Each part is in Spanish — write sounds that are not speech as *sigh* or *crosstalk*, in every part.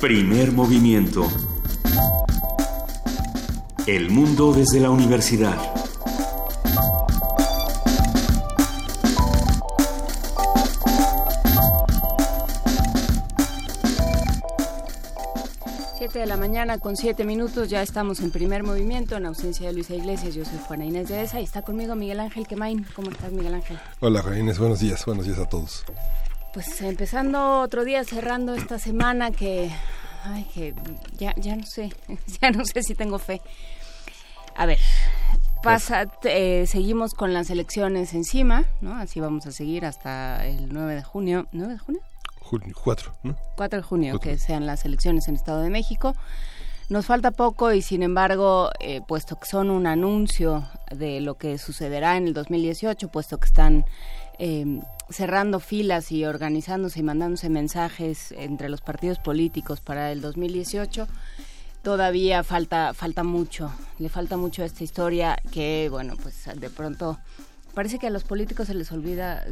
Primer movimiento. El mundo desde la universidad. Siete de la mañana con siete minutos, ya estamos en primer movimiento, en ausencia de Luisa Iglesias, yo soy Juana Inés de Esa y está conmigo Miguel Ángel Quemain. ¿Cómo estás, Miguel Ángel? Hola, Juana Inés, buenos días, buenos días a todos. Pues empezando otro día, cerrando esta semana que, ay, que ya, ya no sé, *laughs* ya no sé si tengo fe. A ver, pasa, eh, seguimos con las elecciones encima, ¿no? Así vamos a seguir hasta el 9 de junio. ¿9 de junio? Junio, 4, ¿no? 4 de junio, que sean las elecciones en Estado de México. Nos falta poco y sin embargo, eh, puesto que son un anuncio de lo que sucederá en el 2018, puesto que están eh, cerrando filas y organizándose y mandándose mensajes entre los partidos políticos para el 2018, todavía falta falta mucho, le falta mucho a esta historia que, bueno, pues de pronto parece que a los políticos se les olvida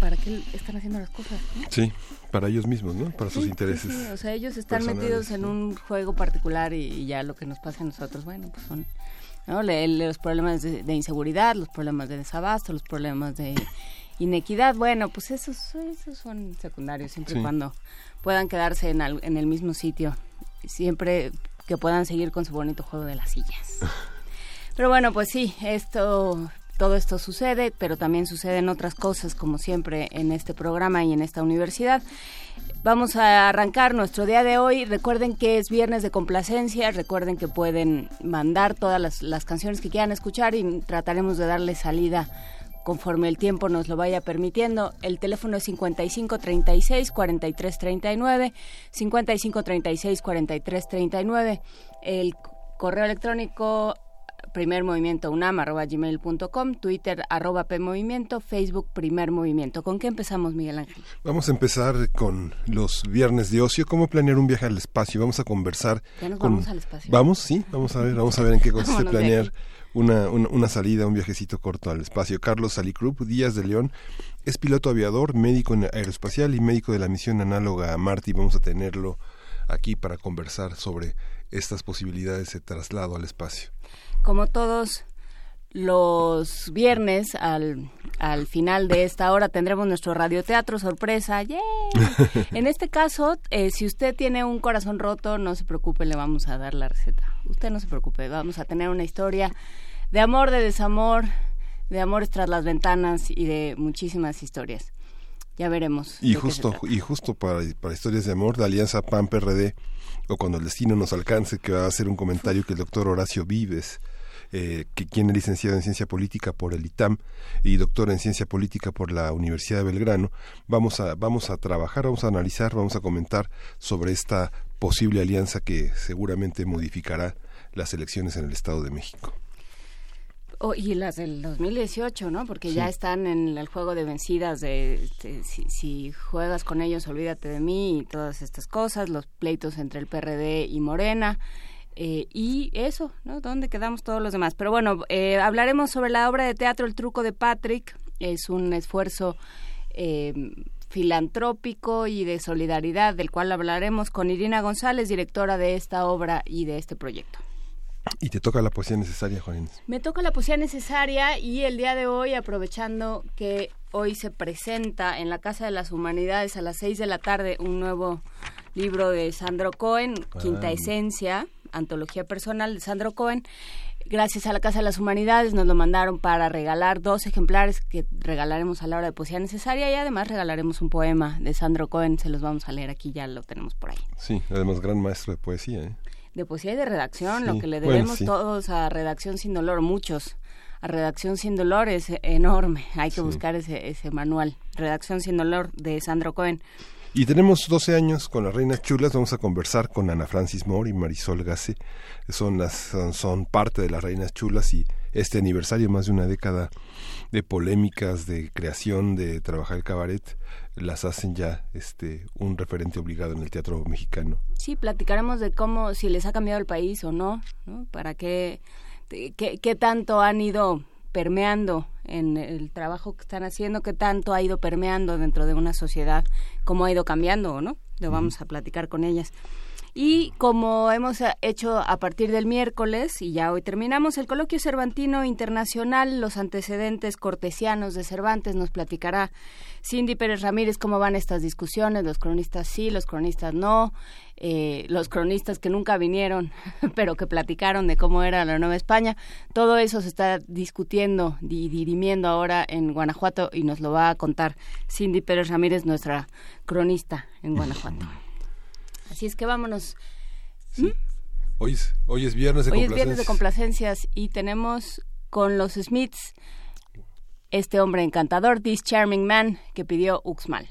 para qué están haciendo las cosas. ¿no? Sí, para ellos mismos, ¿no? Para sus Sí, intereses. sí, sí, o sea, ellos están metidos en un juego particular y, y ya lo que nos pasa a nosotros, bueno, pues son ¿no? Los problemas de, de inseguridad, los problemas de desabasto, los problemas de inequidad, bueno, pues esos, esos son secundarios, siempre y Sí. cuando puedan quedarse en, al- en el mismo sitio, siempre que puedan seguir con su bonito juego de las sillas. *laughs* Pero bueno, pues sí, esto, todo esto sucede, pero también suceden otras cosas, como siempre en este programa y en esta universidad. Vamos a arrancar nuestro día de hoy. Recuerden que es viernes de complacencia. Recuerden que pueden mandar todas las, las canciones que quieran escuchar y trataremos de darle salida conforme el tiempo nos lo vaya permitiendo. El teléfono es 55 36 43 39, 55 36 43 39. El correo electrónico primer movimiento unam arroba gmail.com, Twitter arroba PMovimiento, Facebook primer movimiento. ¿Con qué empezamos, Miguel Ángel? Vamos a empezar con los viernes de ocio. ¿Cómo planear un viaje al espacio? Vamos a conversar. Ya nos con- vamos al espacio. Vamos, sí, vamos a ver, vamos a ver en qué *laughs* consiste planear. Una, una, una salida, un viajecito corto al espacio. Carlos Salicrup Díaz de León es piloto aviador, médico en aeroespacial y médico de la misión análoga a Marte. Y vamos a tenerlo aquí para conversar sobre estas posibilidades de traslado al espacio. Como todos los viernes, al, al final de esta hora, tendremos nuestro radioteatro sorpresa. ¡Yay! *laughs* En este caso, eh, si usted tiene un corazón roto, no se preocupe, le vamos a dar la receta. Usted no se preocupe, vamos a tener una historia de amor, de desamor, de amores tras las ventanas y de muchísimas historias. Ya veremos. Y justo, y justo para, para historias de amor, de Alianza PAN-PRD, o cuando el destino nos alcance, que va a hacer un comentario que el doctor Horacio Vives, eh, que quien es licenciado en Ciencia Política por el ITAM y doctor en Ciencia Política por la Universidad de Belgrano, vamos a, vamos a trabajar, vamos a analizar, vamos a comentar sobre esta posible alianza que seguramente modificará las elecciones en el Estado de México. Oh, y las del 2018, ¿no? Porque ya están en el juego de vencidas de si, si juegas con ellos, olvídate de mí y todas estas cosas, los pleitos entre el PRD y Morena. Eh, y eso, ¿no? ¿Dónde quedamos todos los demás? Pero bueno, eh, hablaremos sobre la obra de teatro El truco de Patrick. Es un esfuerzo eh, filantrópico y de solidaridad del cual hablaremos con Irina González, directora de esta obra y de este proyecto. Y te toca la poesía necesaria, Juan. Me toca la poesía necesaria y el día de hoy, aprovechando que hoy se presenta en la Casa de las Humanidades a las seis de la tarde un nuevo libro de Sandro Cohen, Quinta Ah. Esencia, antología personal de Sandro Cohen. Gracias a la Casa de las Humanidades nos lo mandaron para regalar dos ejemplares que regalaremos a la hora de poesía necesaria y además regalaremos un poema de Sandro Cohen, se los vamos a leer aquí, ya lo tenemos por ahí. Sí, además gran maestro de poesía. ¿eh? De poesía y de redacción, lo que le bueno, debemos sí. todos a Redacción Sin Dolor, muchos. A Redacción Sin Dolor es enorme, hay que Sí. buscar ese, ese manual. Redacción Sin Dolor de Sandro Cohen. Y tenemos 12 años con las Reinas Chulas. Vamos a conversar con Ana Francis Moore y Marisol Gase. Son, las, son, parte de las Reinas Chulas y este aniversario, más de una década de polémicas, de creación, de trabajar el cabaret, las hacen ya este un referente obligado en el teatro mexicano. Sí, platicaremos de cómo, si les ha cambiado el país o no, ¿no? Para qué, qué, qué tanto han ido permeando en el trabajo que están haciendo, qué tanto ha ido permeando dentro de una sociedad, cómo ha ido cambiando o no. Lo vamos a platicar con ellas. Y como hemos hecho a partir del miércoles, y ya hoy terminamos, el coloquio Cervantino Internacional, los antecedentes cortesianos de Cervantes, nos platicará Cindy Pérez Ramírez cómo van estas discusiones, los cronistas sí, los cronistas no, eh, los cronistas que nunca vinieron, *laughs* pero que platicaron de cómo era la Nueva España. Todo eso se está discutiendo y dirimiendo ahora en Guanajuato y nos lo va a contar Cindy Pérez Ramírez, nuestra cronista en Guanajuato. *laughs* Así es que vámonos. ¿Mm? Hoy, es, hoy es viernes de hoy es viernes de complacencias y tenemos con los Smiths este hombre encantador, This Charming Man, que pidió Uxmal.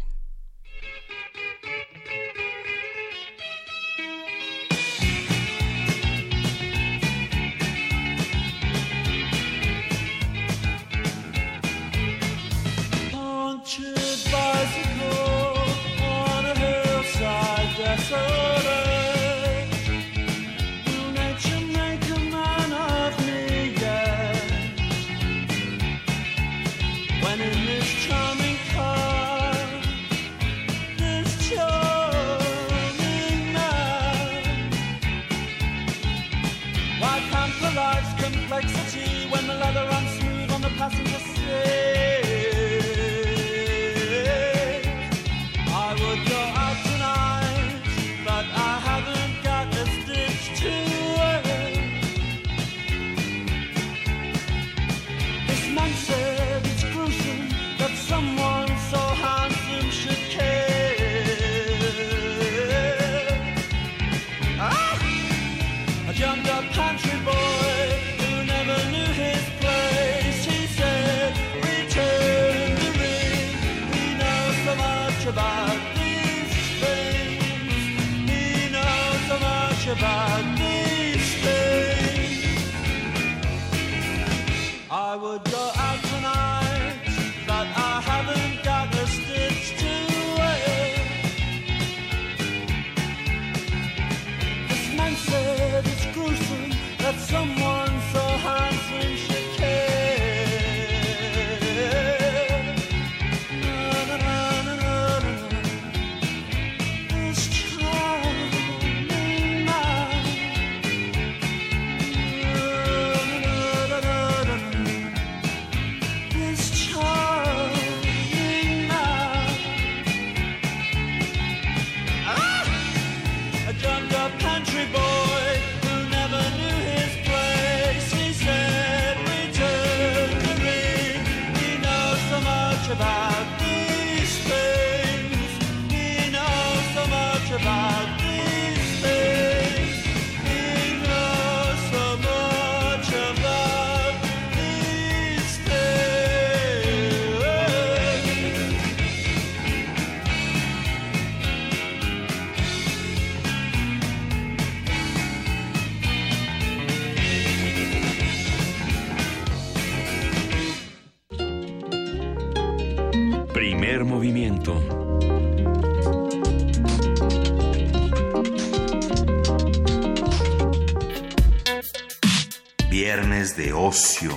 De ocio.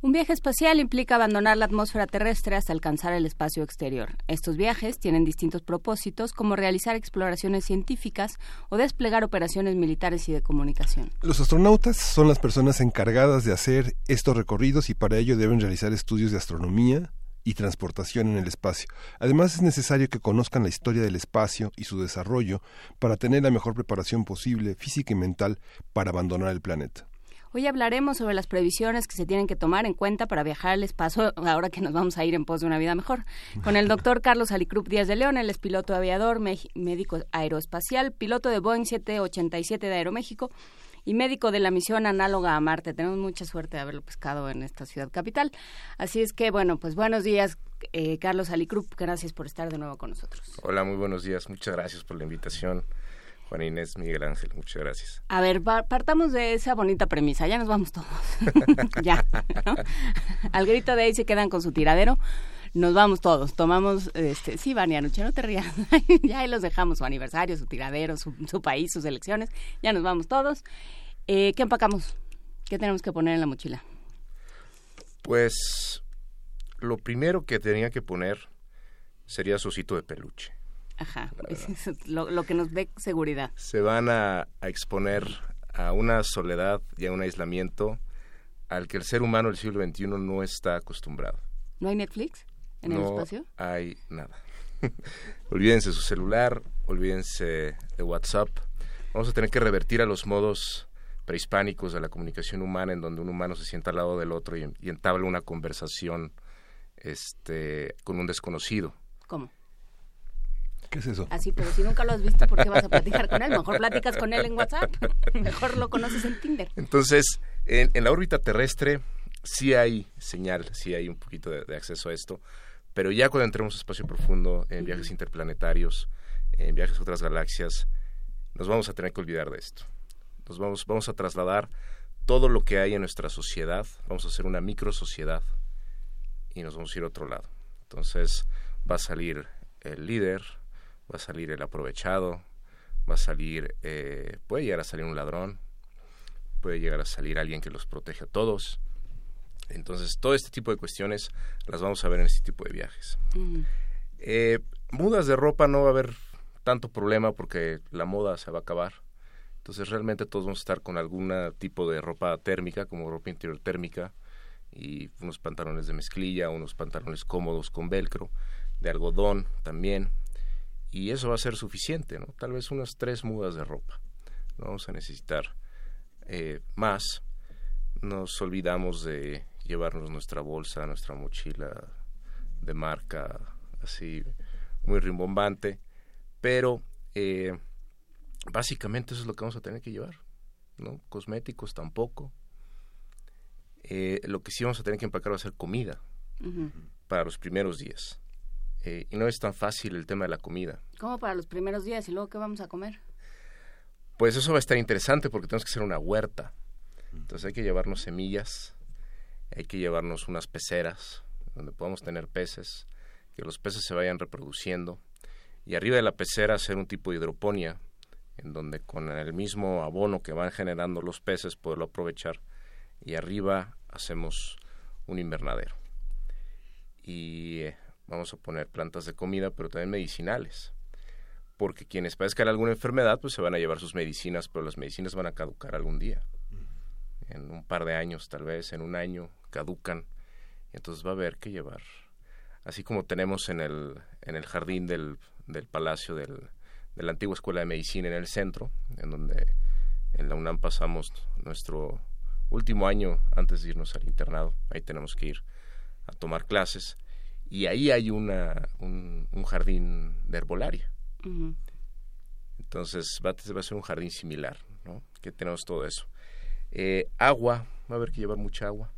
Un viaje espacial implica abandonar la atmósfera terrestre hasta alcanzar el espacio exterior. Estos viajes tienen distintos propósitos, como realizar exploraciones científicas o desplegar operaciones militares y de comunicación. Los astronautas son las personas encargadas de hacer estos recorridos y para ello deben realizar estudios de astronomía, y transportación en el espacio. Además es necesario que conozcan la historia del espacio y su desarrollo para tener la mejor preparación posible física y mental para abandonar el planeta. Hoy hablaremos sobre las previsiones que se tienen que tomar en cuenta para viajar al espacio ahora que nos vamos a ir en pos de una vida mejor. Con el doctor *laughs* Carlos Alicrup Díaz de León, él es piloto aviador, médico aeroespacial, piloto de Boeing 787 de Aeroméxico y médico de la misión análoga a Marte. Tenemos mucha suerte de haberlo pescado en esta ciudad capital. Así es que, bueno, pues buenos días, eh, Carlos Alicrup. Gracias por estar de nuevo con nosotros. Hola, muy buenos días. Muchas gracias por la invitación. Juan Inés, Miguel Ángel, muchas gracias. A ver, partamos de esa bonita premisa, ya nos vamos todos. *laughs* ya, ¿no? Al grito de ahí se quedan con su tiradero nos vamos todos, tomamos, este, sí, Vania Noche, no te rías, *laughs* ya ahí los dejamos, su aniversario, su tiradero, su, país, sus elecciones, ya nos vamos todos. Eh, ¿Qué empacamos? ¿Qué tenemos que poner en la mochila? Pues lo primero que tenía que poner sería su osito de peluche. Ajá, *laughs* lo, lo, que nos dé seguridad. Se van a, a, exponer a una soledad y a un aislamiento al que el ser humano del siglo XXI no está acostumbrado. ¿No hay Netflix en el espacio? No hay nada. *laughs* olvídense su celular, olvídense de WhatsApp. Vamos a tener que revertir a los modos prehispánicos de la comunicación humana en donde un humano se sienta al lado del otro y, y entabla una conversación este, con un desconocido. ¿Cómo? ¿Qué es eso? Así, pero si nunca lo has visto, ¿por qué vas a platicar con él? Mejor platicas con él en WhatsApp. *laughs* Mejor lo conoces en Tinder. Entonces, en, en la órbita terrestre sí hay señal, sí hay un poquito de, de, acceso a esto, pero ya cuando entremos a espacio profundo, en viajes interplanetarios, en viajes a otras galaxias, nos vamos a tener que olvidar de esto. Nos vamos, vamos a trasladar todo lo que hay en nuestra sociedad, vamos a hacer una micro sociedad y nos vamos a ir a otro lado. Entonces va a salir el líder, va a salir el aprovechado, va a salir, eh, puede llegar a salir un ladrón, puede llegar a salir alguien que los protege a todos. Entonces, todo este tipo de cuestiones las vamos a ver en este tipo de viajes. Mm. Eh, mudas de ropa no va a haber tanto problema porque la moda se va a acabar. Entonces, realmente todos vamos a estar con algún tipo de ropa térmica, como ropa interior térmica, y unos pantalones de mezclilla, unos pantalones cómodos con velcro, de algodón también, y eso va a ser suficiente, ¿no? Tal vez unas tres mudas de ropa. No vamos a necesitar eh, más. Nos olvidamos de llevarnos nuestra bolsa, nuestra mochila de marca, así muy rimbombante, pero eh, básicamente eso es lo que vamos a tener que llevar, ¿no? Cosméticos tampoco. Eh, lo que sí vamos a tener que empacar va a ser comida Uh -huh. para los primeros días. Eh, y no es tan fácil el tema de la comida. ¿Cómo para los primeros días? ¿Y luego qué vamos a comer? Pues eso va a estar interesante porque tenemos que hacer una huerta. Entonces hay que llevarnos semillas, hay que llevarnos unas peceras donde podamos tener peces, que los peces se vayan reproduciendo. Y arriba de la pecera hacer un tipo de hidroponía, en donde con el mismo abono que van generando los peces poderlo aprovechar. Y arriba hacemos un invernadero. Y eh, vamos a poner plantas de comida, pero también medicinales. Porque quienes padezcan alguna enfermedad, pues se van a llevar sus medicinas, pero las medicinas van a caducar algún día. En un par de años, tal vez, en un año, caducan. Y entonces va a haber que llevar. Así como tenemos en el, en el jardín del, del palacio del, de la antigua escuela de medicina en el centro, en donde en la UNAM pasamos nuestro último año antes de irnos al internado. Ahí tenemos que ir a tomar clases y ahí hay una, un, un jardín de herbolaria. Uh -huh. Entonces va, va, a ser un jardín similar, ¿no? Que tenemos todo eso. Eh, agua, va a haber que llevar mucha agua.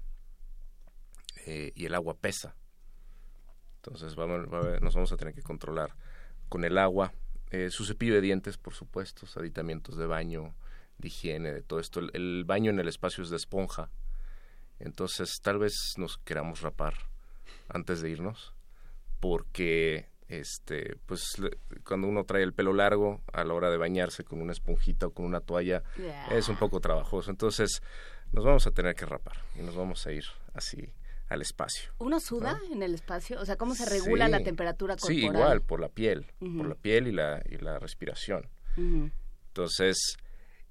Eh, y el agua pesa. Entonces nos vamos a tener que controlar con el agua. Eh, su cepillo de dientes, por supuesto, aditamientos de baño, de higiene, de todo esto. El, el baño en el espacio es de esponja. Entonces tal vez nos queramos rapar antes de irnos porque este pues cuando uno trae el pelo largo a la hora de bañarse con una esponjita o con una toalla Yeah. es un poco trabajoso entonces nos vamos a tener que rapar y nos vamos a ir así al espacio ¿Uno suda en el espacio? O sea, ¿cómo se regula Sí. la temperatura corporal? sí igual por la piel por la piel y la y la respiración entonces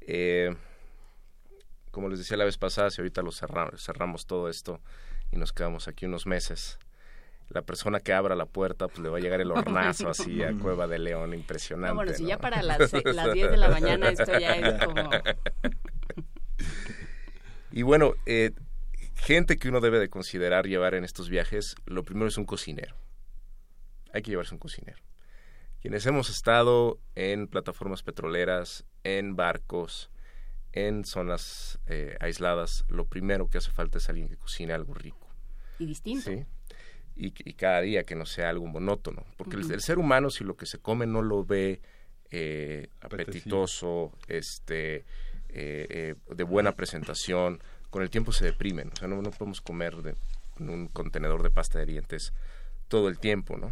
eh, como les decía la vez pasada si ahorita lo cerramos cerramos todo esto y nos quedamos aquí unos meses la persona que abra la puerta pues le va a llegar el hornazo así a *laughs* Cueva de León impresionante No, bueno, si ¿no? ya para las, las 10 de la mañana esto ya es *laughs* como... Y bueno, eh, gente que uno debe de considerar llevar en estos viajes, lo primero es un cocinero. Hay que llevarse un cocinero. Quienes hemos estado en plataformas petroleras, en barcos, en zonas eh, aisladas, lo primero que hace falta es alguien que cocine algo rico. Y distinto. ¿sí? Y, y cada día que no sea algo monótono. Porque el- ser humano, si lo que se come no lo ve eh, apetitoso, este, eh, eh, de buena presentación, con el tiempo se deprimen. O sea, no, no podemos comer de, en un contenedor de pasta de dientes todo el tiempo, ¿no?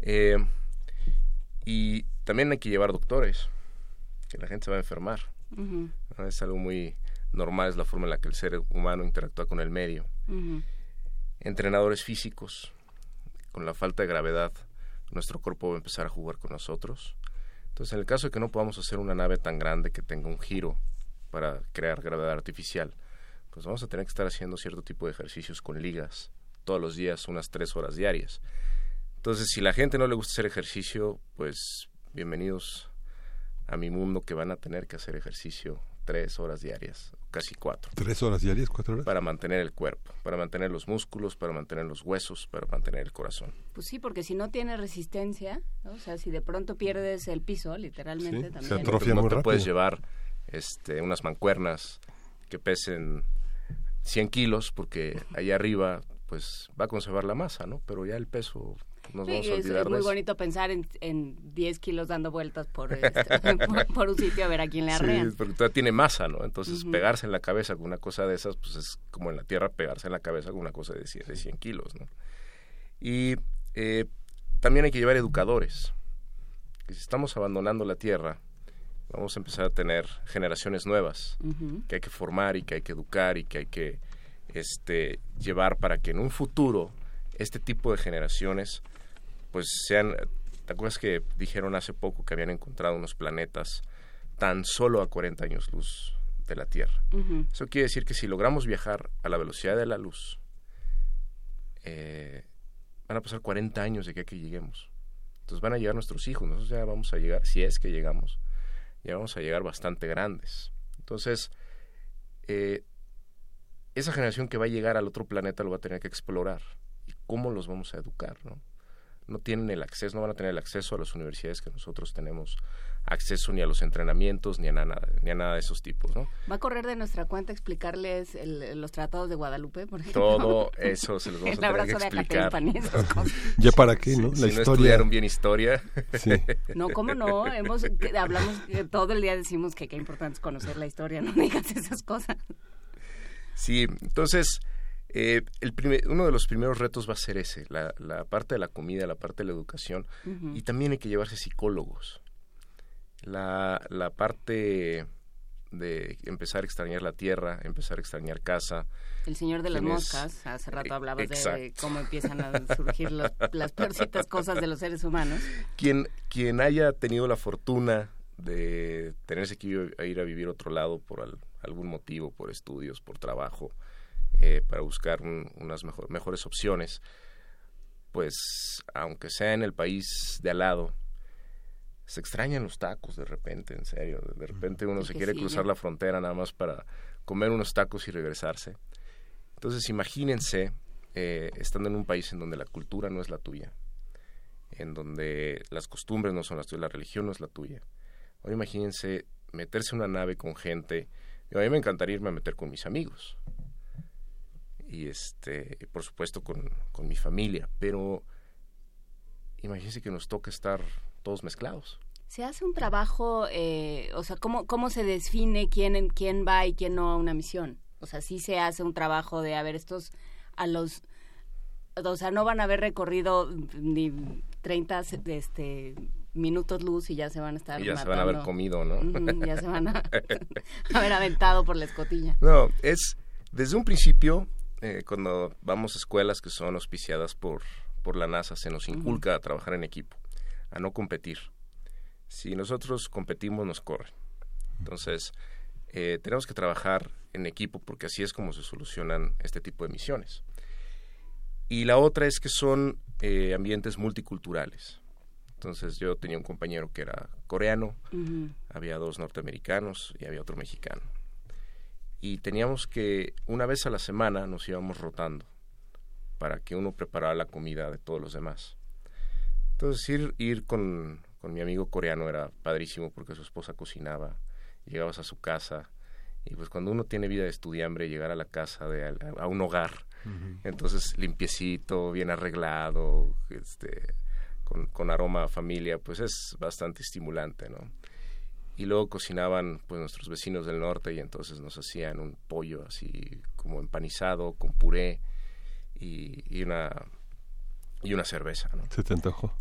Eh, y también hay que llevar doctores, que la gente se va a enfermar. Es algo muy normal, es la forma en la que el ser humano interactúa con el medio. Entrenadores físicos. Con la falta de gravedad nuestro cuerpo va a empezar a jugar con nosotros. Entonces, en el caso de que no podamos hacer una nave tan grande que tenga un giro para crear gravedad artificial, pues vamos a tener que estar haciendo cierto tipo de ejercicios con ligas todos los días, unas tres horas diarias. Entonces, si la gente no le gusta hacer ejercicio, pues bienvenidos a mi mundo que van a tener que hacer ejercicio tres horas diarias, casi cuatro. ¿Tres horas diarias, cuatro horas? Para mantener el cuerpo, para mantener los músculos, para mantener los huesos, para mantener el corazón. Pues sí, porque si no tiene resistencia, o sea, si de pronto pierdes el piso, literalmente también. Se atrofia no muy te rápido. puedes llevar este, unas mancuernas que pesen 100 kilos, porque ahí arriba pues va a conservar la masa, ¿no? Pero ya el peso nos Sí, vamos a es, olvidar es de muy bonito pensar en, en 10 kilos dando vueltas por, *laughs* este, *laughs* por, por un sitio a ver a quién le arrean. Sí, porque todavía tiene masa, ¿no? Entonces, pegarse en la cabeza con una cosa de esas, pues es como en la Tierra pegarse en la cabeza con una cosa de 100, de 100 kilos, ¿no? Y eh, también hay que llevar educadores. Que si estamos abandonando la Tierra, vamos a empezar a tener generaciones nuevas que hay que formar y que hay que educar y que hay que este, llevar para que en un futuro este tipo de generaciones pues sean... ¿Te acuerdas que dijeron hace poco que habían encontrado unos planetas tan solo a 40 años luz de la Tierra? Eso quiere decir que si logramos viajar a la velocidad de la luz, eh, van a pasar 40 años de que aquí lleguemos. Entonces van a llegar nuestros hijos, nosotros ya vamos a llegar, si es que llegamos, ya vamos a llegar bastante grandes. Entonces, eh, esa generación que va a llegar al otro planeta lo va a tener que explorar. ¿Y cómo los vamos a educar? No, no tienen el acceso, no van a tener el acceso a las universidades que nosotros tenemos acceso ni a los entrenamientos ni a nada, ni a nada de esos tipos, ¿no? ¿Va a correr de nuestra cuenta explicarles el- los tratados de Guadalupe, por ejemplo? Todo *laughs* eso se los vamos el a tener abrazo que de explicar. Esas cosas. ¿Ya para qué, no? Si La no historia. estudiaron bien historia. Sí. No, ¿cómo no? Hemos, hablamos, todo el día decimos que qué importante es conocer la historia, no digas esas cosas. Sí, entonces, eh, el primer- uno de los primeros retos va a ser ese, la, la parte de la comida, la parte de la educación, y también hay que llevarse psicólogos. La, la parte de empezar a extrañar la tierra, empezar a extrañar casa. El señor de las moscas, hace rato Eh, hablabas de cómo empiezan a surgir los- las peorcitas cosas de los seres humanos. Quien, quien haya tenido la fortuna de tenerse que ir a, ir a vivir a otro lado por al- algún motivo, por estudios, por trabajo, eh, para buscar un- unas mejor- mejores opciones, pues aunque sea en el país de al lado, se extrañan los tacos de repente, en serio. De repente uno se quiere cruzar la frontera nada más para comer unos tacos y regresarse. Entonces imagínense eh, estando en un país en donde la cultura no es la tuya, en donde las costumbres no son las tuyas, la religión no es la tuya. Ahora imagínense meterse en una nave con gente. A mí me encantaría irme a meter con mis amigos. Y este, por supuesto con, con mi familia. Pero imagínense que nos toca estar todos mezclados. Se hace un trabajo, eh, o sea, ¿cómo, ¿cómo se define quién, quién va y quién no a una misión? O sea, sí se hace un trabajo de, a ver, estos a los... O sea, no van a haber recorrido ni 30 se- este, minutos luz y ya se van a estar Y ya se van a haber comido, ¿no? Ya se van a *laughs* *laughs* haber aventado por la escotilla. No, es desde un principio, eh, cuando vamos a escuelas que son auspiciadas por, por la NASA, se nos inculca a trabajar en equipo, a no competir. Si nosotros competimos, nos corren. Entonces, eh, tenemos que trabajar en equipo porque así es como se solucionan este tipo de misiones. Y la otra es que son eh, ambientes multiculturales. Entonces, yo tenía un compañero que era coreano, había dos norteamericanos y había otro mexicano. Y teníamos que, una vez a la semana, nos íbamos rotando para que uno preparara la comida de todos los demás. Entonces, ir, ir con, con mi amigo coreano era padrísimo porque su esposa cocinaba, llegabas a su casa, y pues cuando uno tiene vida de estudiambre, llegar a la casa, de, a, a un hogar, entonces limpiecito, bien arreglado, este, con, con aroma a familia, pues es bastante estimulante, ¿no? Y luego cocinaban pues nuestros vecinos del norte y entonces nos hacían un pollo así como empanizado con puré y, y una y una cerveza, ¿no? ¿Se te antojó?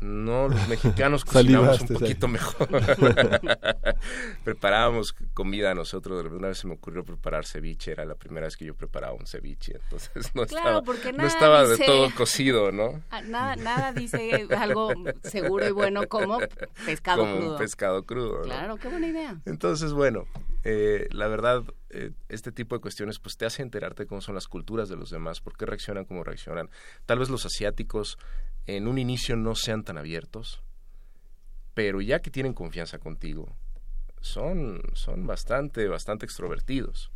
No, los *laughs* mexicanos cocinamos un poquito mejor. *laughs* Preparábamos comida nosotros. Una vez se me ocurrió preparar ceviche, era la primera vez que yo preparaba un ceviche, entonces *laughs* no estaba, no estaba de todo cocido, ¿no? Ah, nada, nada dice algo seguro y bueno como pescado como crudo. pescado crudo. Claro, qué buena idea. Entonces, bueno, eh, la verdad, eh, este tipo de cuestiones pues te hace enterarte de cómo son las culturas de los demás, por qué reaccionan como reaccionan. Tal vez los asiáticos en un inicio no sean tan abiertos, pero ya que tienen confianza contigo, son, son bastante, bastante extrovertidos.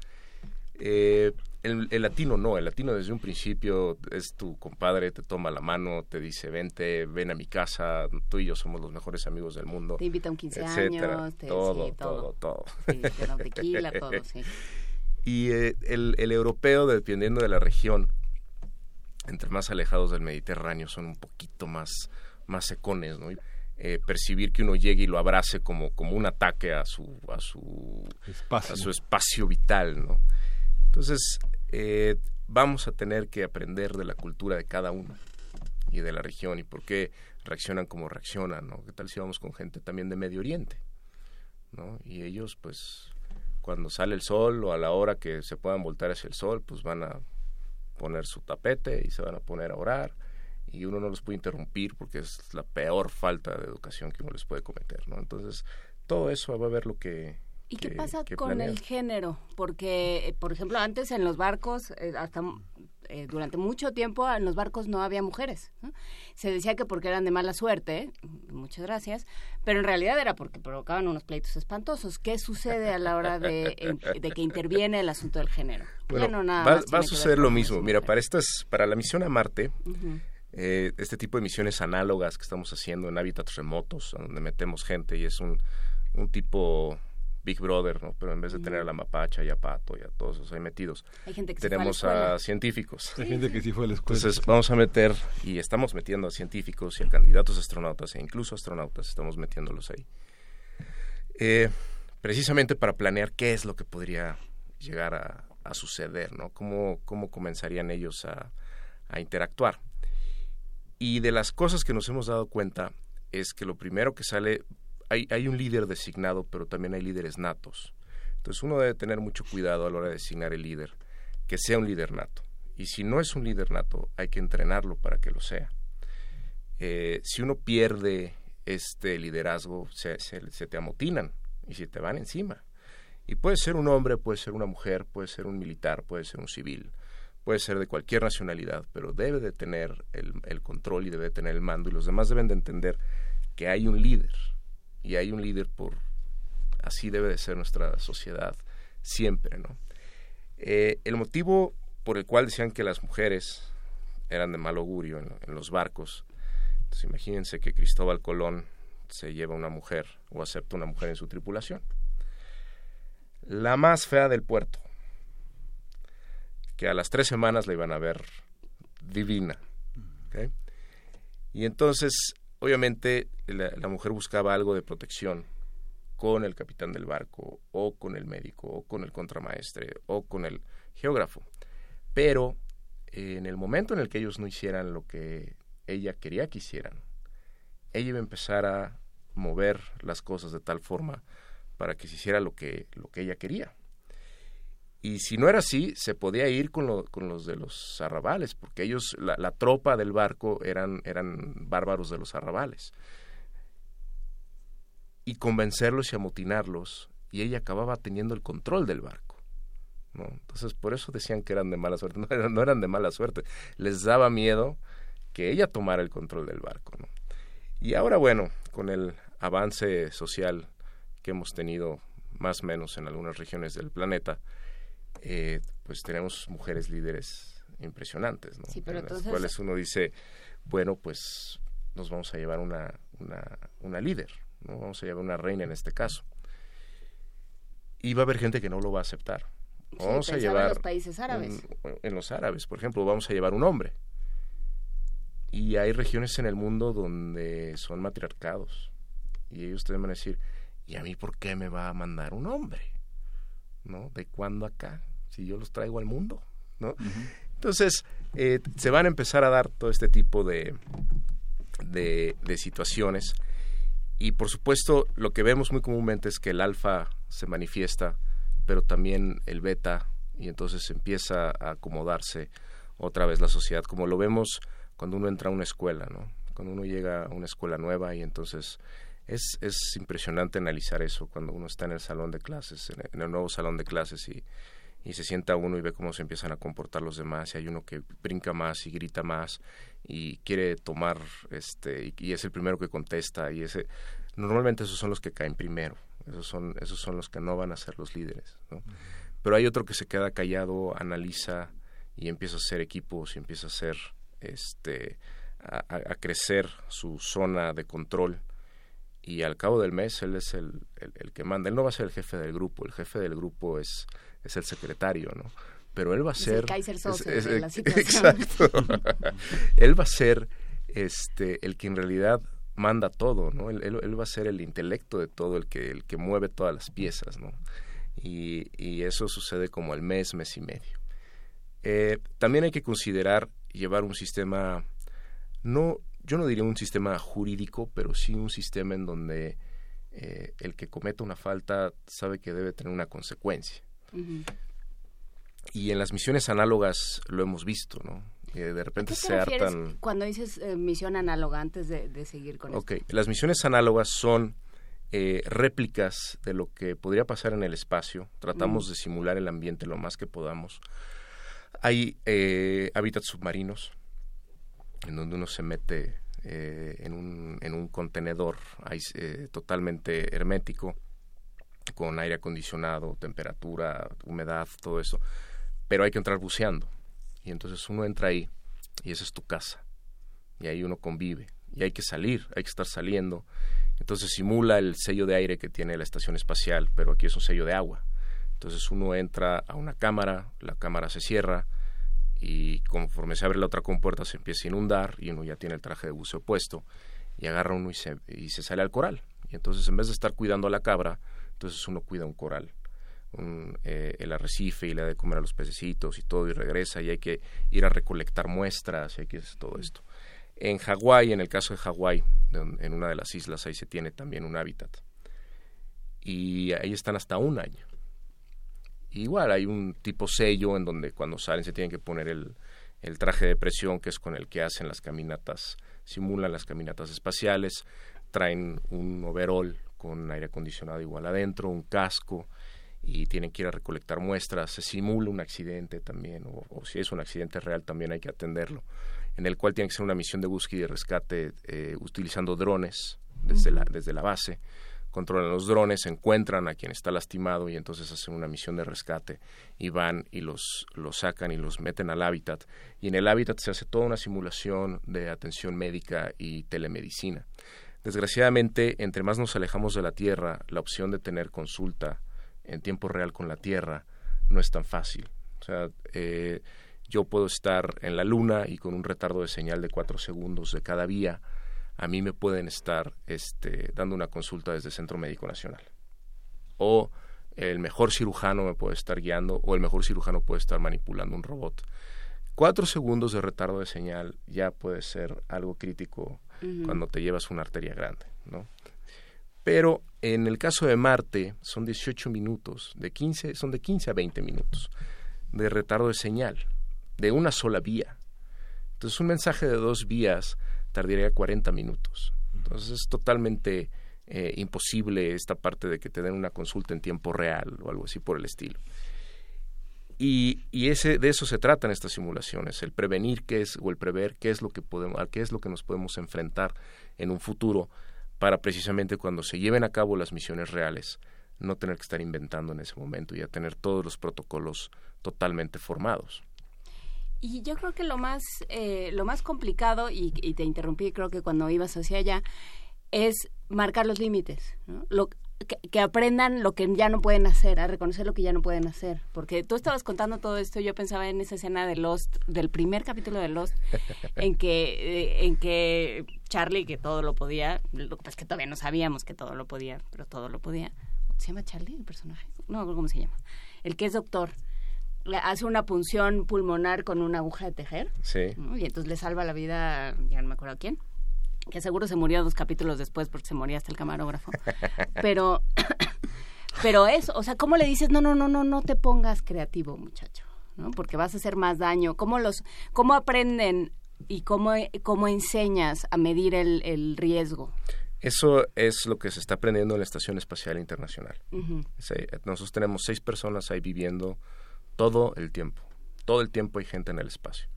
Eh, el, latino no, el latino desde un principio es tu compadre, te toma la mano, te dice, vente, ven a mi casa, tú y yo somos los mejores amigos del mundo. Te invita a un 15 años, todo, todo, todo, Sí, tequila, todo, sí. *laughs* Y eh, el, el europeo, dependiendo de la región, entre más alejados del Mediterráneo son un poquito más, más secones, ¿no? Eh, percibir que uno llegue y lo abrace como, como un ataque a su, a su, espacio. a su espacio vital, ¿no? Entonces, eh, vamos a tener que aprender de la cultura de cada uno y de la región y por qué reaccionan como reaccionan, ¿no? ¿Qué tal si vamos con gente también de Medio Oriente, ¿no? Y ellos, pues, cuando sale el sol o a la hora que se puedan voltar hacia el sol, pues van a poner su tapete y se van a poner a orar y uno no los puede interrumpir porque es la peor falta de educación que uno les puede cometer, ¿no? Entonces, todo eso va a ver lo que... ¿Y qué pasa con el género? Porque, eh, por ejemplo, antes en los barcos, eh, hasta eh, durante mucho tiempo en los barcos no había mujeres. Se decía que porque eran de mala suerte, muchas gracias, pero en realidad era porque provocaban unos pleitos espantosos. ¿Qué sucede a la hora de, que interviene el asunto del género? Bueno, va, a suceder lo mismo. Mira, para estas, para la misión a Marte, eh, este tipo de misiones análogas que estamos haciendo en hábitats remotos, donde metemos gente y es un, un tipo Big Brother, ¿no? Pero en vez de tener a la mapacha y a Pato y a todos esos ahí metidos, tenemos a, científicos. Hay gente que sí fue a la escuela. Entonces vamos a meter, y estamos metiendo a científicos y a candidatos astronautas e incluso astronautas, estamos metiéndolos ahí. Eh, precisamente para planear qué es lo que podría llegar a, suceder, ¿no? Cómo, cómo comenzarían ellos a, a interactuar. Y de las cosas que nos hemos dado cuenta es que lo primero que sale hay, un líder designado, pero también hay líderes natos. Entonces uno debe tener mucho cuidado a la hora de designar el líder, que sea un líder nato. Y si no es un líder nato, hay que entrenarlo para que lo sea. Eh, si uno pierde este liderazgo, se, te amotinan y se te van encima. Y puede ser un hombre, puede ser una mujer, puede ser un militar, puede ser un civil, puede ser de cualquier nacionalidad, pero debe de tener el, el control y debe de tener el mando y los demás deben de entender que hay un líder y hay un líder por así debe de ser nuestra sociedad siempre no eh, el motivo por el cual decían que las mujeres eran de mal augurio en, los barcos imagínense que Cristóbal Colón se lleva una mujer o acepta una mujer en su tripulación. La más fea del puerto que a las tres semanas la iban a ver divina y entonces obviamente la, mujer buscaba algo de protección con el capitán del barco o con el médico o con el contramaestre o con el geógrafo. Pero en el momento en el que ellos no hicieran lo que ella quería que hicieran, ella iba a empezar a mover las cosas de tal forma para que se hiciera lo que, lo que ella quería. Y si no era así, se podía ir con, con los de los arrabales, porque ellos, la, tropa del barco eran, eran bárbaros de los arrabales. Y convencerlos y amotinarlos, y ella acababa teniendo el control del barco. ¿no? Entonces, por eso decían que eran de mala suerte. *laughs* No eran, de mala suerte, les daba miedo que ella tomara el control del barco. Y ahora, bueno, con el avance social que hemos tenido más o menos en algunas regiones del planeta, eh, pues tenemos mujeres líderes impresionantes, ¿no? en las cuales uno dice, bueno, pues nos vamos a llevar una, una, una líder, ¿no? Vamos a llevar una reina en este caso. Y va a haber gente que no lo va a aceptar. Vamos a llevar... En los países árabes. en los árabes, por ejemplo, vamos a llevar un hombre. Y hay regiones en el mundo donde son matriarcados. Y ellos te van a decir, ¿y a mí por qué me va a mandar un hombre? ¿No? ¿De cuándo acá? Si yo los traigo al mundo, ¿no? Entonces, eh, se van a empezar a dar todo este tipo de, de, de situaciones. Y por supuesto, lo que vemos muy comúnmente es que el alfa se manifiesta, pero también el beta, y entonces empieza a acomodarse otra vez la sociedad, como lo vemos cuando uno entra a una escuela, ¿no? Cuando uno llega a una escuela nueva y entonces es, es impresionante analizar eso cuando uno está en el salón de clases, en el nuevo salón de clases y, y se sienta uno y ve cómo se empiezan a comportar los demás y hay uno que brinca más y grita más y quiere tomar este y, es el primero que contesta y ese normalmente esos son los que caen primero esos son esos son los que no van a ser los líderes ¿no? pero hay otro que se queda callado analiza y empieza a hacer equipos y empieza a hacer este a, a crecer su zona de control y al cabo del mes él es el, el, el, que manda. Él no va a ser el jefe del grupo, el jefe del grupo es, es el secretario, ¿no? Pero él va a Es ser... el Kaiser es- de la. Exacto. *laughs* él va a ser este, el que en realidad manda todo, ¿no? Él, él- él va a ser el intelecto de todo, el que, el que mueve todas las piezas, ¿no? Y, y eso sucede como al mes, mes y medio. Eh, también hay que considerar llevar un sistema, no, yo no diría un sistema jurídico, pero sí un sistema en donde eh, el que cometa una falta sabe que debe tener una consecuencia. Y en las misiones análogas lo hemos visto, ¿no? De ¿A repente qué te se hartan. cuando dices eh, misión análoga antes de, de seguir con Ok, las misiones análogas son eh, réplicas de lo que podría pasar en el espacio. Tratamos de simular el ambiente lo más que podamos. Hay eh, hábitats submarinos en donde uno se mete en, un, en un contenedor totalmente hermético, con aire acondicionado, temperatura, humedad, todo eso. Pero hay que entrar buceando. Y entonces uno entra ahí y esa es tu casa. Y ahí uno convive. Y hay que salir, hay que estar saliendo. Entonces simula el sello de aire que tiene la estación espacial, pero aquí es un sello de agua. Entonces uno entra a una cámara, la cámara se cierra y conforme se abre la otra compuerta se empieza a inundar y uno ya tiene el traje de buceo puesto y agarra uno y se, y se sale al coral. Y entonces en vez de estar cuidando a la cabra, entonces uno cuida un coral. Un, eh, el arrecife y le da de comer a los pececitos y todo y regresa y hay que ir a recolectar muestras y hay que hacer todo esto. En Hawái, en el caso de Hawái, en una de las islas, ahí se tiene también un hábitat. Y ahí están hasta un año. Igual hay un tipo sello en donde cuando salen se tienen que poner el, el traje de presión que es con el que hacen las caminatas, simulan las caminatas espaciales, traen un overall con aire acondicionado igual adentro, un casco y tienen que ir a recolectar muestras, se simula un accidente también, o, o si es un accidente real también hay que atenderlo, en el cual tiene que ser una misión de búsqueda y rescate eh, utilizando drones desde, la, desde la base, controlan los drones, encuentran a quien está lastimado y entonces hacen una misión de rescate y van y los, los sacan y los meten al hábitat. Y en el hábitat se hace toda una simulación de atención médica y telemedicina. Desgraciadamente, entre más nos alejamos de la Tierra, la opción de tener consulta en tiempo real con la Tierra no es tan fácil. O sea, eh, yo puedo estar en la Luna y con un retardo de señal de cuatro segundos de cada vía, a mí me pueden estar este, dando una consulta desde Centro Médico Nacional. O el mejor cirujano me puede estar guiando o el mejor cirujano puede estar manipulando un robot. Cuatro segundos de retardo de señal ya puede ser algo crítico Cuando te llevas una arteria grande, ¿no? Pero en el caso de Marte son 18 minutos, de 15, son de 15 a 20 minutos de retardo de señal, de una sola vía. Entonces un mensaje de dos vías tardaría 40 minutos. Entonces es totalmente eh, imposible esta parte de que te den una consulta en tiempo real o algo así por el estilo. Y, y ese, de eso se tratan estas simulaciones, el prevenir qué es o el prever qué es lo que podemos, a qué es lo que nos podemos enfrentar en un futuro para precisamente cuando se lleven a cabo las misiones reales no tener que estar inventando en ese momento y ya tener todos los protocolos totalmente formados. Y yo creo que lo más, eh, lo más complicado, y, y te interrumpí creo que cuando ibas hacia allá, es marcar los límites, ¿no? Lo, que, que aprendan lo que ya no pueden hacer, a reconocer lo que ya no pueden hacer. Porque tú estabas contando todo esto, y yo pensaba en esa escena de Lost, del primer capítulo de Lost, *laughs* en que, eh, en que Charlie, que todo lo podía, lo que pasa es que todavía no sabíamos que todo lo podía, pero todo lo podía. ¿Se llama Charlie el personaje? No, ¿cómo se llama? El que es doctor. Le hace una punción pulmonar con una aguja de tejer. Sí. ¿no? Y entonces le salva la vida, ya no me acuerdo a quién. Que seguro se murió dos capítulos después porque se moría hasta el camarógrafo. *laughs* Pero, *coughs* pero eso, o sea, ¿cómo le dices, no, no, no, no, no te pongas creativo, muchacho? ¿no? Porque vas a hacer más daño. ¿Cómo, los, cómo aprenden y cómo, cómo enseñas a medir el, el riesgo? Eso es lo que se está aprendiendo en la Estación Espacial Internacional. nosotros tenemos seis personas ahí viviendo todo el tiempo. Todo el tiempo hay gente en el espacio.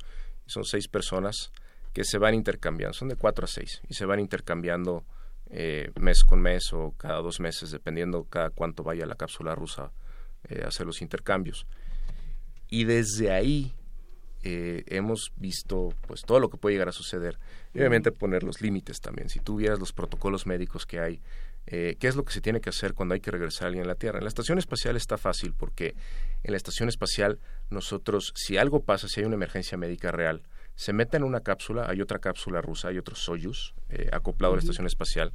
Son seis personas que se van intercambiando, son de cuatro a seis, y se van intercambiando eh, mes con mes o cada dos meses, dependiendo cada cuánto vaya la cápsula rusa eh, a hacer los intercambios. Y desde ahí eh, hemos visto pues todo lo que puede llegar a suceder y obviamente poner los límites también. Si tú vieras los protocolos médicos que hay, ¿qué es lo que se tiene que hacer cuando hay que regresar a alguien a la Tierra? En la estación espacial está fácil porque en la estación espacial nosotros, si algo pasa, si hay una emergencia médica real, se mete en una cápsula, hay otra cápsula rusa, hay otro Soyuz eh, acoplado a la estación espacial,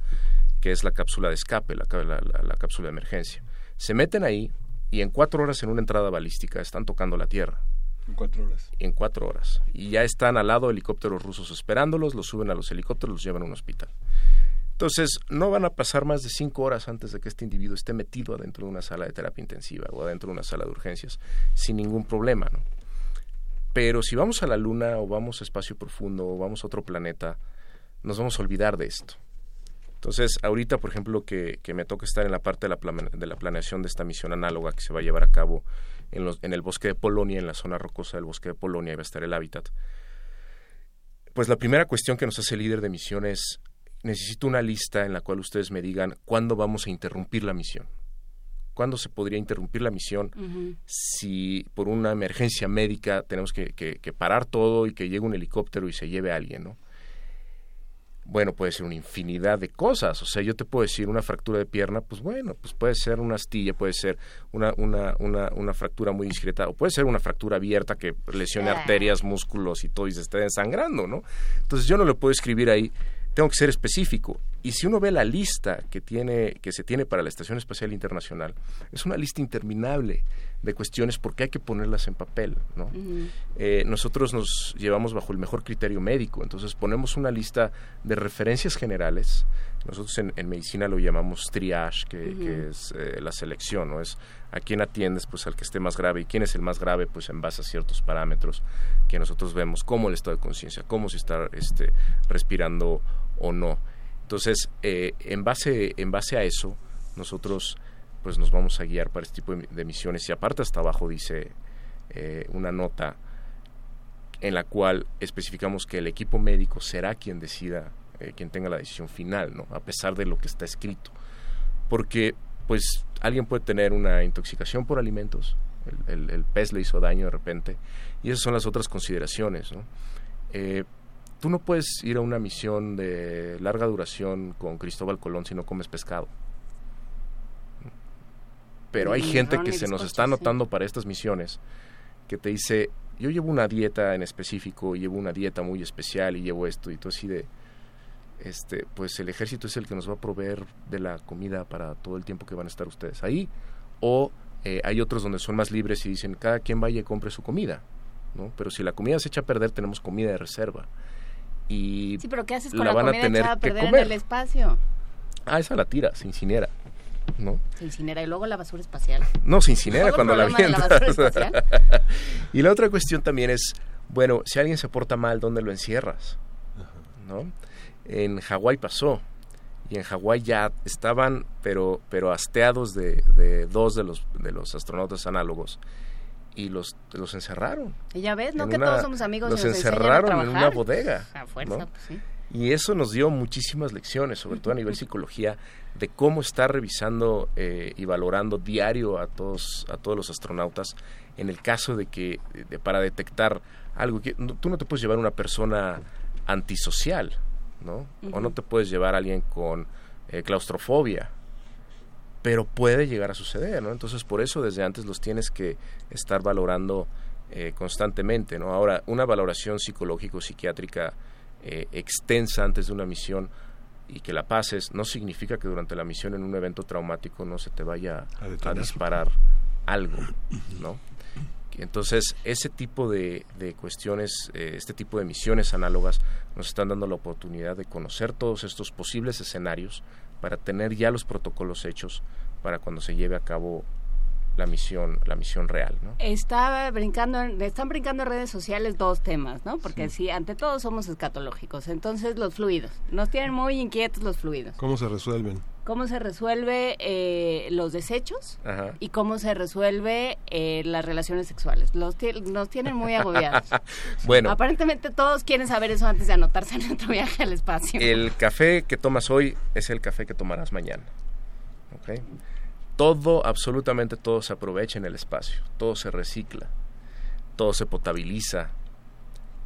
que es la cápsula de escape, la, cápsula de emergencia. Se meten ahí y en cuatro horas en una entrada balística están tocando la Tierra. En cuatro horas. En cuatro horas. Y ya están al lado helicópteros rusos esperándolos, los suben a los helicópteros, los llevan a un hospital. Entonces, no van a pasar más de cinco horas antes de que este individuo esté metido adentro de una sala de terapia intensiva o adentro de una sala de urgencias, sin ningún problema, ¿no? Pero si vamos a la Luna o vamos a espacio profundo o vamos a otro planeta, nos vamos a olvidar de esto. Entonces, ahorita, por ejemplo, que, me toca estar en la parte de la, de la, planeación de esta misión análoga que se va a llevar a cabo en, en el bosque de Polonia, en la zona rocosa del bosque de Polonia, y va a estar el hábitat. Pues la primera cuestión que nos hace el líder de misión es, necesito una lista en la cual ustedes me digan cuándo vamos a interrumpir la misión cuándo se podría interrumpir la misión si por una emergencia médica tenemos que, parar todo y que llegue un helicóptero y se lleve a alguien, ¿no? Bueno, puede ser una infinidad de cosas. O sea, yo te puedo decir una fractura de pierna, pues bueno, pues puede ser una astilla, puede ser una, una, una, una fractura muy discreta, o puede ser una fractura abierta que lesione arterias, músculos y todo y se esté desangrando, ¿no? Entonces yo no le puedo escribir ahí tengo que ser específico. Y si uno ve la lista que, tiene, que se tiene para la Estación Espacial Internacional, es una lista interminable de cuestiones porque hay que ponerlas en papel. ¿no? Eh, nosotros nos llevamos bajo el mejor criterio médico, entonces ponemos una lista de referencias generales. Nosotros en, medicina lo llamamos triage, que, es eh, la selección, ¿no? es a quién atiendes, pues al que esté más grave, y quién es el más grave, pues en base a ciertos parámetros que nosotros vemos, cómo el estado de conciencia, cómo se está este, respirando o no. Entonces, eh, en, base, en base a eso, nosotros pues nos vamos a guiar para este tipo de, misiones. Y aparte hasta abajo dice eh, una nota en la cual especificamos que el equipo médico será quien decida, eh, quien tenga la decisión final, ¿no? A pesar de lo que está escrito. Porque, pues, alguien puede tener una intoxicación por alimentos, el, el, pez le hizo daño de repente, y esas son las otras consideraciones, ¿no? tú no puedes ir a una misión de larga duración con Cristóbal Colón si no comes pescado. Pero hay gente que se nos está anotando para estas misiones que te dice, yo llevo una dieta en específico, llevo una dieta muy especial y llevo esto y todo así de, este, pues el ejército es el que nos va a proveer de la comida para todo el tiempo que van a estar ustedes ahí. O eh, hay otros donde son más libres y dicen, cada quien vaya y compre su comida. ¿no? Pero si la comida se echa a perder, tenemos comida de reserva y sí, pero ¿qué haces con la, van a tener a perder en el espacio? Ah, esa la tira, se incinera. ¿no? Se incinera y luego la basura espacial. No, se incinera cuando la avientas. *laughs* y la otra cuestión también es, bueno, si alguien se porta mal, ¿dónde lo encierras? ¿No? En Hawái pasó. Y en Hawái ya estaban, pero, pero hasteados de, de dos de los, de los astronautas análogos y los, los encerraron. Y ya ves, ¿no? Que todos somos amigos. Los encerraron en una bodega. A fuerza, pues sí. Y eso nos dio muchísimas lecciones, sobre todo a nivel *laughs* psicología, de cómo estar revisando eh, y valorando diario a todos, a todos los astronautas en el caso de que, para detectar algo que tú no te puedes llevar una persona antisocial, ¿no? O no te puedes llevar a alguien con eh, claustrofobia, pero puede llegar a suceder, ¿no? Entonces, por eso desde antes los tienes que estar valorando eh, constantemente, ¿no? Ahora, una valoración psicológico-psiquiátrica eh, extensa antes de una misión y que la pases no significa que durante la misión en un evento traumático no se te vaya a, disparar algo, ¿no? Entonces, ese tipo de, de cuestiones, eh, este tipo de misiones análogas nos están dando la oportunidad de conocer todos estos posibles escenarios para tener ya los protocolos hechos para cuando se lleve a cabo la misión la misión real ¿no? Estaba brincando están brincando en redes sociales dos temas no porque sí. ante todo somos escatológicos entonces los fluidos nos tienen muy inquietos los fluidos cómo se resuelven cómo se resuelve eh, los desechos y cómo se resuelve eh, las relaciones sexuales los nos tienen muy agobiados *laughs* bueno aparentemente todos quieren saber eso antes de anotarse en otro viaje al espacio el café que tomas hoy es el café que tomarás mañana ¿okay? todo, absolutamente todo se aprovecha en el espacio, todo se recicla, todo se potabiliza.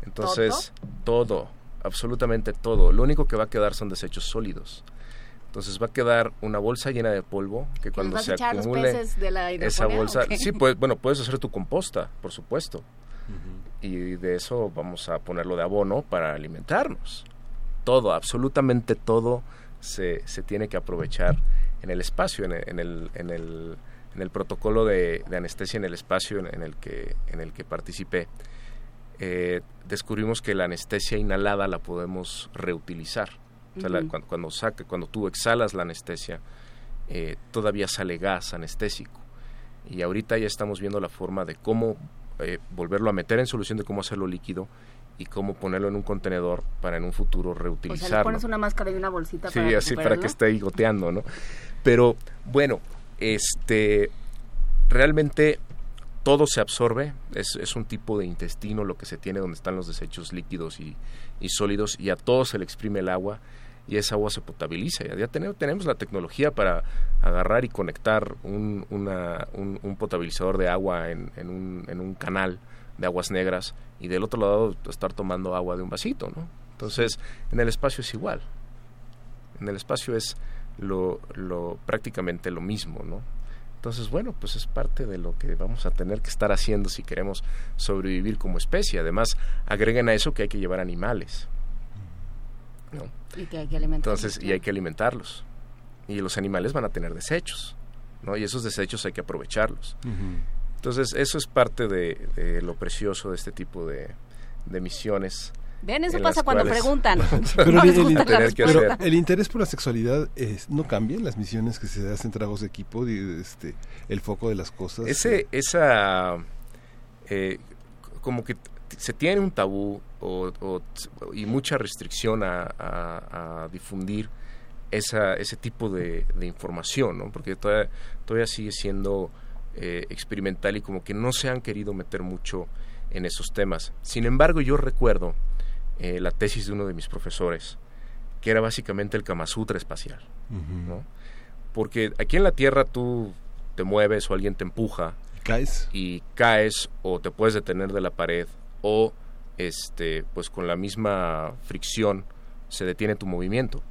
Entonces, todo, absolutamente todo. Lo único que va a quedar son desechos sólidos. Entonces va a quedar una bolsa llena de polvo que cuando se acumule esa bolsa, sí, pues bueno, puedes hacer tu composta, por supuesto. Y de eso vamos a ponerlo de abono para alimentarnos. Todo, absolutamente todo se, se tiene que aprovechar en el espacio, en el, en el, en el, protocolo de, anestesia en el espacio en, el, que, en el que participé, eh, descubrimos que la anestesia inhalada la podemos reutilizar. Cuando, cuando, cuando tú exhalas la anestesia, eh, todavía sale gas anestésico. Y ahorita ya estamos viendo la forma de cómo eh, volverlo a meter en solución, de cómo hacerlo líquido y cómo ponerlo en un contenedor para en un futuro reutilizarlo. O sea, le pones una máscara y una bolsita sí, así para que esté goteando, ¿no? Pero bueno, este realmente todo se absorbe, es, es, un tipo de intestino lo que se tiene donde están los desechos líquidos y, y sólidos y a todo se le exprime el agua y esa agua se potabiliza. Ya tenemos, tenemos la tecnología para agarrar y conectar un, una, un, potabilizador de agua en, en, un, en un canal de aguas negras y del otro lado estar tomando agua de un vasito, ¿no? Entonces, en el espacio es igual. En el espacio es lo, lo prácticamente lo mismo, ¿no? Entonces, bueno, pues es parte de lo que vamos a tener que estar haciendo si queremos sobrevivir como especie. Además, agreguen a eso que hay que llevar animales. ¿No? Y que hay que alimentarlos. Entonces, y hay que alimentarlos. Y los animales van a tener desechos, ¿no? Y esos desechos hay que aprovecharlos. Entonces, eso es parte de, lo precioso de este tipo de, de misiones Ven, eso pasa cuando preguntan. *laughs* pero, el, interés por la sexualidad no cambia en las misiones que se hacen tragos de equipo, este, el foco de las cosas. Ese, esa, eh, como que se tiene un tabú y mucha restricción a, difundir esa, ese tipo de, información, ¿no? porque todavía, todavía sigue siendo eh, experimental y como que no se han querido meter mucho en esos temas. Sin embargo, yo recuerdo eh, la tesis de uno de mis profesores, que era básicamente el Kama Sutra espacial. ¿no? Porque aquí en la Tierra tú te mueves o alguien te empuja. ¿Caes? Y caes o te puedes detener de la pared o este pues con la misma fricción se detiene tu movimiento.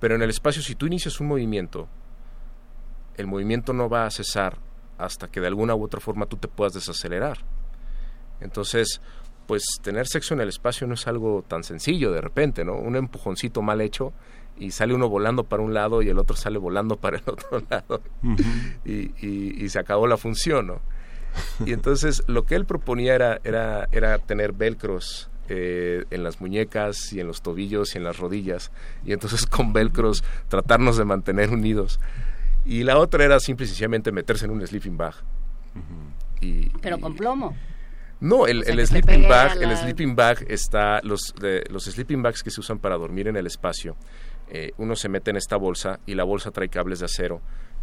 Pero en el espacio si tú inicias un movimiento, el movimiento no va a cesar hasta que de alguna u otra forma tú te puedas desacelerar. Entonces, pues tener sexo en el espacio no es algo tan sencillo de repente, ¿no? Un empujoncito mal hecho y sale uno volando para un lado y el otro sale volando para el *laughs* otro lado y, y, se acabó la función, ¿no? *laughs* Y entonces lo que él proponía era, era, era tener velcros eh, en las muñecas y en los tobillos y en las rodillas y entonces con velcros tratarnos de mantener unidos. Y la otra era simple y sencillamente meterse en un sleeping bag. y, Pero con plomo. No, el, sleeping bag, el sleeping bag está, los, los sleeping bags que se usan para dormir en el espacio, eh, uno se mete en esta bolsa y la bolsa trae cables de acero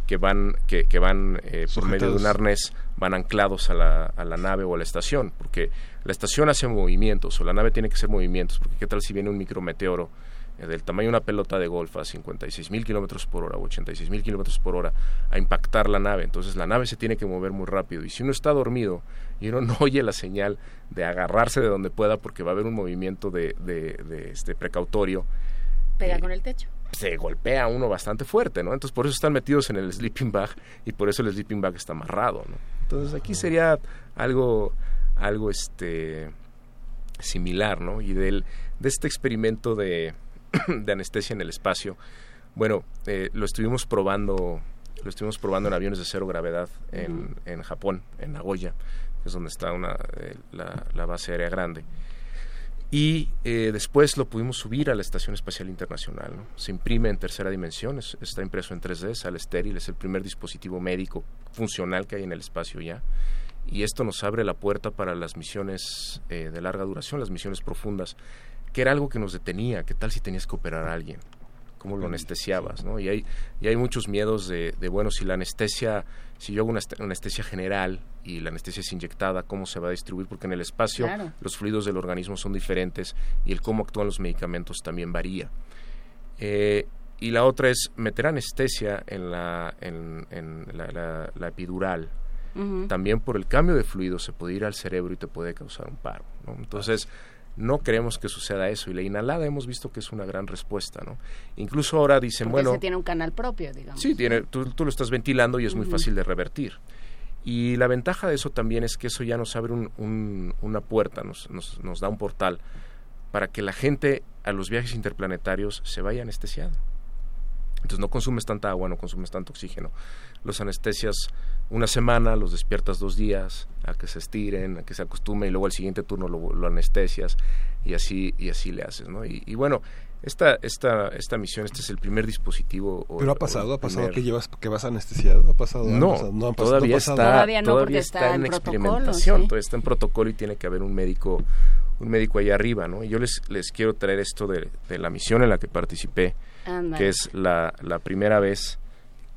que van, que, que van eh, por medio de un arnés, van anclados a la, a la nave o a la estación, porque la estación hace movimientos o la nave tiene que hacer movimientos, porque qué tal si viene un micrometeoro eh, del tamaño de una pelota de golf a 56 mil kilómetros por hora o 86 mil kilómetros por hora a impactar la nave. Entonces la nave se tiene que mover muy rápido. Y si uno está dormido y uno no oye la señal de agarrarse de donde pueda porque va a haber un movimiento de, de, este precautorio. Pega eh, con el techo. Se golpea uno bastante fuerte, ¿no? Entonces por eso están metidos en el sleeping bag y por eso el sleeping bag está amarrado, ¿no? Entonces aquí sería algo, algo este similar, ¿no? Y del, de este experimento de, *clears throat* de anestesia en el espacio. Bueno, eh, lo estuvimos probando lo estuvimos probando en aviones de cero gravedad en, en Japón, en Nagoya. que es donde está una, eh, la, base aérea grande. Y eh, después lo pudimos subir a la Estación Espacial Internacional. Se imprime en tercera dimensión, está impreso en 3D, sale estéril, es el primer dispositivo médico funcional que hay en el espacio ya. Y esto nos abre la puerta para las misiones eh, de larga duración, las misiones profundas, que era algo que nos detenía. ¿Qué tal si tenías que operar a alguien? Cómo lo anestesiabas, ¿no? Y hay, y hay muchos miedos de, bueno, si la anestesia, si yo hago una anestesia general y la anestesia es inyectada, ¿cómo se va a distribuir? Porque en el espacio los fluidos del organismo son diferentes y el cómo actúan los medicamentos también varía. Eh, y la otra es meter anestesia en la, en, la, epidural. También por el cambio de fluido se puede ir al cerebro y te puede causar un paro. ¿no? Entonces, no queremos que suceda eso y la inhalada hemos visto que es una gran respuesta, ¿no? Incluso ahora dicen, bueno... Se tiene un canal propio, digamos. Sí, tiene, tú, lo estás ventilando y es muy fácil de revertir. Y la ventaja de eso también es que eso ya nos abre un, una puerta, nos, nos, nos, da un portal para que la gente a los viajes interplanetarios se vaya anestesiada. Entonces no consumes tanta agua, no consumes tanto oxígeno. Los anestesias una semana, los despiertas dos días, a que se estiren, a que se acostumen y luego al siguiente turno lo, anestesias y así y así le haces, ¿no? Y, bueno, esta esta esta misión, este es el primer dispositivo. Pero ha pasado, ha pasado que llevas que vas anestesiado, ha pasado. No, no, todavía, está, todavía, no, todavía está, en, experimentación, todavía está en protocolo y tiene que haber un médico un médico allá arriba, ¿no? Y yo les les quiero traer esto de, de la misión en la que participé, que es la, la primera vez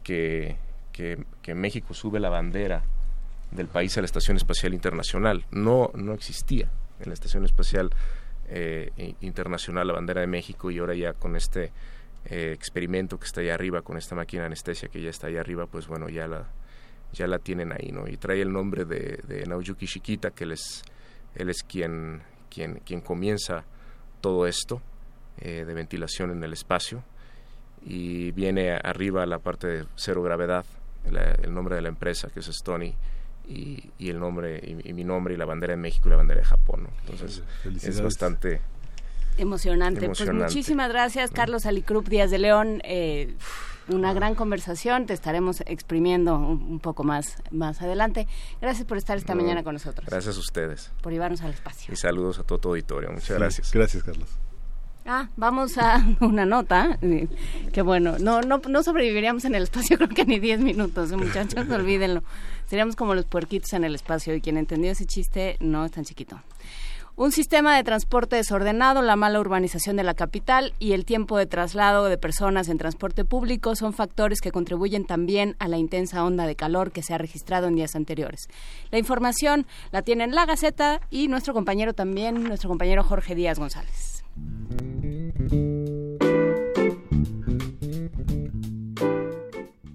que que, México sube la bandera del país a la Estación Espacial Internacional. No, no existía en la Estación Espacial eh, Internacional la bandera de México y ahora ya con este eh, experimento que está allá arriba, con esta máquina de anestesia que ya está allá arriba, pues bueno, ya la, ya la tienen ahí, ¿no? Y trae el nombre de, de Naoyuki Shikita, que él es, él es quien, quien, quien comienza todo esto eh, de ventilación en el espacio y viene arriba la parte de cero gravedad el nombre de la empresa, que es Stony, y, y el nombre, y, mi nombre, y la bandera de México y la bandera de Japón. Entonces, es bastante... Emocionante. Pues muchísimas gracias, Carlos Alicrup Díaz de León. Eh, una gran conversación, te estaremos exprimiendo un, poco más más adelante. Gracias por estar esta mañana con nosotros. Gracias a ustedes. Por llevarnos al espacio. Y saludos a todo tu auditorio. Muchas gracias. Gracias, Carlos. Ah, vamos a *laughs* una nota. Que bueno, no, no, no sobreviviríamos en el espacio *laughs* creo que ni 10 minutos, ¿eh, muchachos, *laughs* olvídenlo. Seríamos como los puerquitos en el espacio y quien entendió ese chiste no es tan chiquito. Un sistema de transporte desordenado, la mala urbanización de la capital y el tiempo de traslado de personas en transporte público son factores que contribuyen también a la intensa onda de calor que se ha registrado en días anteriores. La información la tiene en la Gaceta y nuestro compañero también, nuestro compañero Jorge Díaz González.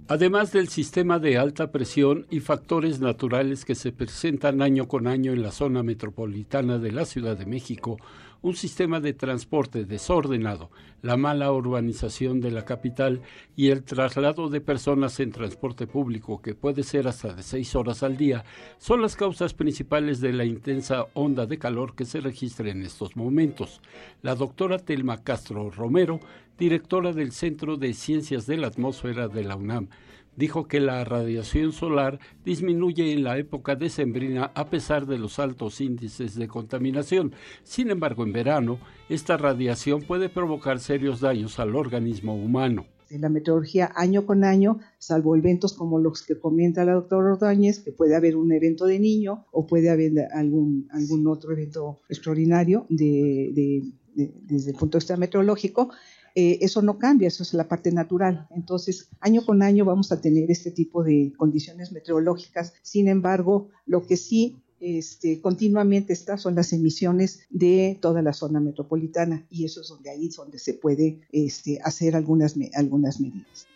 Además del sistema de alta presión y factores naturales que se presentan año con año en la zona metropolitana de la Ciudad de México, un sistema de transporte desordenado, la mala urbanización de la capital y el traslado de personas en transporte público, que puede ser hasta de seis horas al día, son las causas principales de la intensa onda de calor que se registra en estos momentos. La doctora Telma Castro Romero, directora del Centro de Ciencias de la Atmósfera de la UNAM, dijo que la radiación solar disminuye en la época decembrina a pesar de los altos índices de contaminación. Sin embargo, en verano, esta radiación puede provocar serios daños al organismo humano. En la meteorología año con año, salvo eventos como los que comenta la doctora Ordóñez, que puede haber un evento de niño o puede haber algún, algún otro evento extraordinario desde el punto de vista meteorológico, eh, eso no cambia, eso es la parte natural. Entonces, año con año vamos a tener este tipo de condiciones meteorológicas. Sin embargo, lo que sí este, continuamente está son las emisiones de toda la zona metropolitana y eso es donde ahí es donde se puede este, hacer algunas, algunas medidas.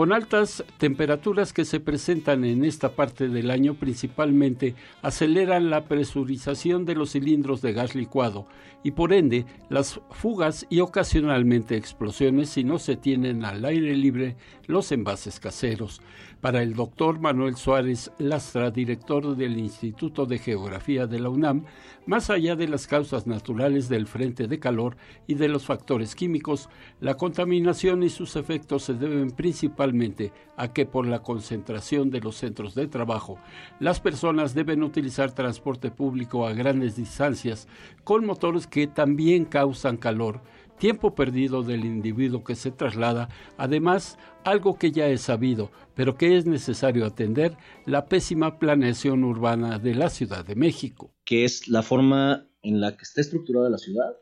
Con altas temperaturas que se presentan en esta parte del año principalmente aceleran la presurización de los cilindros de gas licuado y por ende las fugas y ocasionalmente explosiones si no se tienen al aire libre los envases caseros. Para el doctor Manuel Suárez Lastra, director del Instituto de Geografía de la UNAM, más allá de las causas naturales del frente de calor y de los factores químicos, la contaminación y sus efectos se deben principalmente a que por la concentración de los centros de trabajo, las personas deben utilizar transporte público a grandes distancias con motores que también causan calor, tiempo perdido del individuo que se traslada, además algo que ya es sabido, pero que es necesario atender, la pésima planeación urbana de la Ciudad de México. Que es la forma en la que está estructurada la ciudad,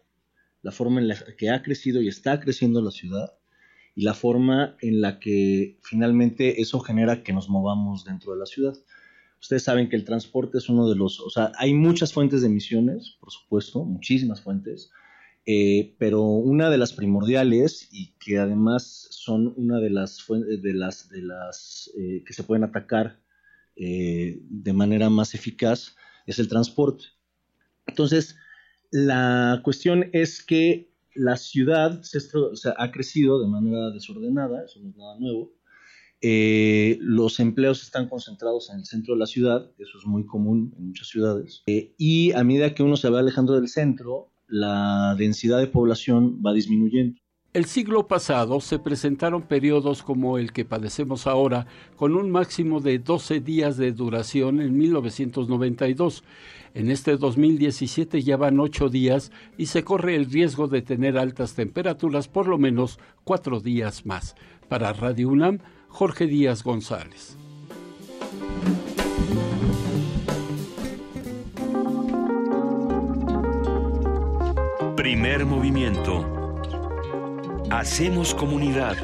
la forma en la que ha crecido y está creciendo la ciudad, y la forma en la que finalmente eso genera que nos movamos dentro de la ciudad. Ustedes saben que el transporte es uno de los, o sea, hay muchas fuentes de emisiones, por supuesto, muchísimas fuentes, eh, pero una de las primordiales y que además son una de las de las de las eh, que se pueden atacar eh, de manera más eficaz es el transporte. Entonces, la cuestión es que la ciudad se, ha crecido de manera desordenada, eso no es nada nuevo. los empleos están concentrados en el centro de la ciudad, eso es muy común en muchas ciudades. y a medida que uno se va alejando del centro, la densidad de población va disminuyendo. El siglo pasado se presentaron periodos como el que padecemos ahora, con un máximo de 12 días de duración en 1992. En este 2017 ya van 8 días y se corre el riesgo de tener altas temperaturas por lo menos 4 días más. Para Radio UNAM, Jorge Díaz González. Primer movimiento. Hacemos comunidad.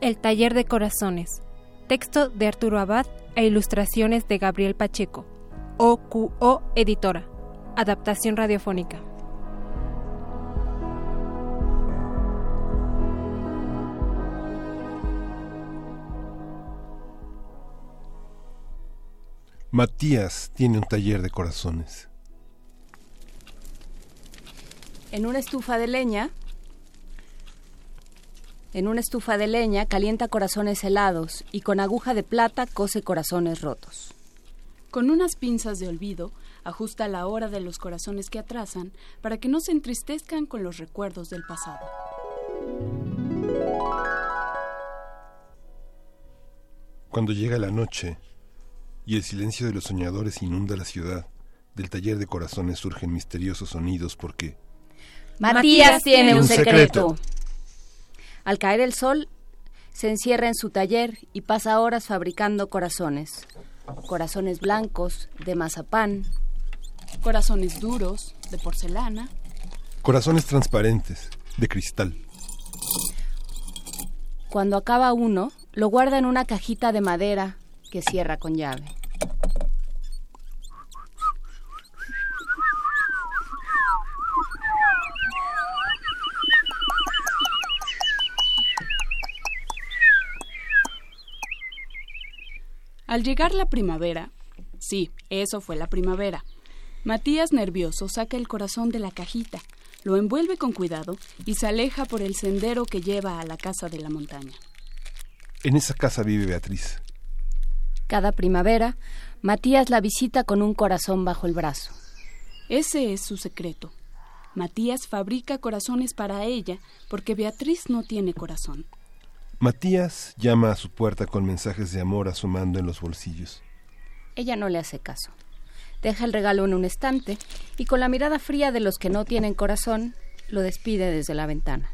El taller de corazones Texto de Arturo Abad e ilustraciones de Gabriel Pacheco. OQO Editora. Adaptación radiofónica. Matías tiene un taller de corazones. En una estufa de leña en una estufa de leña calienta corazones helados y con aguja de plata cose corazones rotos. Con unas pinzas de olvido ajusta la hora de los corazones que atrasan para que no se entristezcan con los recuerdos del pasado. Cuando llega la noche y el silencio de los soñadores inunda la ciudad, del taller de corazones surgen misteriosos sonidos porque... Matías tiene un secreto. Al caer el sol, se encierra en su taller y pasa horas fabricando corazones. Corazones blancos, de mazapán. Corazones duros, de porcelana. Corazones transparentes, de cristal. Cuando acaba uno, lo guarda en una cajita de madera que cierra con llave. Al llegar la primavera, sí, eso fue la primavera, Matías nervioso saca el corazón de la cajita, lo envuelve con cuidado y se aleja por el sendero que lleva a la casa de la montaña. En esa casa vive Beatriz. Cada primavera, Matías la visita con un corazón bajo el brazo. Ese es su secreto. Matías fabrica corazones para ella porque Beatriz no tiene corazón. Matías llama a su puerta con mensajes de amor asomando en los bolsillos. Ella no le hace caso. Deja el regalo en un estante y con la mirada fría de los que no tienen corazón, lo despide desde la ventana.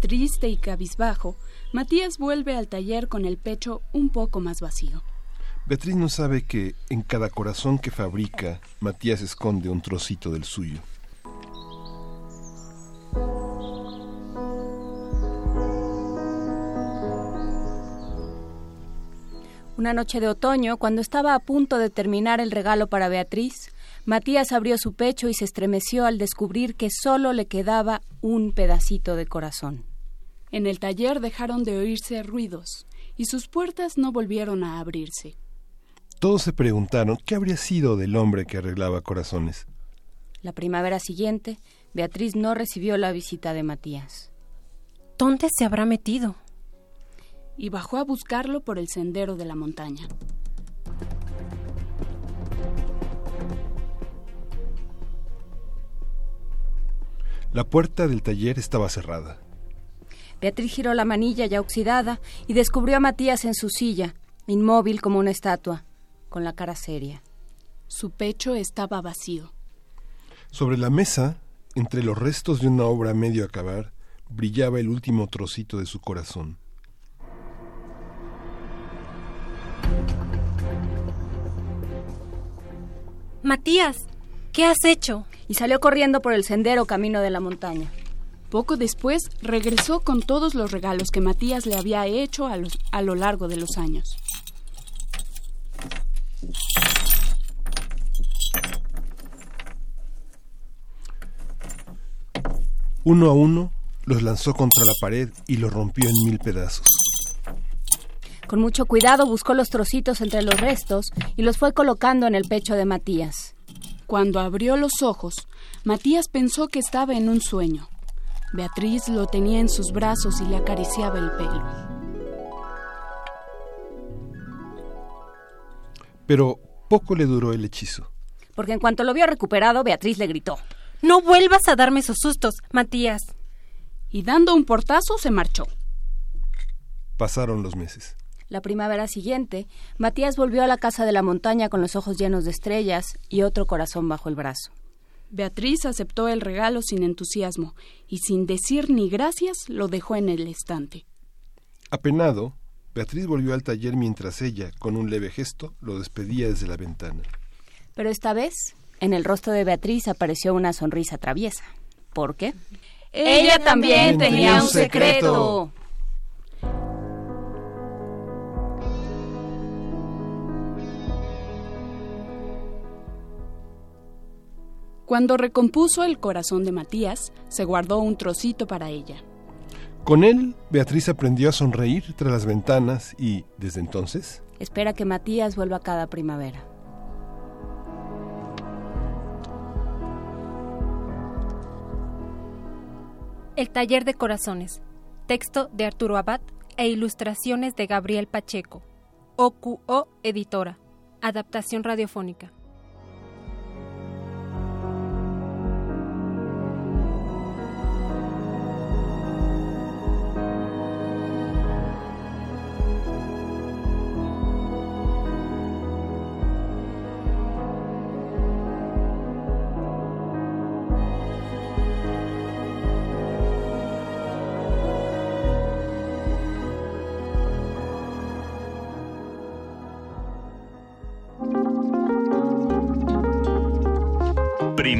Triste y cabizbajo, Matías vuelve al taller con el pecho un poco más vacío. Beatriz no sabe que en cada corazón que fabrica, Matías esconde un trocito del suyo. Una noche de otoño, cuando estaba a punto de terminar el regalo para Beatriz, Matías abrió su pecho y se estremeció al descubrir que solo le quedaba un pedacito de corazón. En el taller dejaron de oírse ruidos y sus puertas no volvieron a abrirse. Todos se preguntaron qué habría sido del hombre que arreglaba corazones. La primavera siguiente, Beatriz no recibió la visita de Matías. ¿Dónde se habrá metido? Y bajó a buscarlo por el sendero de la montaña. La puerta del taller estaba cerrada. Beatriz giró la manilla ya oxidada y descubrió a Matías en su silla, inmóvil como una estatua, con la cara seria. Su pecho estaba vacío. Sobre la mesa, entre los restos de una obra medio acabar, brillaba el último trocito de su corazón. Matías, ¿qué has hecho? Y salió corriendo por el sendero camino de la montaña. Poco después regresó con todos los regalos que Matías le había hecho a, los, a lo largo de los años. Uno a uno los lanzó contra la pared y los rompió en mil pedazos. Con mucho cuidado buscó los trocitos entre los restos y los fue colocando en el pecho de Matías. Cuando abrió los ojos, Matías pensó que estaba en un sueño. Beatriz lo tenía en sus brazos y le acariciaba el pelo. Pero poco le duró el hechizo. Porque en cuanto lo vio recuperado, Beatriz le gritó. No vuelvas a darme esos sustos, Matías. Y dando un portazo se marchó. Pasaron los meses. La primavera siguiente, Matías volvió a la casa de la montaña con los ojos llenos de estrellas y otro corazón bajo el brazo. Beatriz aceptó el regalo sin entusiasmo y sin decir ni gracias lo dejó en el estante. Apenado, Beatriz volvió al taller mientras ella, con un leve gesto, lo despedía desde la ventana. Pero esta vez, en el rostro de Beatriz apareció una sonrisa traviesa. ¿Por qué? Ella también tenía un secreto. Cuando recompuso el corazón de Matías, se guardó un trocito para ella. Con él, Beatriz aprendió a sonreír tras las ventanas y, desde entonces, espera que Matías vuelva cada primavera. El taller de corazones. Texto de Arturo Abad e ilustraciones de Gabriel Pacheco. OQO Editora. Adaptación radiofónica.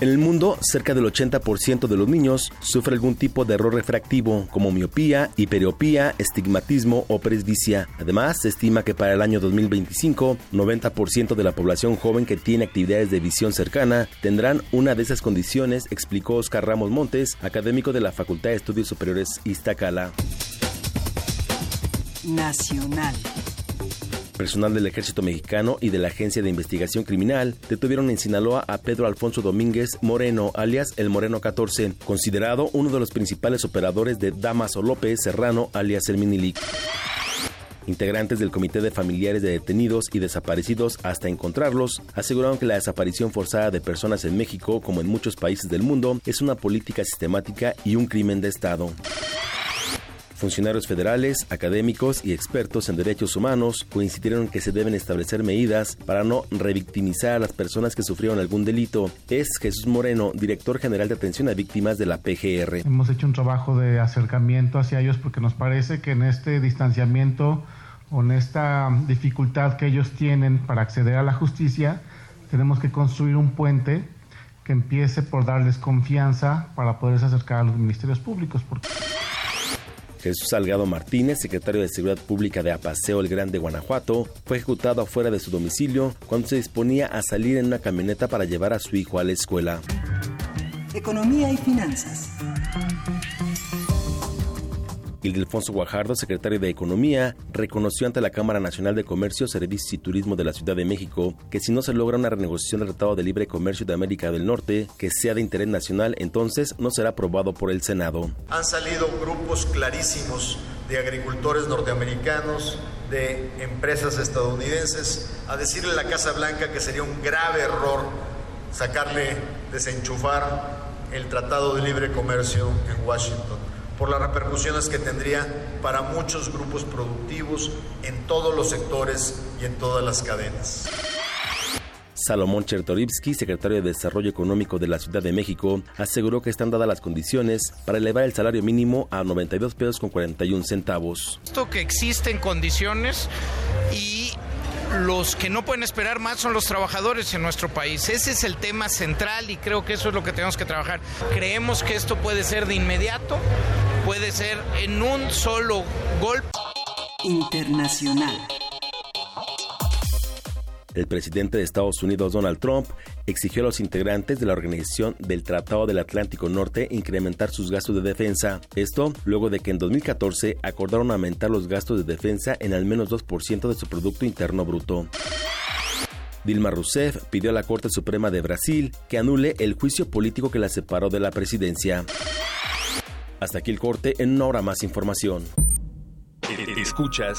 En el mundo, cerca del 80% de los niños sufre algún tipo de error refractivo, como miopía, hiperiopía, estigmatismo o presbicia. Además, se estima que para el año 2025, 90% de la población joven que tiene actividades de visión cercana tendrán una de esas condiciones, explicó Oscar Ramos Montes, académico de la Facultad de Estudios Superiores Iztacala. Nacional. Personal del Ejército Mexicano y de la Agencia de Investigación Criminal detuvieron en Sinaloa a Pedro Alfonso Domínguez Moreno, alias El Moreno 14, considerado uno de los principales operadores de Damaso López Serrano, alias El Minilic. Integrantes del Comité de Familiares de Detenidos y Desaparecidos hasta encontrarlos aseguraron que la desaparición forzada de personas en México, como en muchos países del mundo, es una política sistemática y un crimen de Estado. Funcionarios federales, académicos y expertos en derechos humanos coincidieron en que se deben establecer medidas para no revictimizar a las personas que sufrieron algún delito. Es Jesús Moreno, director general de atención a víctimas de la PGR. Hemos hecho un trabajo de acercamiento hacia ellos porque nos parece que en este distanciamiento o en esta dificultad que ellos tienen para acceder a la justicia, tenemos que construir un puente que empiece por darles confianza para poderse acercar a los ministerios públicos. Porque... Jesús Salgado Martínez, secretario de Seguridad Pública de Apaseo El Grande, Guanajuato, fue ejecutado afuera de su domicilio cuando se disponía a salir en una camioneta para llevar a su hijo a la escuela. Economía y finanzas. Ildefonso Guajardo, secretario de Economía, reconoció ante la Cámara Nacional de Comercio, Servicios y Turismo de la Ciudad de México que si no se logra una renegociación del Tratado de Libre Comercio de América del Norte que sea de interés nacional, entonces no será aprobado por el Senado. Han salido grupos clarísimos de agricultores norteamericanos, de empresas estadounidenses, a decirle a la Casa Blanca que sería un grave error sacarle, desenchufar el Tratado de Libre Comercio en Washington por las repercusiones que tendría para muchos grupos productivos en todos los sectores y en todas las cadenas. Salomón Chertorivsky, secretario de Desarrollo Económico de la Ciudad de México, aseguró que están dadas las condiciones para elevar el salario mínimo a 92 pesos con 41 centavos. Esto que existen condiciones y los que no pueden esperar más son los trabajadores en nuestro país. Ese es el tema central y creo que eso es lo que tenemos que trabajar. Creemos que esto puede ser de inmediato, puede ser en un solo golpe. Internacional. El presidente de Estados Unidos, Donald Trump, exigió a los integrantes de la Organización del Tratado del Atlántico Norte incrementar sus gastos de defensa. Esto luego de que en 2014 acordaron aumentar los gastos de defensa en al menos 2% de su Producto Interno Bruto. Dilma Rousseff pidió a la Corte Suprema de Brasil que anule el juicio político que la separó de la presidencia. Hasta aquí el corte, en una hora más información. Escuchas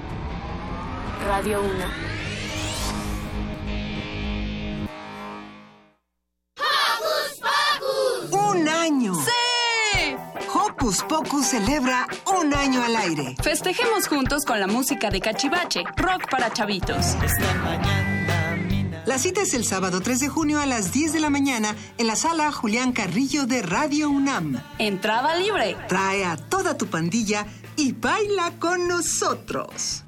Radio 1. ¡Un año! ¡Sí! Hocus Pocus celebra un año al aire. Festejemos juntos con la música de Cachivache, rock para chavitos. La cita es el sábado 3 de junio a las 10 de la mañana en la sala Julián Carrillo de Radio UNAM. Entrada libre. Trae a toda tu pandilla y baila con nosotros.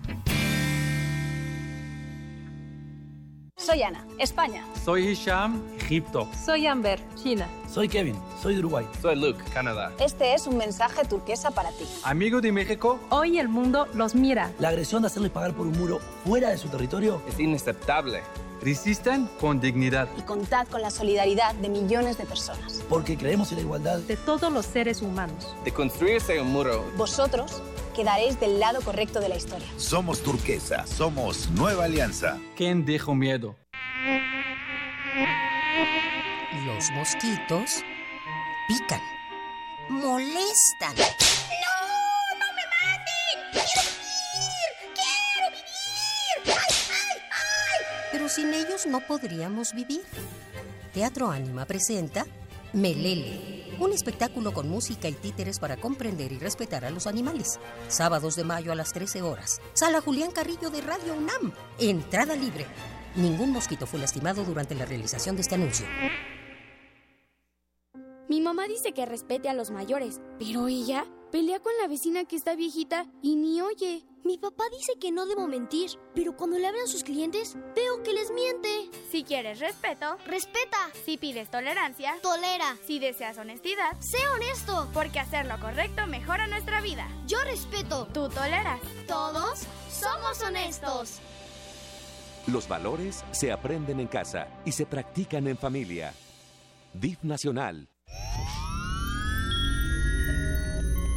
Soy Ana, España. Soy Hisham, Egipto. Soy Amber, China. Soy Kevin, soy de Uruguay. Soy Luke, Canadá. Este es un mensaje turquesa para ti. Amigo de México. Hoy el mundo los mira. La agresión de hacerles pagar por un muro fuera de su territorio es inaceptable. Resisten con dignidad. Y contad con la solidaridad de millones de personas. Porque creemos en la igualdad de todos los seres humanos. De construirse un muro. Vosotros quedaréis del lado correcto de la historia. Somos turquesa, somos nueva alianza. ¿Quién dijo miedo? Los mosquitos pican, molestan. ¡No! ¡No me maten! ¡Quiero vivir! ¡Quiero vivir! ¡Ay, ay, ay! Pero sin ellos no podríamos vivir. Teatro Ánima presenta Melele, un espectáculo con música y títeres para comprender y respetar a los animales. Sábados de mayo a las 13 horas. Sala Julián Carrillo de Radio UNAM. Entrada libre. Ningún mosquito fue lastimado durante la realización de este anuncio. Mi mamá dice que respete a los mayores, pero ella pelea con la vecina que está viejita y ni oye. Mi papá dice que no debo mentir, pero cuando le hablan sus clientes, veo que les miente. Si quieres respeto, respeta. Si pides tolerancia, tolera. Si deseas honestidad, sé honesto. Porque hacer lo correcto mejora nuestra vida. Yo respeto. Tú toleras. Todos somos honestos. Los valores se aprenden en casa y se practican en familia. DIF Nacional.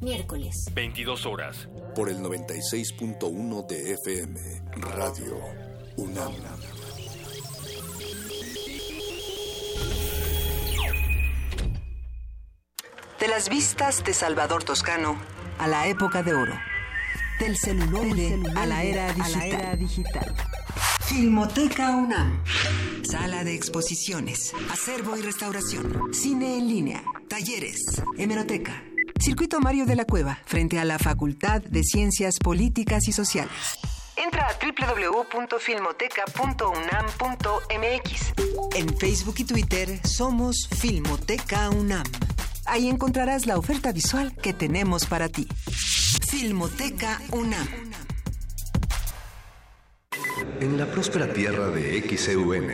Miércoles. 22 horas. Por el 96.1 de FM. Radio UNAM. De las vistas de Salvador Toscano a la época de oro. Del celuloide a la era digital. Filmoteca UNAM. Sala de exposiciones, acervo y restauración, cine en línea, talleres, hemeroteca. Circuito Mario de la Cueva, frente a la Facultad de Ciencias Políticas y Sociales. Entra a www.filmoteca.unam.mx. En Facebook y Twitter somos Filmoteca UNAM. Ahí encontrarás la oferta visual que tenemos para ti. Filmoteca UNAM. En la próspera tierra de XEUN,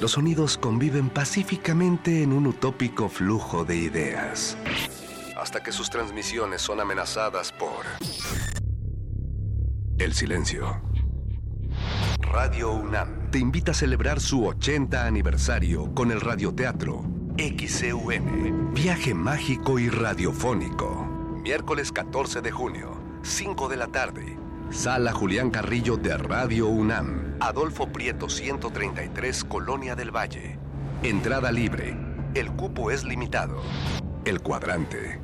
los sonidos conviven pacíficamente en un utópico flujo de ideas. Que sus transmisiones son amenazadas por el silencio. Radio UNAM te invita a celebrar su 80 aniversario con el radioteatro XEUN, viaje mágico y radiofónico. Miércoles 14 de junio, 5 de la tarde. Sala Julián Carrillo de Radio UNAM, Adolfo Prieto 133, Colonia del Valle. Entrada libre. El cupo es limitado. El cuadrante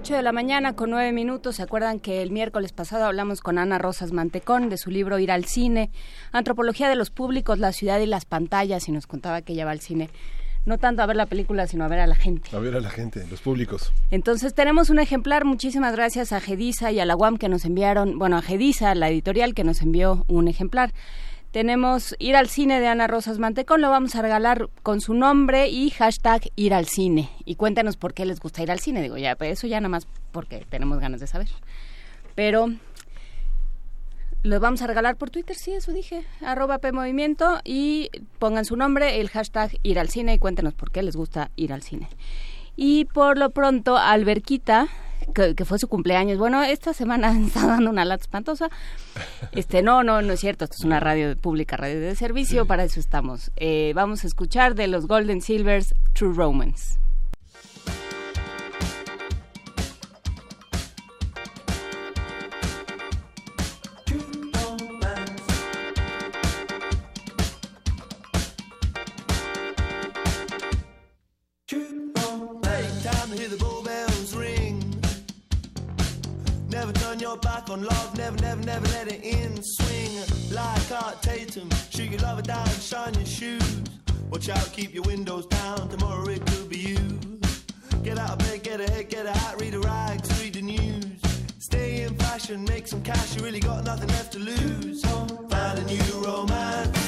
8 de la mañana con 9 minutos. ¿Se acuerdan que el miércoles pasado hablamos con Ana Rosas Mantecón de su libro Ir al cine, Antropología de los públicos, la ciudad y las pantallas y nos contaba que ella va al cine no tanto a ver la película, sino a ver a la gente. A ver a la gente, los públicos. Entonces tenemos un ejemplar, muchísimas gracias a Gedisa y a la UAM que nos enviaron, bueno, a Gedisa, la editorial que nos envió un ejemplar. Tenemos Ir al cine de Ana Rosas Mantecón, lo vamos a regalar con su nombre y hashtag Ir al cine. Y cuéntenos por qué les gusta ir al cine. Digo, ya, eso ya nada más porque tenemos ganas de saber. Pero lo vamos a regalar por Twitter, sí, eso dije, arroba PMovimiento y pongan su nombre, el hashtag ir al cine y cuéntenos por qué les gusta ir al cine. Y por lo pronto, Alberquita, que, que fue su cumpleaños, bueno, esta semana *laughs* está dando una lata espantosa. Este, no, no, no es cierto, esto es una radio pública, radio de servicio, para eso estamos. Eh, vamos a escuchar de los Golden Silvers True Romance. Back on love, never, never, never let it in. Swing like Art Tatum, shoot your lover down, shine your shoes. Watch out, keep your windows down, tomorrow it could be you. Get out of bed, get a head, get a hat, read the rags, read the news. Stay in fashion, make some cash, you really got nothing left to lose. Find a new romance.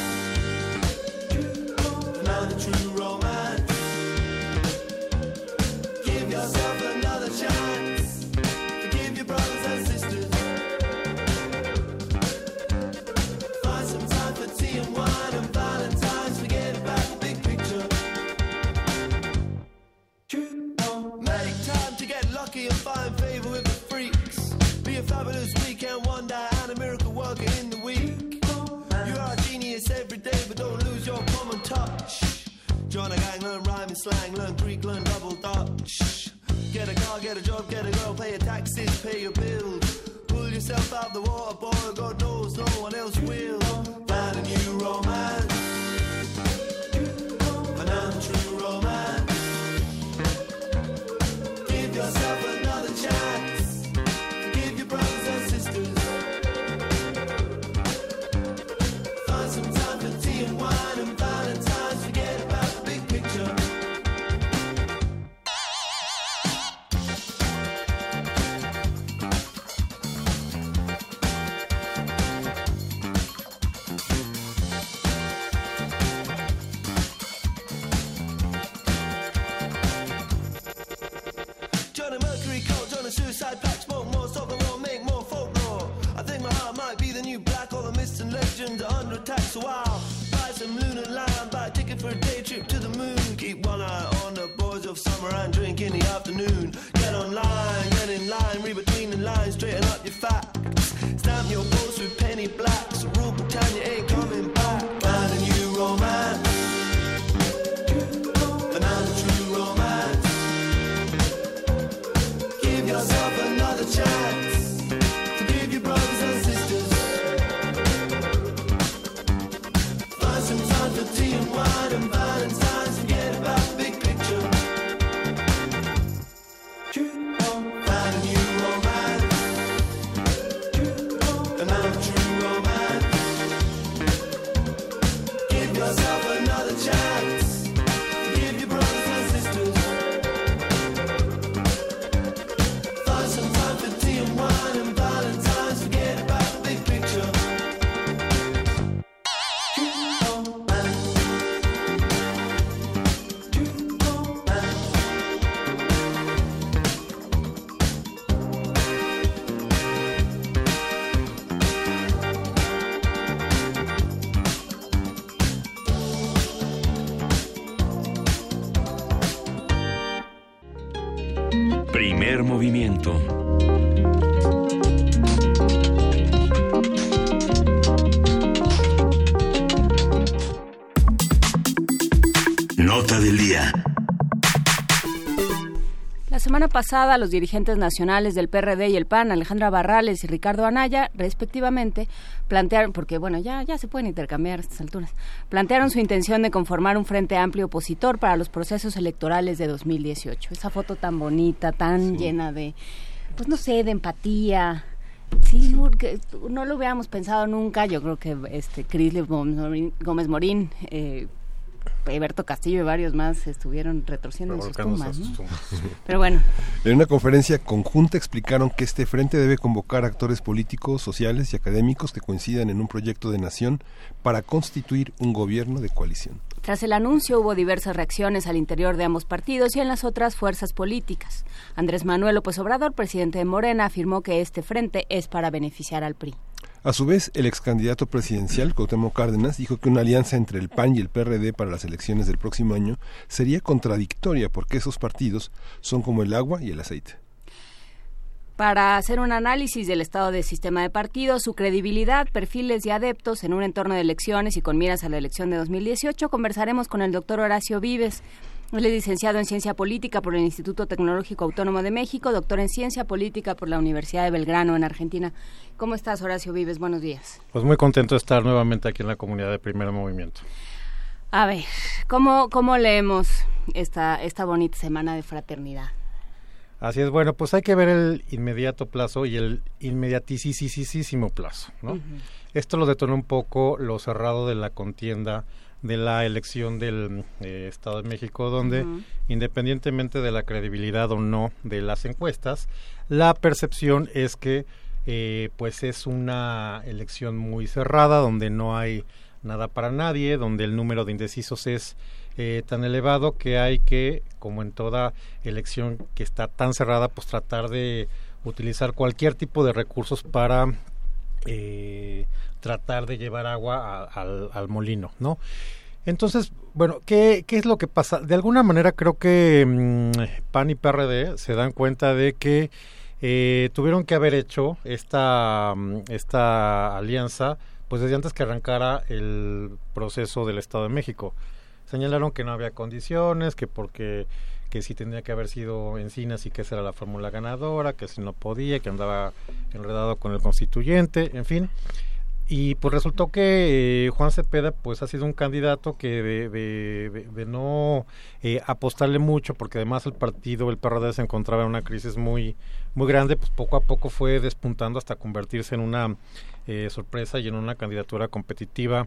Slang, learn Greek, learn double Dutch. Get a car, get a job, get a girl, pay your taxes, pay your bills. Pull yourself out the water, boy, God knows no one else will. Find a new romance. Summer and drink in the afternoon. Get online, get in line, read between the lines, straighten up your facts. Stamp your post with penny blacks. Del día. La semana pasada, los dirigentes nacionales del PRD y el PAN, Alejandra Barrales y Ricardo Anaya, respectivamente, plantearon, porque bueno, ya, ya se pueden intercambiar a estas alturas, plantearon su intención de conformar un frente amplio opositor para los procesos electorales de 2018. Esa foto tan bonita, tan llena de, pues no sé, de empatía. Sí, porque no lo hubiéramos pensado nunca. Yo creo que este Cris Gómez Morín, Gómez Morín eh, Eberto Castillo y varios más estuvieron retorciendo en sus tumbas. ¿no? Pero bueno, En una conferencia conjunta explicaron que este frente debe convocar actores políticos, sociales y académicos que coincidan en un proyecto de nación para constituir un gobierno de coalición. Tras el anuncio hubo diversas reacciones al interior de ambos partidos y en las otras fuerzas políticas. Andrés Manuel López Obrador, presidente de Morena, afirmó que este frente es para beneficiar al PRI. A su vez, el ex candidato presidencial, Cuauhtémoc Cárdenas, dijo que una alianza entre el PAN y el PRD para las elecciones del próximo año sería contradictoria porque esos partidos son como el agua y el aceite. Para hacer un análisis del estado del sistema de partidos, su credibilidad, perfiles y adeptos en un entorno de elecciones y con miras a la elección de 2018, conversaremos con el doctor Horacio Vives. Él es licenciado en Ciencia Política por el Instituto Tecnológico Autónomo de México, doctor en Ciencia Política por la Universidad de Belgrano, en Argentina. ¿Cómo estás, Horacio Vives? Buenos días. Pues muy contento de estar nuevamente aquí en la comunidad de Primer Movimiento. A ver, ¿cómo, cómo leemos esta, esta bonita semana de fraternidad? Así es, bueno, pues hay que ver el inmediato plazo y el inmediatísimo plazo, ¿no? Ujú. Esto lo detonó un poco lo cerrado de la contienda de la elección del eh, Estado de México, donde independientemente de la credibilidad o no de las encuestas, la percepción es que eh, pues es una elección muy cerrada, donde no hay nada para nadie, donde el número de indecisos es eh, tan elevado que hay que, como en toda elección que está tan cerrada, pues tratar de utilizar cualquier tipo de recursos para eh, tratar de llevar agua al, al molino, ¿no? Entonces, bueno, ¿qué, ¿qué es lo que pasa? De alguna manera creo que mm, PAN y PRD se dan cuenta de que eh, tuvieron que haber hecho esta, mm, esta alianza pues desde antes que arrancara el proceso del Estado de México. Señalaron que no había condiciones, que porque que si tenía que haber sido Encinas y que esa era la fórmula ganadora, que si no podía, que andaba enredado con el constituyente, en fin. Y pues resultó que eh, Juan Cepeda pues ha sido un candidato que de, de- de- de no eh, apostarle mucho, porque además el partido, el PRD se encontraba en una crisis muy, muy grande, pues poco a poco fue despuntando hasta convertirse en una eh, sorpresa y en una candidatura competitiva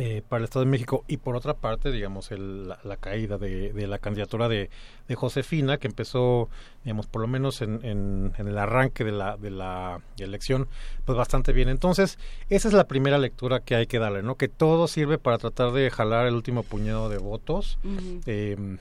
eh, para el Estado de México y por otra parte, digamos, el- la, la caída de, de la candidatura de, de Josefina, que empezó, digamos, por lo menos en, en- en el arranque de la, de la elección, pues bastante bien. Entonces, esa es la primera lectura que hay que darle, ¿no? Que todo sirve para tratar de jalar el último puñado de votos. Eh,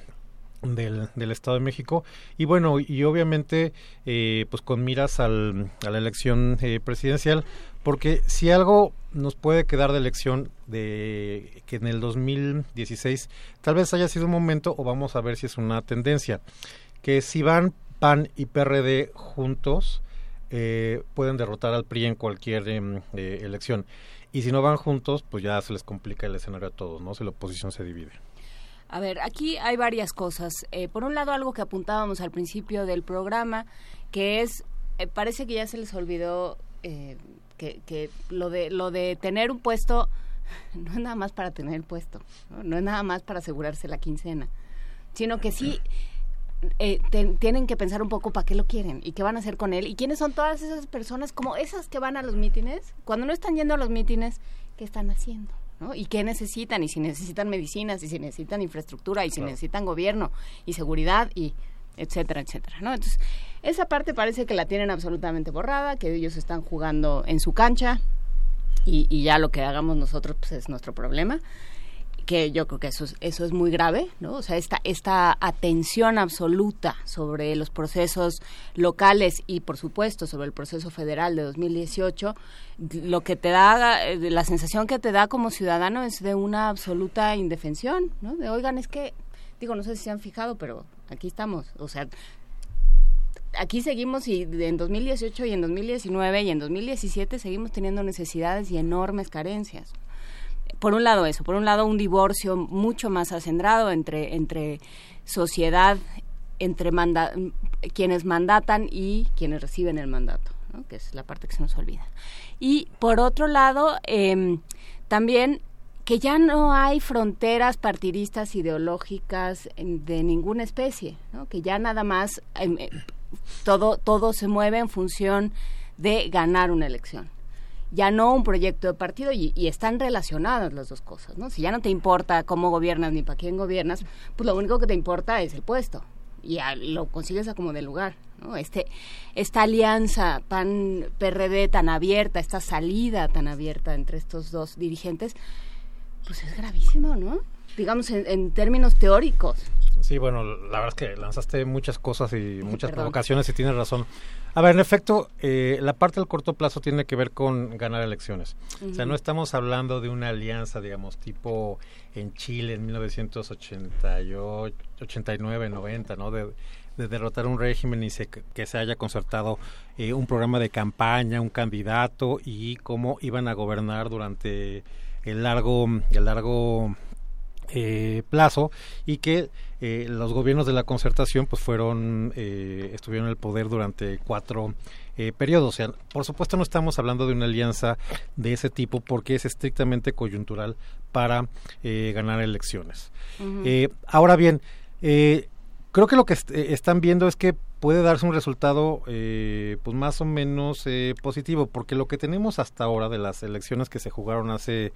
del, del Estado de México y bueno y obviamente eh, pues con miras al, a la elección eh, presidencial porque si algo nos puede quedar de elección de que en el 2016 tal vez haya sido un momento o vamos a ver si es una tendencia que si van PAN y PRD juntos eh, pueden derrotar al PRI en cualquier em, eh, elección. Y si no van juntos pues ya se les complica el escenario a todos no si la oposición se divide. A ver, aquí hay varias cosas. Eh, por un lado, algo que apuntábamos al principio del programa, que es, eh, parece que ya se les olvidó eh, que, que lo de lo de tener un puesto *laughs* no es nada más para tener el puesto, no, no es nada más para asegurarse la quincena, sino que sí eh, tienen que pensar un poco para qué lo quieren y qué van a hacer con él y quiénes son todas esas personas como esas que van a los mítines. Cuando no están yendo a los mítines, ¿qué están haciendo? ¿no? ¿Y qué necesitan? Y si necesitan medicinas, y si necesitan infraestructura, y si necesitan gobierno, y seguridad, y etcétera, etcétera, ¿no? Entonces, esa parte parece que la tienen absolutamente borrada, que ellos están jugando en su cancha, y, ya lo que hagamos nosotros pues, es nuestro problema que yo creo que eso es, eso es muy grave, ¿no? O sea, esta, esta atención absoluta sobre los procesos locales y, por supuesto, sobre el proceso federal de 2018, lo que te da, eh, la sensación que te da como ciudadano es de una absoluta indefensión, ¿no? De, oigan, es que, digo, no sé si se han fijado, pero aquí estamos, o sea, aquí seguimos y en 2018 y en 2019 y en 2017 seguimos teniendo necesidades y enormes carencias por un lado eso, por un lado un divorcio mucho más acendrado entre, entre sociedad, entre manda quienes mandatan y quienes reciben el mandato, ¿no? que es la parte que se nos olvida. Y por otro lado, eh, también que ya no hay fronteras partidistas ideológicas de ninguna especie, ¿no? que ya nada más em, todo, todo se mueve en función de ganar una elección ya no un proyecto de partido y, y están relacionadas las dos cosas, ¿no? Si ya no te importa cómo gobiernas ni para quién gobiernas, pues lo único que te importa es el puesto y lo consigues a como de lugar, ¿no? Este, esta alianza PAN PRD tan abierta, esta salida tan abierta entre estos dos dirigentes, pues es gravísimo, ¿no? Digamos en, en términos teóricos. Sí, bueno, la verdad es que lanzaste muchas cosas y muchas perdón. provocaciones y tienes razón. A ver, en efecto, eh, la parte del corto plazo tiene que ver con ganar elecciones. O sea, no estamos hablando de una alianza, digamos, tipo en Chile en 1988, 89, 90, ¿no? De, de derrotar un régimen y se- que se haya concertado eh, un programa de campaña, un candidato y cómo iban a gobernar durante el largo, el largo eh, plazo y que eh, los gobiernos de la concertación pues fueron eh, estuvieron en el poder durante cuatro periodos. O sea, por supuesto no estamos hablando de una alianza de ese tipo porque es estrictamente coyuntural para ganar elecciones. Ahora bien, creo que lo que est- están viendo es que puede darse un resultado eh, pues más o menos eh, positivo porque lo que tenemos hasta ahora de las elecciones que se jugaron hace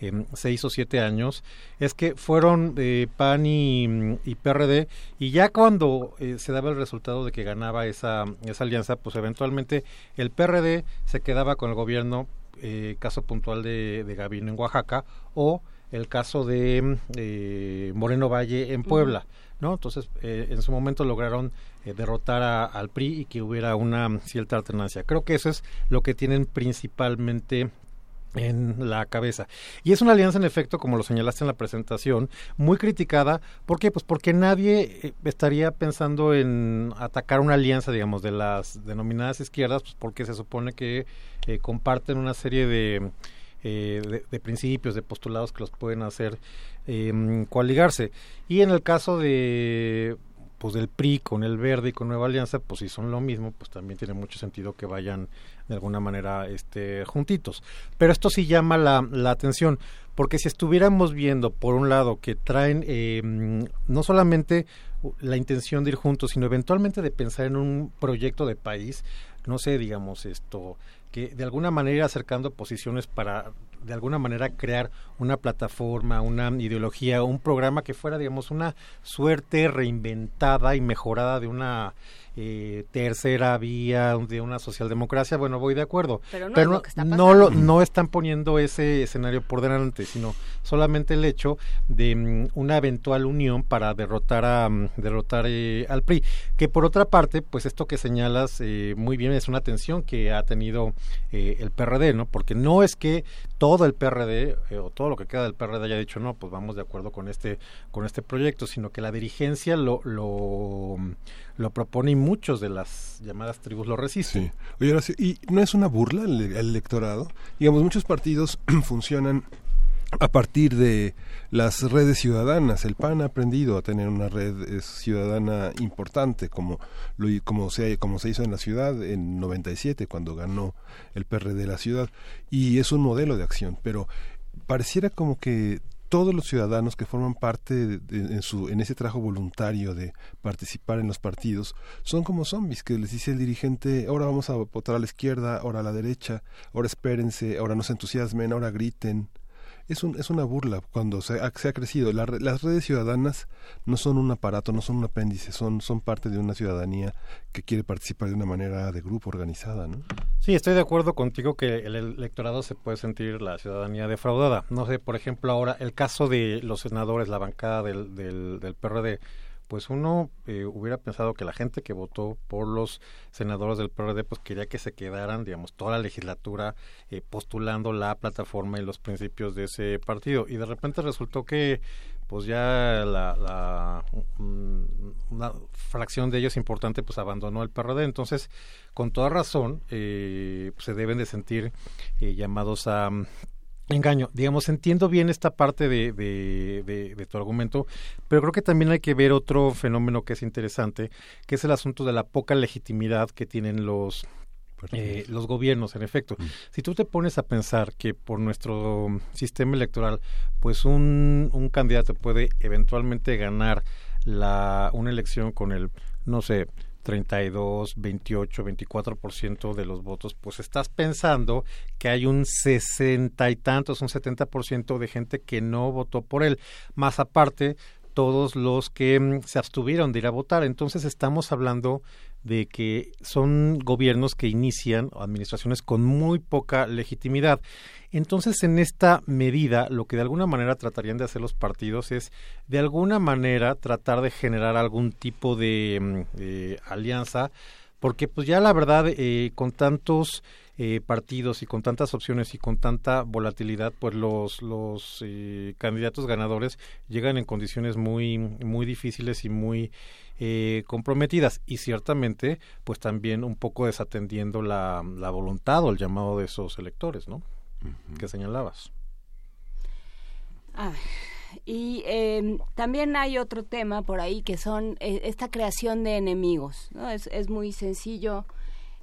em, seis o siete años es que fueron eh, PAN y, y PRD y ya cuando eh, se daba el resultado de que ganaba esa, esa alianza pues eventualmente el PRD se quedaba con el gobierno eh, caso puntual de, de Gavino en Oaxaca o el caso de eh, Moreno Valle en Puebla. ¿no? Entonces, eh, en su momento lograron eh, derrotar a- al PRI y que hubiera una cierta alternancia. Creo que eso es lo que tienen principalmente en la cabeza. Y es una alianza, en efecto, como lo señalaste en la presentación, muy criticada. ¿Por qué? Pues porque nadie eh, estaría pensando en atacar una alianza, digamos, de las denominadas izquierdas, pues porque se supone que eh, comparten una serie de, eh, de, de principios, de postulados que los pueden hacer eh, coaligarse. Y en el caso de pues del PRI con el Verde y con Nueva Alianza, pues si son lo mismo, pues también tiene mucho sentido que vayan de alguna manera este juntitos. Pero esto sí llama la, la atención, porque si estuviéramos viendo por un lado que traen eh, no solamente la intención de ir juntos, sino eventualmente de pensar en un proyecto de país, no sé, digamos esto, que de alguna manera acercando posiciones para de alguna manera crear una plataforma, una ideología, un programa que fuera, digamos, una suerte reinventada y mejorada de una eh, tercera vía, de una socialdemocracia, bueno, voy de acuerdo. Pero no es lo que está no, lo- no están poniendo ese escenario por delante, sino solamente el hecho de mm, una eventual unión para derrotar a mm, derrotar eh, al PRI. Que por otra parte, pues esto que señalas eh, muy bien es una tensión que ha tenido eh, el PRD, ¿no? Porque no es que todo el PRD eh, o todo lo que queda del PRD haya dicho no, pues vamos de acuerdo con este con este proyecto, sino que la dirigencia lo lo, lo propone y muchos de las llamadas tribus lo resisten. Sí. Oye, ¿y no es una burla el, el electorado? Digamos, muchos partidos *clears throat* funcionan a partir de las redes ciudadanas. El PAN ha aprendido a tener una red ciudadana importante, como, lo, como, se, como se hizo en la ciudad en 97, cuando ganó el PRD de la ciudad. Y es un modelo de acción, pero pareciera como que todos los ciudadanos que forman parte de- en, su, en ese trabajo voluntario de participar en los partidos son como zombies que les dice el dirigente ahora vamos a votar a la izquierda, ahora a la derecha, ahora espérense, ahora no se entusiasmen, ahora griten. Es, un, es una burla cuando se ha, crecido. La las redes ciudadanas no son un aparato, no son un apéndice, son, son parte de una ciudadanía que quiere participar de una manera de grupo organizada. ¿no? Sí, estoy de acuerdo contigo que el electorado se puede sentir la ciudadanía defraudada. No sé, por ejemplo, ahora el caso de los senadores, la bancada del, del, del PRD, pues uno eh, hubiera pensado que la gente que votó por los senadores del PRD pues quería que se quedaran, digamos, toda la legislatura eh, postulando la plataforma y los principios de ese partido. Y de repente resultó que pues ya la, una fracción de ellos importante pues abandonó el PRD entonces con toda razón eh, se deben de sentir eh, llamados a engaño. Digamos entiendo bien esta parte de, de, de, de tu argumento pero creo que también hay que ver otro fenómeno que es interesante que es el asunto de la poca legitimidad que tienen los eh, los gobiernos, en efecto. Si tú te pones a pensar que por nuestro sistema electoral, pues un, un candidato puede eventualmente ganar la, una elección con el, no sé, 32, 28, 24% de los votos, pues estás pensando que hay un sesenta y tantos, un 70% de gente que no votó por él. Más aparte, todos los que mm, se abstuvieron de ir a votar. Entonces estamos hablando de que son gobiernos que inician administraciones con muy poca legitimidad. Entonces, en esta medida, lo que de alguna manera tratarían de hacer los partidos es, de alguna manera, tratar de generar algún tipo de, mm, alianza, porque pues ya la verdad, eh, con tantos eh, partidos y con tantas opciones y con tanta volatilidad, pues los, los eh, candidatos ganadores llegan en condiciones muy, muy difíciles y muy eh, comprometidas y ciertamente pues también un poco desatendiendo la, la voluntad o el llamado de esos electores, ¿no? Que señalabas. Ah, y eh, también hay otro tema por ahí que son eh, esta creación de enemigos. ¿no? Es, es muy sencillo.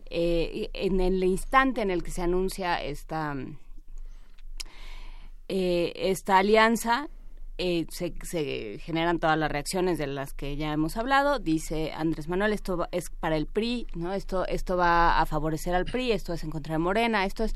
eh, en el instante en el que se anuncia esta, eh, esta alianza, eh, se, se generan todas las reacciones de las que ya hemos hablado. Dice Andrés Manuel, esto va- es para el PRI, ¿no? Esto, esto va a favorecer al PRI, esto es en contra de Morena, esto es...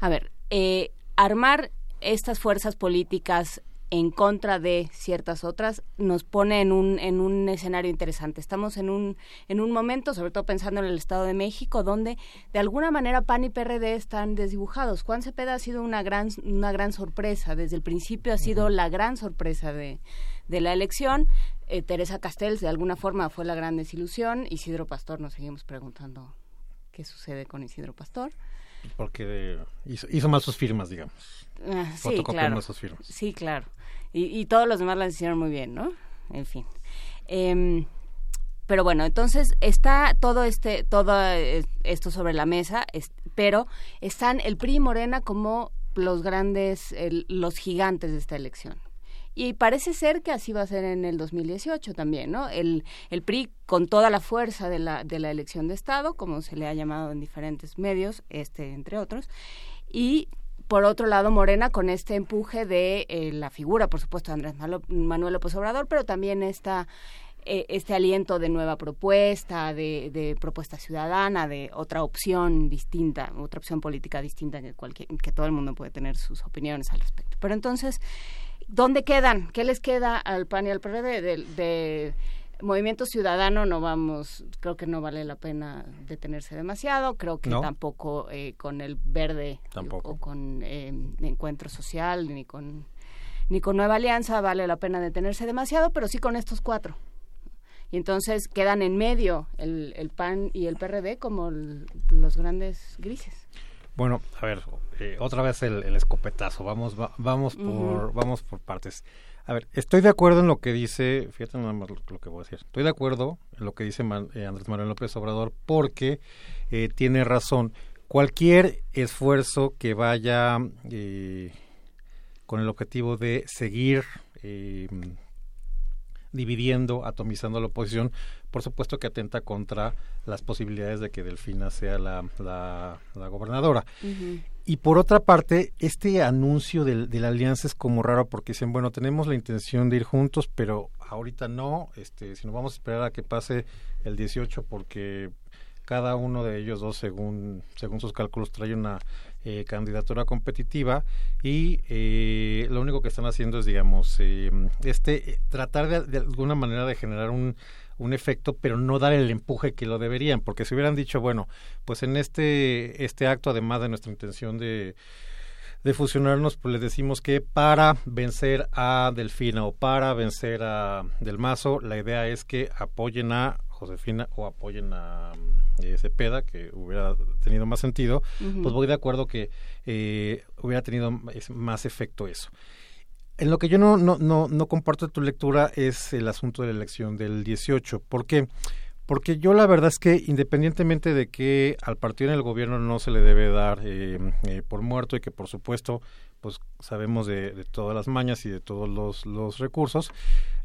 A ver, eh, armar estas fuerzas políticas en contra de ciertas otras nos pone en un en un escenario interesante. Estamos en un en un momento, sobre todo pensando en el Estado de México, donde de alguna manera PAN y PRD están desdibujados. Juan Cepeda ha sido una gran una gran sorpresa desde el principio ha sido la gran sorpresa de de la elección. Eh, Teresa Castells de alguna forma fue la gran desilusión. Isidro Pastor nos seguimos preguntando qué sucede con Isidro Pastor. Porque hizo, hizo mal sus firmas, digamos. Ah, sí, Fotocopió claro. mal sus firmas. Sí, claro. Y, y todos los demás las hicieron muy bien, ¿no? En fin. Em, pero bueno, entonces está todo este, todo eh, esto sobre la mesa, es- pero están el PRI y Morena como los grandes, el- los gigantes de esta elección. Y parece ser que así va a ser en el 2018 también, ¿no? El, el PRI con toda la fuerza de la, de la elección de Estado, como se le ha llamado en diferentes medios, este entre otros, y por otro lado Morena con este empuje de eh, la figura, por supuesto, de Andrés Manuel López Obrador, pero también esta eh, este aliento de nueva propuesta, de, de propuesta ciudadana, de otra opción distinta, otra opción política distinta que, cualquier, que todo el mundo puede tener sus opiniones al respecto. Pero entonces, ¿dónde quedan? ¿Qué les queda al PAN y al PRD de, de Movimiento Ciudadano? No vamos, creo que no vale la pena detenerse demasiado, creo que No. tampoco eh, con el verde Tampoco. o con eh, Encuentro Social ni con ni con Nueva Alianza vale la pena detenerse demasiado, pero sí con estos cuatro. Y entonces quedan en medio el, el PAN y el PRD como el- los grandes grises. Bueno, a ver, eh, otra vez el, el escopetazo. Vamos, va- vamos por, vamos por partes. A ver, estoy de acuerdo en lo que dice, fíjate nada más lo, lo que voy a decir. Estoy de acuerdo en lo que dice Man- eh, Andrés Manuel López Obrador porque eh, tiene razón. Cualquier esfuerzo que vaya eh, con el objetivo de seguir eh, dividiendo, atomizando a la oposición, por supuesto que atenta contra las posibilidades de que Delfina sea la, la, la gobernadora. Y por otra parte, este anuncio del- de, la alianza es como raro porque dicen, bueno, tenemos la intención de ir juntos, pero ahorita no, este, si nos vamos a esperar a que pase el 18 porque cada uno de ellos dos, según, según sus cálculos, trae una eh, candidatura competitiva y eh, lo único que están haciendo es, digamos, eh, este, eh, tratar de, de alguna manera de generar un, un efecto, pero no dar el empuje que lo deberían, porque si hubieran dicho, bueno, pues en este, este acto, además de nuestra intención de, de fusionarnos, pues les decimos que para vencer a Delfina o para vencer a Del Mazo, la idea es que apoyen a Josefina o apoyen a eh, Cepeda, que hubiera tenido más sentido, pues voy de acuerdo que eh, hubiera tenido más efecto eso. En lo que yo no, no, no, no comparto tu lectura es el asunto de la elección del 18. ¿Por qué? Porque yo la verdad es que independientemente de que al partido en el gobierno no se le debe dar eh, eh, por muerto y que por supuesto pues sabemos de, todas las mañas y de todos los, los recursos,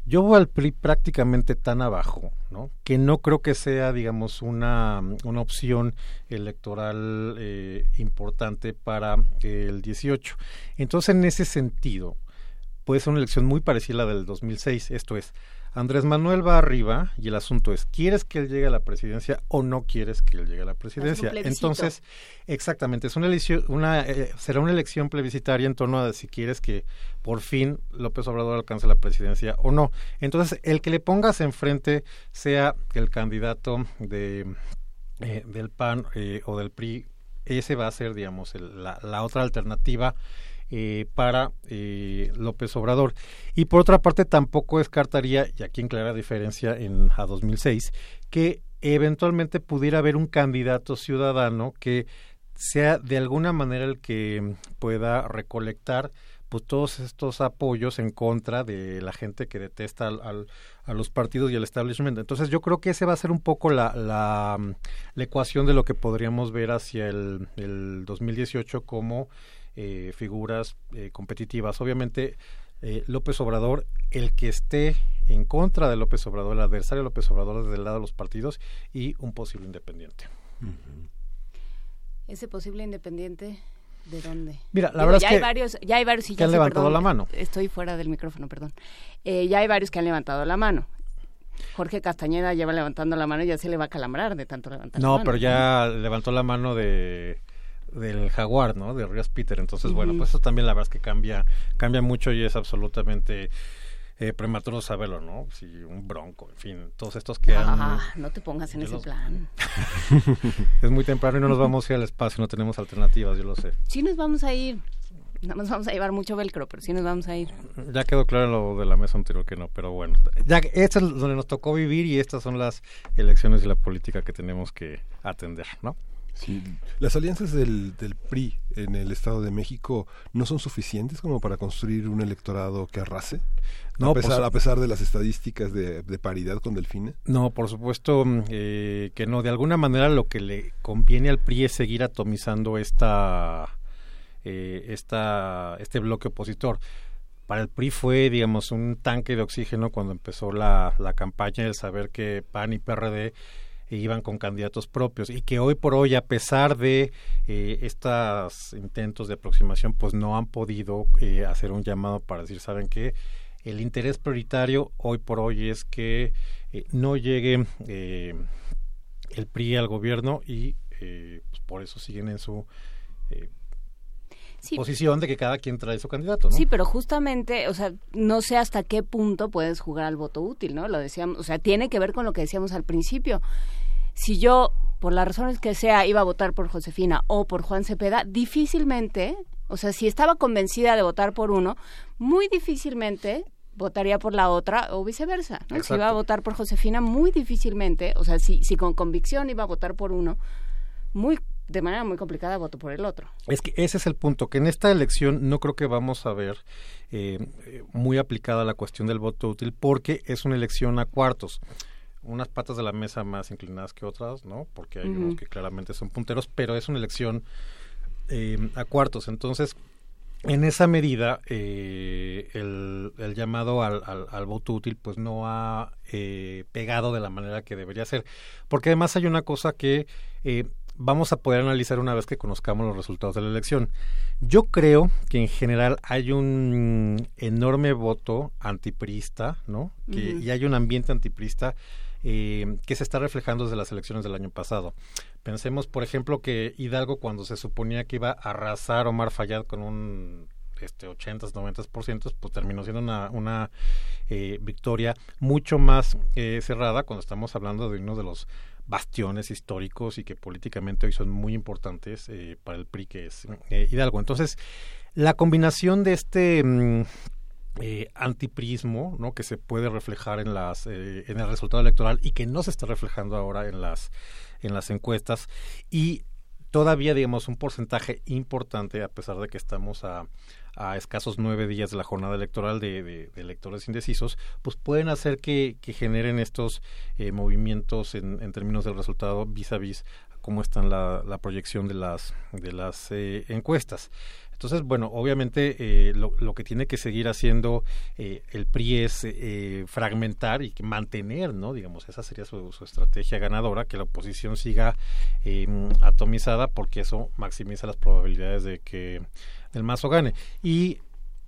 yo voy al PRI prácticamente tan abajo, ¿no? Que no creo que sea, digamos, una, una opción electoral eh, importante para el 18. Entonces, en ese sentido, puede ser una elección muy parecida a la del 2006. Esto es, Andrés Manuel va arriba y el asunto es, ¿quieres que él llegue a la presidencia o no quieres que él llegue a la presidencia? Entonces, exactamente, es una elección, una, eh, será una elección plebiscitaria en torno a si quieres que por fin López Obrador alcance la presidencia o no. Entonces, el que le pongas enfrente sea el candidato de eh, del PAN eh, o del PRI, ese va a ser, digamos, el- la, la otra alternativa eh, para eh, López Obrador. Y por otra parte, tampoco descartaría, y aquí en clara diferencia en a 2006, que eventualmente pudiera haber un candidato ciudadano que sea de alguna manera el que pueda recolectar pues todos estos apoyos en contra de la gente que detesta al, al- a los partidos y al establishment. Entonces yo creo que ese va a ser un poco la, la, la ecuación de lo que podríamos ver hacia el, el 2018 como eh, figuras eh, competitivas. Obviamente eh, López Obrador, el que esté en contra de López Obrador, el adversario de López Obrador desde el lado de los partidos y un posible independiente. Ese posible independiente, ¿de dónde? Mira, la Digo, verdad ya es hay que- varios, ya hay varios que ya han sé, levantado perdón, la mano. Estoy fuera del micrófono, perdón. Eh, ya hay varios que han levantado la mano. Jorge Castañeda lleva levantando la mano y ya se le va a calambrar de tanto levantar la No, mano. pero ya levantó la mano de del jaguar, ¿no? De Ríos Peter. Entonces, bueno, pues eso también la verdad es que cambia, cambia mucho y es absolutamente eh, prematuro saberlo, ¿no? Si un bronco, en fin, todos estos que han... Ah, no te pongas en ese los- plan. *laughs* es muy temprano y no nos vamos a ir al espacio, no tenemos alternativas, yo lo sé. Sí nos vamos a ir. No nos vamos a llevar mucho velcro, pero sí nos vamos a ir. Ya quedó claro en lo de la mesa anterior que no, pero bueno, ya que esto es donde nos tocó vivir y estas son las elecciones y la política que tenemos que atender, ¿no? Sí, las alianzas del, del PRI en el Estado de México no son suficientes como para construir un electorado que arrase. No, a, pues- pesar, a pesar de las estadísticas de, de paridad con Delfina. No, por supuesto mm, eh, que no. De alguna manera lo que le conviene al PRI es seguir atomizando esta, eh, esta, este bloque opositor. Para el PRI fue, digamos, un tanque de oxígeno cuando empezó la, la campaña, el saber que PAN y PRD iban con candidatos propios y que hoy por hoy, a pesar de eh, estos intentos de aproximación, pues no han podido eh, hacer un llamado para decir, ¿saben qué? el interés prioritario hoy por hoy es que eh, no llegue el PRI al gobierno y eh, pues por eso siguen en su eh, Sí. posición de que cada quien trae su candidato, ¿no? Sí, pero justamente, o sea, no sé hasta qué punto puedes jugar al voto útil, ¿no? Lo decíamos, o sea, tiene que ver con lo que decíamos al principio. Si yo, por las razones que sea, iba a votar por Josefina o por Juan Cepeda, difícilmente, o sea, si estaba convencida de votar por uno, muy difícilmente votaría por la otra o viceversa, ¿no? Si iba a votar por Josefina, muy difícilmente, o sea, si, si con convicción iba a votar por uno, muy de manera muy complicada voto por el otro. Es que ese es el punto, que en esta elección no creo que vamos a ver eh, eh, muy aplicada la cuestión del voto útil porque es una elección a cuartos. Unas patas de la mesa más inclinadas que otras, ¿no? Porque hay unos que claramente son punteros, pero es una elección eh, a cuartos. Entonces, en esa medida, eh, el, el llamado al, al- al voto útil pues no ha eh, pegado de la manera que debería ser. Porque además hay una cosa que eh, vamos a poder analizar una vez que conozcamos los resultados de la elección. Yo creo que en general hay un enorme voto antiprista, ¿no? Que. Y hay un ambiente antiprista que se está reflejando desde las elecciones del año pasado. Pensemos, por ejemplo, que Hidalgo, cuando se suponía que iba a arrasar Omar Fayad con un este 80, 90%, pues terminó siendo una, eh, victoria mucho más eh, cerrada cuando estamos hablando de uno de los bastiones históricos y que políticamente hoy son muy importantes eh, para el PRI, que es Hidalgo. Entonces, la combinación de este mm, eh, antiprismo, ¿no? que se puede reflejar en las eh, en el resultado electoral y que no se está reflejando ahora en las en las encuestas y todavía digamos un porcentaje importante a pesar de que estamos a, a escasos nueve días de la jornada electoral de, de- electores indecisos pues pueden hacer que, que generen estos eh, movimientos en, en términos del resultado vis a vis cómo está la, la proyección de las de las eh, encuestas entonces, bueno, obviamente eh, lo, que tiene que seguir haciendo eh, el PRI es eh, fragmentar y mantener, ¿no? Digamos, esa sería su, su estrategia ganadora, que la oposición siga eh, atomizada porque eso maximiza las probabilidades de que el mazo gane. Y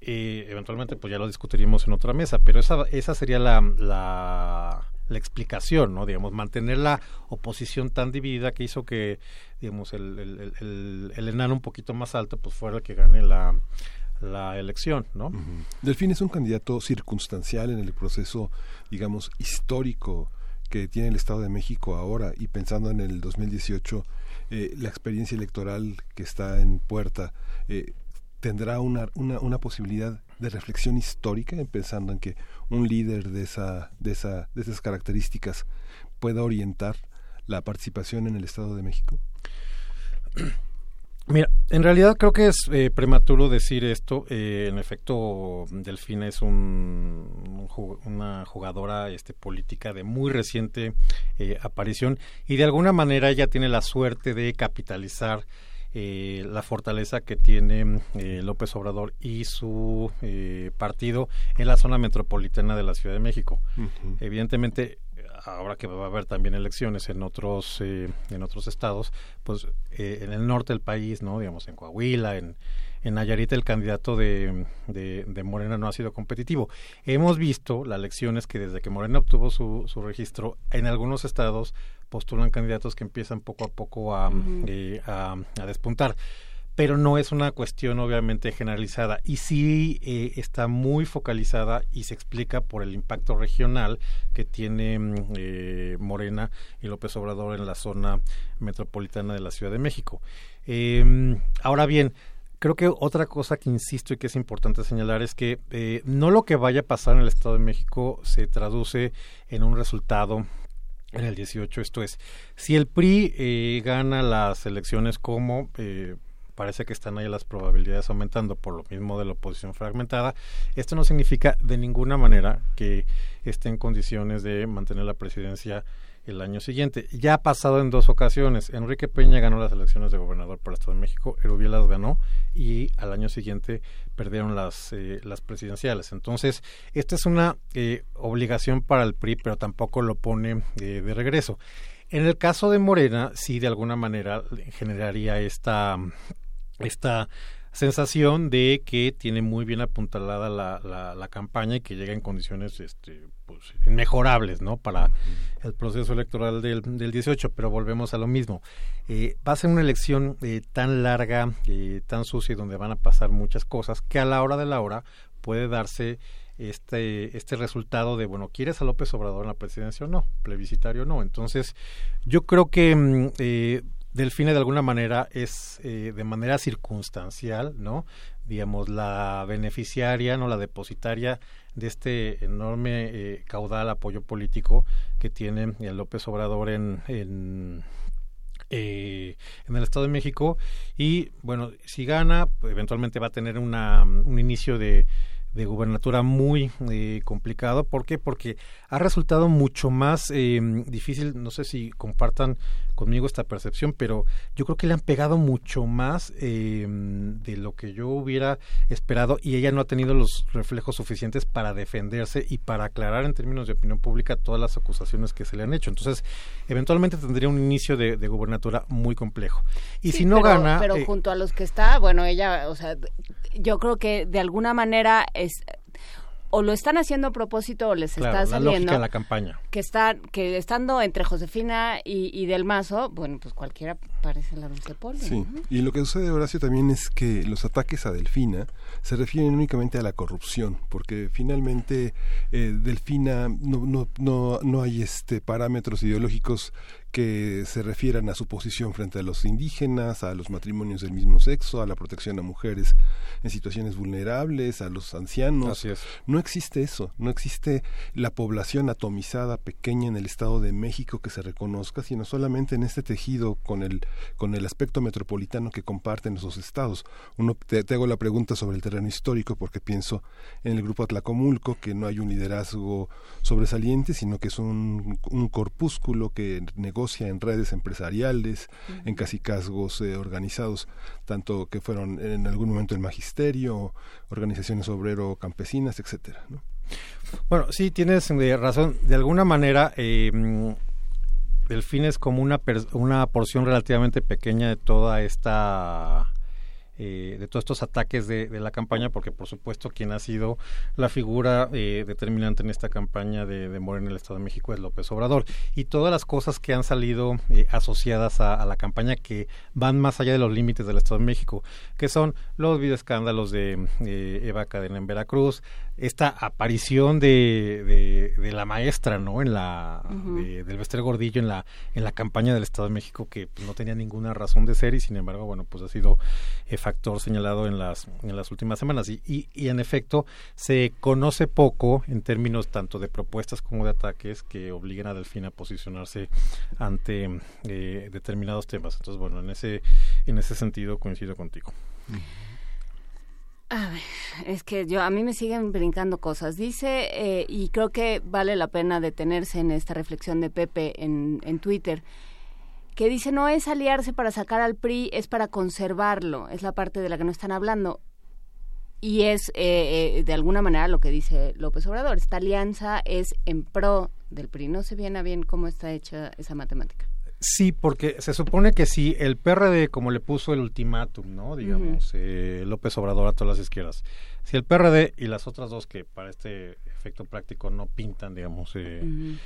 eh, eventualmente pues ya lo discutiríamos en otra mesa, pero esa, esa sería la, la, la explicación, ¿no? Digamos, mantener la oposición tan dividida que hizo que, digamos, el, el, el- el- enano un poquito más alto pues fuera el que gane la, la elección, ¿no? Delfín es un candidato circunstancial en el proceso, digamos, histórico que tiene el Estado de México ahora y pensando en el 2018, eh, la experiencia electoral que está en puerta, eh, tendrá una, una, una posibilidad de reflexión histórica, pensando en que un líder de, esa, de, esa, de esas características pueda orientar la participación en el Estado de México? *clears throat* Mira, en realidad creo que es eh, prematuro decir esto. Eh, en efecto, Delfina es un, una jugadora este, política de muy reciente eh, aparición y de alguna manera ella tiene la suerte de capitalizar eh, la fortaleza que tiene eh, López Obrador y su eh, partido en la zona metropolitana de la Ciudad de México. Evidentemente, ahora que va a haber también elecciones en otros eh, en otros estados, pues eh, en el norte del país, no, digamos en Coahuila, en en Nayarit el candidato de, de, de Morena no ha sido competitivo. Hemos visto las elecciones que desde que Morena obtuvo su, su registro, en algunos estados postulan candidatos que empiezan poco a poco a, eh, a, a despuntar. Pero no es una cuestión obviamente generalizada. Y sí eh, está muy focalizada y se explica por el impacto regional que tiene mm, eh, Morena y López Obrador en la zona metropolitana de la Ciudad de México. Eh, ahora bien, creo que otra cosa que insisto y que es importante señalar es que eh, no lo que vaya a pasar en el Estado de México se traduce en un resultado en el 18. Esto es, si el PRI eh, gana las elecciones como eh, parece que están ahí las probabilidades aumentando por lo mismo de la oposición fragmentada, esto no significa de ninguna manera que esté en condiciones de mantener la presidencia el año siguiente. Ya ha pasado en dos ocasiones. Enrique Peña ganó las elecciones de gobernador para Estado de México, Erubiel las ganó y al año siguiente perdieron las, eh, las presidenciales. Entonces, esta es una eh, obligación para el PRI, pero tampoco lo pone eh, de regreso. En el caso de Morena, sí de alguna manera generaría esta esta sensación de que tiene muy bien apuntalada la, la, la campaña y que llega en condiciones este, pues, inmejorables ¿no? para el proceso electoral del, del 18, pero volvemos a lo mismo. Eh, va a ser una elección eh, tan larga, eh, tan sucia y donde van a pasar muchas cosas que a la hora de la hora puede darse este, este resultado de, bueno, ¿quieres a López Obrador en la presidencia o no? Plebiscitario o no. Entonces, yo creo que Delfine de alguna manera es eh, de manera circunstancial, ¿no? Digamos, la beneficiaria, ¿no? La depositaria de este enorme eh, caudal apoyo político que tiene el López Obrador en, en eh, en el Estado de México y bueno, si gana, pues, eventualmente va a tener una, un inicio de, de gubernatura muy eh, complicado. ¿Por qué? Porque ha resultado mucho más eh, difícil, no sé si compartan conmigo esta percepción, pero yo creo que le han pegado mucho más eh, de lo que yo hubiera esperado y ella no ha tenido los reflejos suficientes para defenderse y para aclarar en términos de opinión pública todas las acusaciones que se le han hecho. Entonces, eventualmente tendría un inicio de, de gubernatura muy complejo. Y Sí, si no pero- gana... Pero eh, junto a los que está, bueno, ella, o sea, yo creo que de alguna manera es o lo están haciendo a propósito o les claro, está la lógica saliendo de la campaña. que está que estando entre Josefina y, y Del Mazo, bueno, pues cualquiera parece la dulce polvo. Sí, ¿no? y lo que sucede, Horacio, también es que los ataques a Delfina se refieren únicamente a la corrupción, porque finalmente eh, Delfina no, no, no, no hay este parámetros ideológicos que se refieran a su posición frente a los indígenas, a los matrimonios del mismo sexo, a la protección a mujeres en situaciones vulnerables, a los ancianos. Así es. No existe eso, no existe la población atomizada pequeña en el Estado de México que se reconozca, sino solamente en este tejido con el, con el aspecto metropolitano que comparten esos estados. Uno te, te hago la pregunta sobre el terreno histórico porque pienso en el grupo Atlacomulco, que no hay un liderazgo sobresaliente, sino que es un, un corpúsculo que negocia en redes empresariales, en cacicazgos eh, organizados, tanto que fueron en algún momento el magisterio, organizaciones obrero-campesinas, etcétera, ¿no? Bueno, sí, tienes eh, razón. De alguna manera, eh, Delfín es como una, per- una porción relativamente pequeña de toda esta... eh, de todos estos ataques de, de la campaña, porque por supuesto quien ha sido la figura eh, determinante en esta campaña de, de Morena en el Estado de México es López Obrador. Y todas las cosas que han salido eh, asociadas a, a la campaña que van más allá de los límites del Estado de México, que son los videoescándalos de eh, Eva Cadena en Veracruz, esta aparición de, de, de la maestra, ¿no? En la de- del Bester Gordillo en la en la campaña del Estado de México que pues, no tenía ninguna razón de ser y sin embargo, bueno, pues ha sido eh, factor señalado en las en las últimas semanas y, y, y en efecto se conoce poco en términos tanto de propuestas como de ataques que obliguen a Delfín a posicionarse ante eh, determinados temas. Entonces, bueno, en ese en ese sentido coincido contigo. A ver, es que yo a mí me siguen brincando cosas. Dice eh, y creo que vale la pena detenerse en esta reflexión de Pepe en, en Twitter que dice no es aliarse para sacar al PRI, es para conservarlo. Es la parte de la que no están hablando. Y es eh, eh, de alguna manera lo que dice López Obrador. Esta alianza es en pro del PRI. No sé bien a bien cómo está hecha esa matemática. Sí, porque se supone que si el PRD, como le puso el ultimátum, ¿no? Digamos, eh, López Obrador a todas las izquierdas. Si el PRD y las otras dos que para este efecto práctico no pintan, digamos, eh,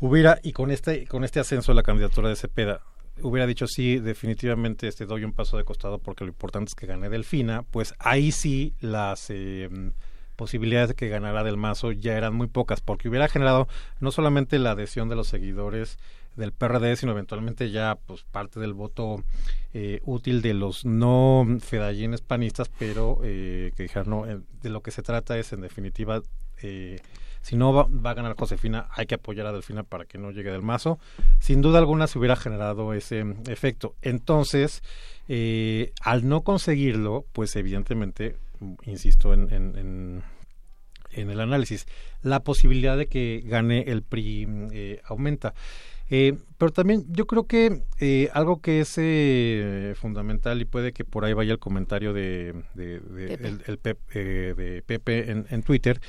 hubiera, y con este, con este ascenso de la candidatura de Cepeda, hubiera dicho sí, definitivamente este doy un paso de costado porque lo importante es que gane Delfina, pues ahí sí las eh, posibilidades de que ganara Del Mazo ya eran muy pocas, porque hubiera generado no solamente la adhesión de los seguidores del PRD, sino eventualmente ya pues parte del voto eh, útil de los no fedallines panistas, pero eh, que dijeron, no, eh, de lo que se trata es en definitiva, eh, si no va, va a ganar Josefina, hay que apoyar a Delfina para que no llegue del mazo. Sin duda alguna se hubiera generado ese mm, efecto. Entonces, eh, al no conseguirlo, pues evidentemente, mm, insisto en, en, en en el análisis. La posibilidad de que gane el PRI mm, eh, aumenta. Eh, pero también yo creo que eh, algo que es eh, fundamental y puede que por ahí vaya el comentario de, de, de- Pepe. el, el Pep- eh, de Pepe en, en Twitter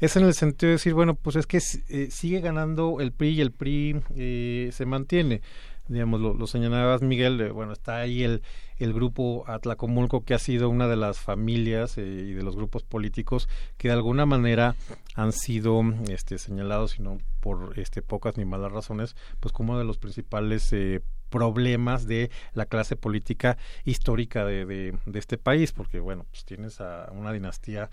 es en el sentido de decir, bueno, pues es que eh, sigue ganando el PRI y el PRI eh, se mantiene. digamos, lo, lo señalabas, Miguel, eh, bueno, está ahí el, el grupo Atlacomulco, que ha sido una de las familias eh, y de los grupos políticos que de alguna manera han sido este, señalados, si no por este, pocas ni malas razones, pues como uno de los principales eh, problemas de la clase política histórica de, de, de este país, porque bueno, pues tienes a una dinastía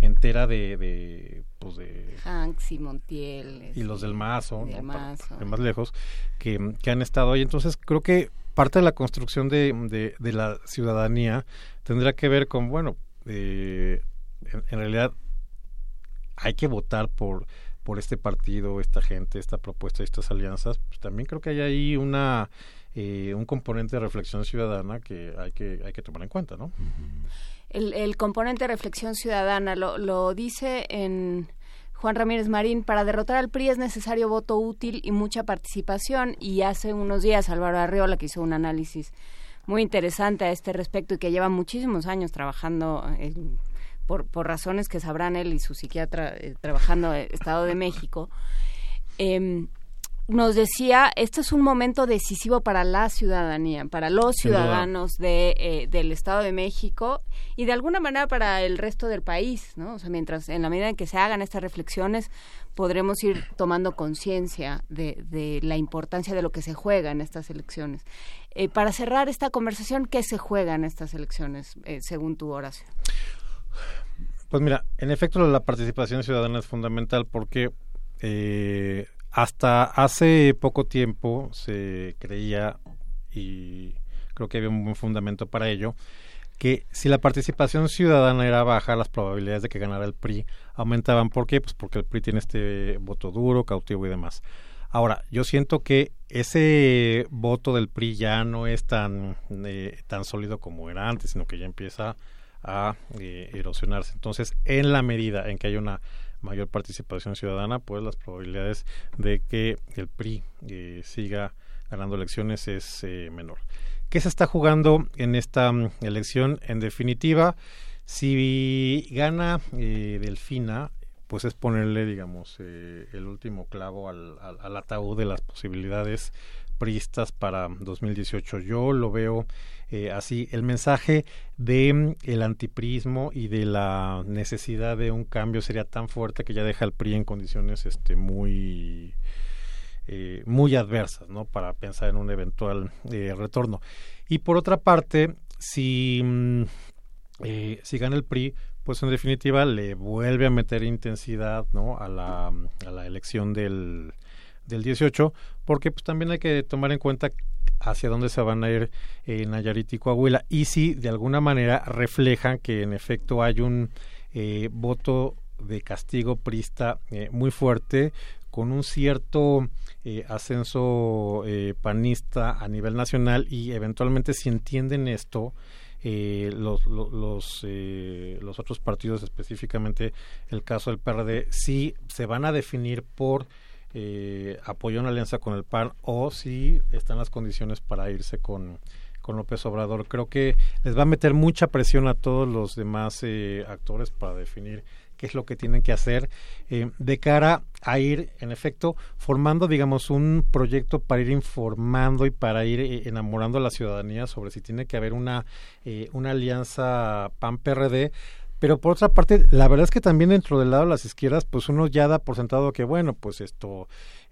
entera de, de pues de Hanks y Montiel y los del Mazo, y del Mazo. para ir más lejos, que, que han estado ahí. Entonces creo que parte de la construcción de, de, de la ciudadanía tendrá que ver con, bueno, eh, en, en realidad hay que votar por por este partido, esta gente, esta propuesta, estas alianzas, pues también creo que hay ahí una eh, un componente de reflexión ciudadana que hay que hay que tomar en cuenta, ¿no? El, el componente de reflexión ciudadana lo, lo dice en Juan Ramírez Marín, para derrotar al PRI es necesario voto útil y mucha participación y hace unos días Álvaro Arriola que hizo un análisis muy interesante a este respecto y que lleva muchísimos años trabajando por, por razones que sabrán él y su psiquiatra eh, trabajando en Estado de México. Em, nos decía, este es un momento decisivo para la ciudadanía, para los ciudadanos de, eh, del Estado de México y de alguna manera para el resto del país, ¿no? O sea, mientras, en la medida en que se hagan estas reflexiones, podremos ir tomando conciencia de, de la importancia de lo que se juega en estas elecciones. Eh, para cerrar esta conversación, ¿qué se juega en estas elecciones, eh, según tu Horacio? Pues mira, en efecto la participación ciudadana es fundamental porque eh, hasta hace poco tiempo se creía, y creo que había un buen fundamento para ello, que si la participación ciudadana era baja, las probabilidades de que ganara el PRI aumentaban. ¿Por qué? Pues porque el PRI tiene este voto duro, cautivo y demás. Ahora, yo siento que ese voto del PRI ya no es tan, eh, tan sólido como era antes, sino que ya empieza a eh, erosionarse. Entonces, en la medida en que haya una mayor participación ciudadana, pues las probabilidades de que el PRI eh, siga ganando elecciones es eh, menor. ¿Qué se está jugando en esta mm, elección? En definitiva, si gana eh, Delfina, pues es ponerle, digamos, eh, el último clavo al, al, al ataúd de las posibilidades priistas para 2018. Yo lo veo eh, así. El mensaje de mm, el antiprismo y de la necesidad de un cambio sería tan fuerte que ya deja al PRI en condiciones este, muy eh, muy adversas, ¿no? Para pensar en un eventual eh, retorno. Y por otra parte, si, mm, eh, si gana el PRI, pues en definitiva le vuelve a meter intensidad, ¿no? A la, a la elección del, del 18, porque pues también hay que tomar en cuenta hacia dónde se van a ir eh, Nayarit y Coahuila. Y si de alguna manera reflejan que en efecto hay un eh, voto de castigo prista eh, muy fuerte con un cierto eh, ascenso eh, panista a nivel nacional y eventualmente si entienden esto eh, los los los, eh, los otros partidos específicamente el caso del PRD sí se van a definir por eh, apoyo a una alianza con el PAN o si están las condiciones para irse con con López Obrador. Creo que les va a meter mucha presión a todos los demás eh, actores para definir qué es lo que tienen que hacer eh, de cara a ir, en efecto, formando, digamos, un proyecto para ir informando y para ir eh, enamorando a la ciudadanía sobre si tiene que haber una, eh, una alianza PAN-PRD. Pero por otra parte, la verdad es que también dentro del lado de las izquierdas, pues uno ya da por sentado que, bueno, pues esto,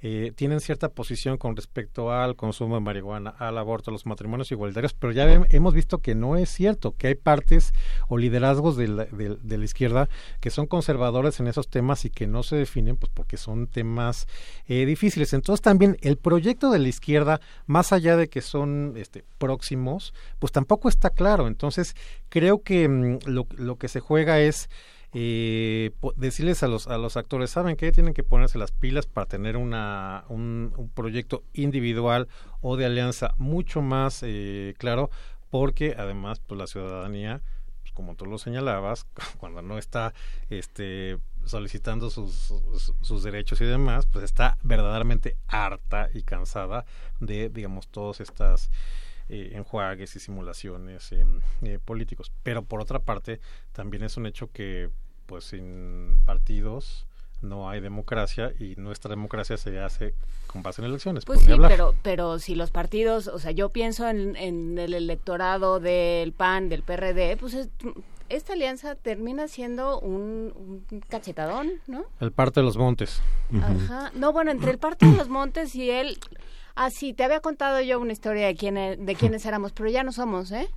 eh, tienen cierta posición con respecto al consumo de marihuana, al aborto, a los matrimonios igualitarios, pero ya hemos visto que no es cierto, que hay partes o liderazgos de la, de- la izquierda que son conservadores en esos temas y que no se definen, pues porque son temas eh, difíciles. Entonces también el proyecto de la izquierda, más allá de que son este, próximos, pues tampoco está claro. Entonces creo que mm, lo que se juega es eh, decirles a los a los actores saben que tienen que ponerse las pilas para tener una un, un proyecto individual o de alianza mucho más eh, claro porque además pues la ciudadanía pues, como tú lo señalabas *laughs* cuando no está este solicitando sus, sus, derechos y demás pues está verdaderamente harta y cansada de digamos todas estas eh, enjuagues y simulaciones eh, eh, políticos. Pero por otra parte, también es un hecho que, pues sin partidos, no hay democracia y nuestra democracia se hace con base en elecciones. Pues sí, hablar. pero, pero si los partidos, o sea, yo pienso en, en el electorado del PAN, del PRD, pues es- esta alianza termina siendo un, un cachetadón, ¿no? El parte de los montes. Ajá. No, bueno, entre el Parte de los Montes y él... Ah, sí, te había contado yo una historia de, quién, e- de quiénes éramos, pero ya no somos, ¿eh?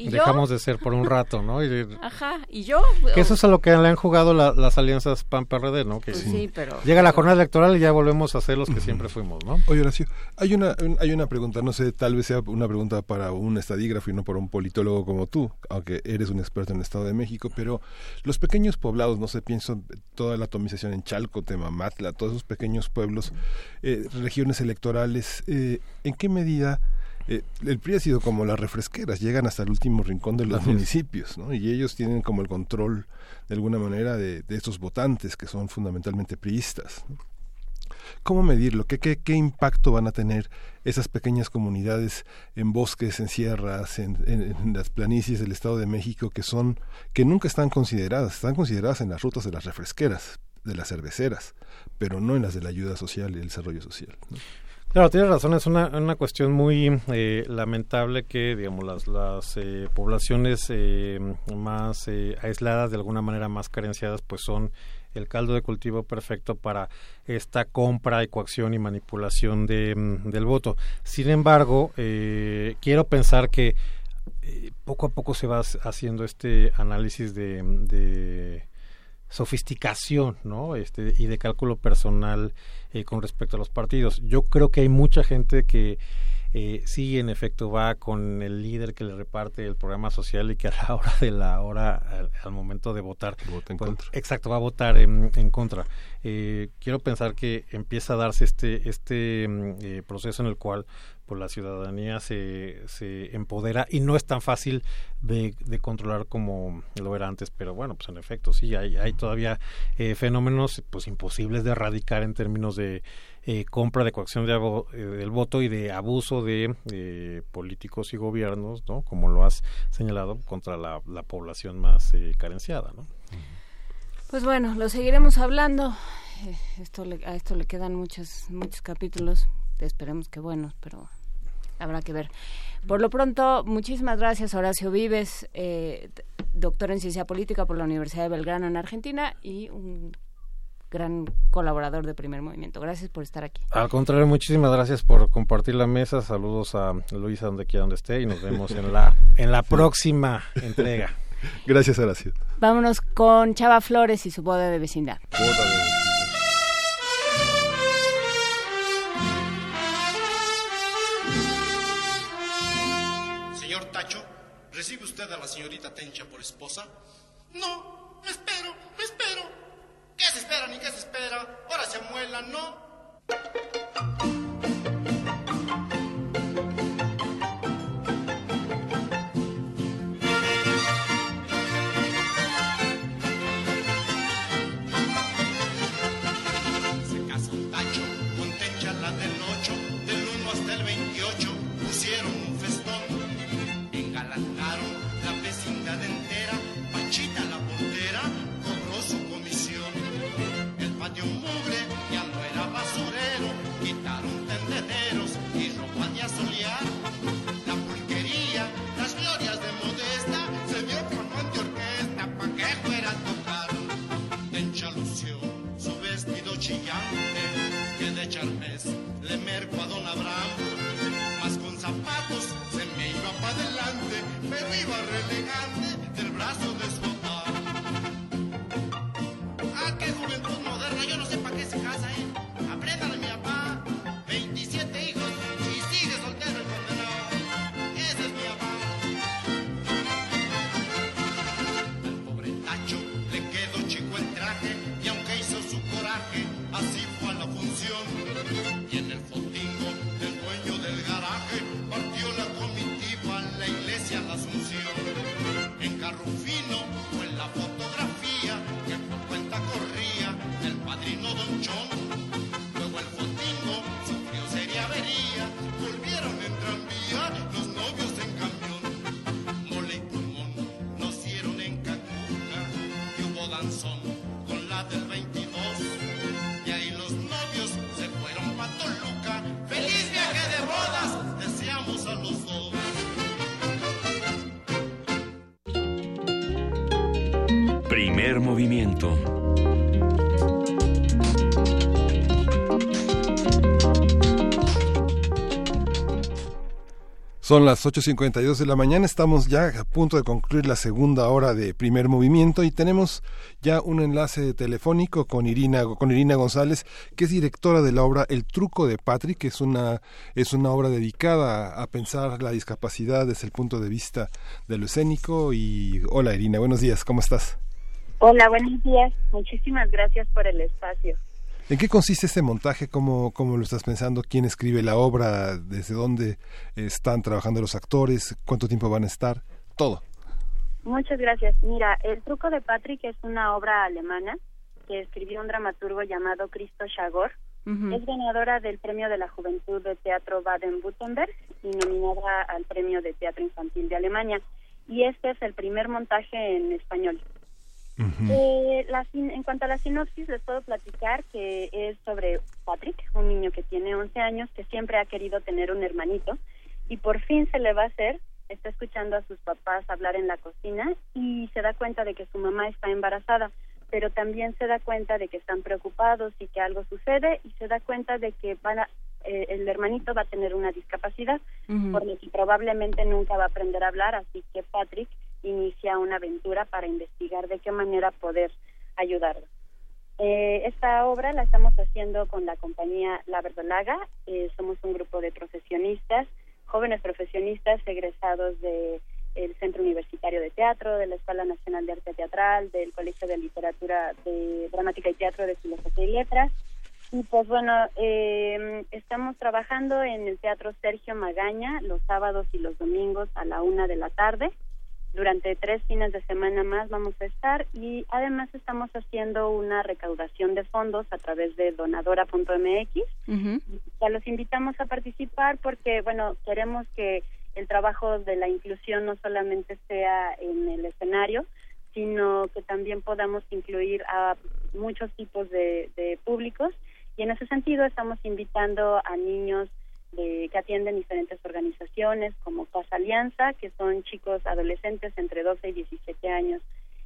Y Dejamos yo... de ser por un rato, ¿no? Y, Ajá, y yo... que eso es a lo que le han jugado la- las alianzas PAN-PRD, ¿no? Que Pues sí, pero- Llega la jornada electoral y ya volvemos a ser los que siempre fuimos, ¿no? Oye, Horacio, hay una, un- hay una pregunta, no sé, tal vez sea una pregunta para un estadígrafo y no para un politólogo como tú, aunque eres un experto en el Estado de México, pero los pequeños poblados, no sé, pienso en toda la atomización en Chalco, Temamatla, todos esos pequeños pueblos, eh, regiones electorales, eh, ¿en qué medida... eh, el PRI ha sido como las refresqueras, llegan hasta el último rincón de los Así municipios, ¿no? Y ellos tienen como el control, de alguna manera, de, de estos votantes que son fundamentalmente priistas. ¿no? ¿Cómo medirlo? ¿Qué, qué, ¿Qué impacto van a tener esas pequeñas comunidades en bosques, en sierras, en, en- en las planicies del Estado de México que son que nunca están consideradas? Están consideradas en las rutas de las refresqueras, de las cerveceras, pero no en las de la ayuda social y el desarrollo social. ¿no? Claro, tienes razón, es una, una cuestión muy eh, lamentable que, digamos, las, las eh, poblaciones eh, más eh, aisladas, de alguna manera más carenciadas, pues son el caldo de cultivo perfecto para esta compra y coacción y manipulación de, mm, del voto. Sin embargo, eh, quiero pensar que eh, poco a poco se va hac- haciendo este análisis de, de sofisticación ¿no? este, y de cálculo personal eh, con respecto a los partidos. Yo creo que hay mucha gente que eh, sí, en efecto, va con el líder que le reparte el programa social y que a la *laughs* hora de la hora, al, al momento de votar, Vota en pues, contra. exacto, va a votar en, en contra. Eh, quiero pensar que empieza a darse este, este mm, eh, proceso en el cual la ciudadanía se, se empodera y no es tan fácil de, controlar como lo era antes, pero bueno, pues en efecto, sí, hay, hay todavía eh, fenómenos pues imposibles de erradicar en términos de eh, compra, de coacción de eh, del voto y de abuso de eh, políticos y gobiernos, ¿no? Como lo has señalado, contra la, la población más carenciada, ¿no? Pues bueno, lo seguiremos hablando. Esto le- a esto le quedan muchos, muchos capítulos. Esperemos que buenos, pero habrá que ver. Por lo pronto, muchísimas gracias, Horacio Vives, eh, doctor en ciencia política por la Universidad de Belgrano en Argentina y un gran colaborador de Primer Movimiento. Gracias por estar aquí. Al contrario, muchísimas gracias por compartir la mesa. Saludos a Luisa donde quiera donde esté y nos vemos en la en la próxima entrega. Gracias, Horacio. Vámonos con Chava Flores y su boda de vecindad. Señor usted a la señorita Tencha por esposa? No, me espero, me espero. ¿Qué se espera ni qué se espera? Ahora se amuela, ¿no? Son las 8.52 de la mañana, estamos ya a punto de concluir la segunda hora de primer movimiento y tenemos ya un enlace telefónico con Irina, con Irina González, que es directora de la obra El truco de Patrick, que es una, es una obra dedicada a pensar la discapacidad desde el punto de vista de lo escénico. Y hola Irina, buenos días, ¿cómo estás? Hola, buenos días. Muchísimas gracias por el espacio. ¿En qué consiste este montaje? ¿Cómo, ¿Cómo lo estás pensando? ¿Quién escribe la obra? ¿Desde dónde están trabajando los actores? ¿Cuánto tiempo van a estar? Todo. Muchas gracias. Mira, El truco de Patrick es una obra alemana que escribió un dramaturgo llamado Christo Schagor. Es ganadora del Premio de la Juventud de Teatro Baden-Württemberg y nominada al Premio de Teatro Infantil de Alemania. Y este es el primer montaje en español. Eh, la en cuanto a la sinopsis, les puedo platicar que es sobre Patrick, un niño que tiene 11 años, que siempre ha querido tener un hermanito y por fin se le va a hacer. Está escuchando a sus papás hablar en la cocina y se da cuenta de que su mamá está embarazada, pero también se da cuenta de que están preocupados y que algo sucede y se da cuenta de que van a- eh, el hermanito va a tener una discapacidad, por lo que probablemente nunca va a aprender a hablar, así que Patrick inicia una aventura para investigar de qué manera poder ayudarlo. Eh, esta obra la estamos haciendo con la compañía La Verdolaga. Eh, somos un grupo de profesionistas, jóvenes profesionistas egresados de el Centro Universitario de Teatro, de la Escuela Nacional de Arte Teatral, del Colegio de Literatura de Dramática y Teatro de Filosofía y Letras. Y pues bueno, eh, estamos trabajando en el Teatro Sergio Magaña los sábados y los domingos a la una de la tarde. Durante tres fines de semana más vamos a estar y además estamos haciendo una recaudación de fondos a través de donadora.mx. Ya los invitamos a participar porque, bueno, queremos que el trabajo de la inclusión no solamente sea en el escenario, sino que también podamos incluir a muchos tipos de, de públicos. Y en ese sentido estamos invitando a niños de, que atienden diferentes organizaciones como Casa Alianza, que son chicos adolescentes entre 12 y 17 años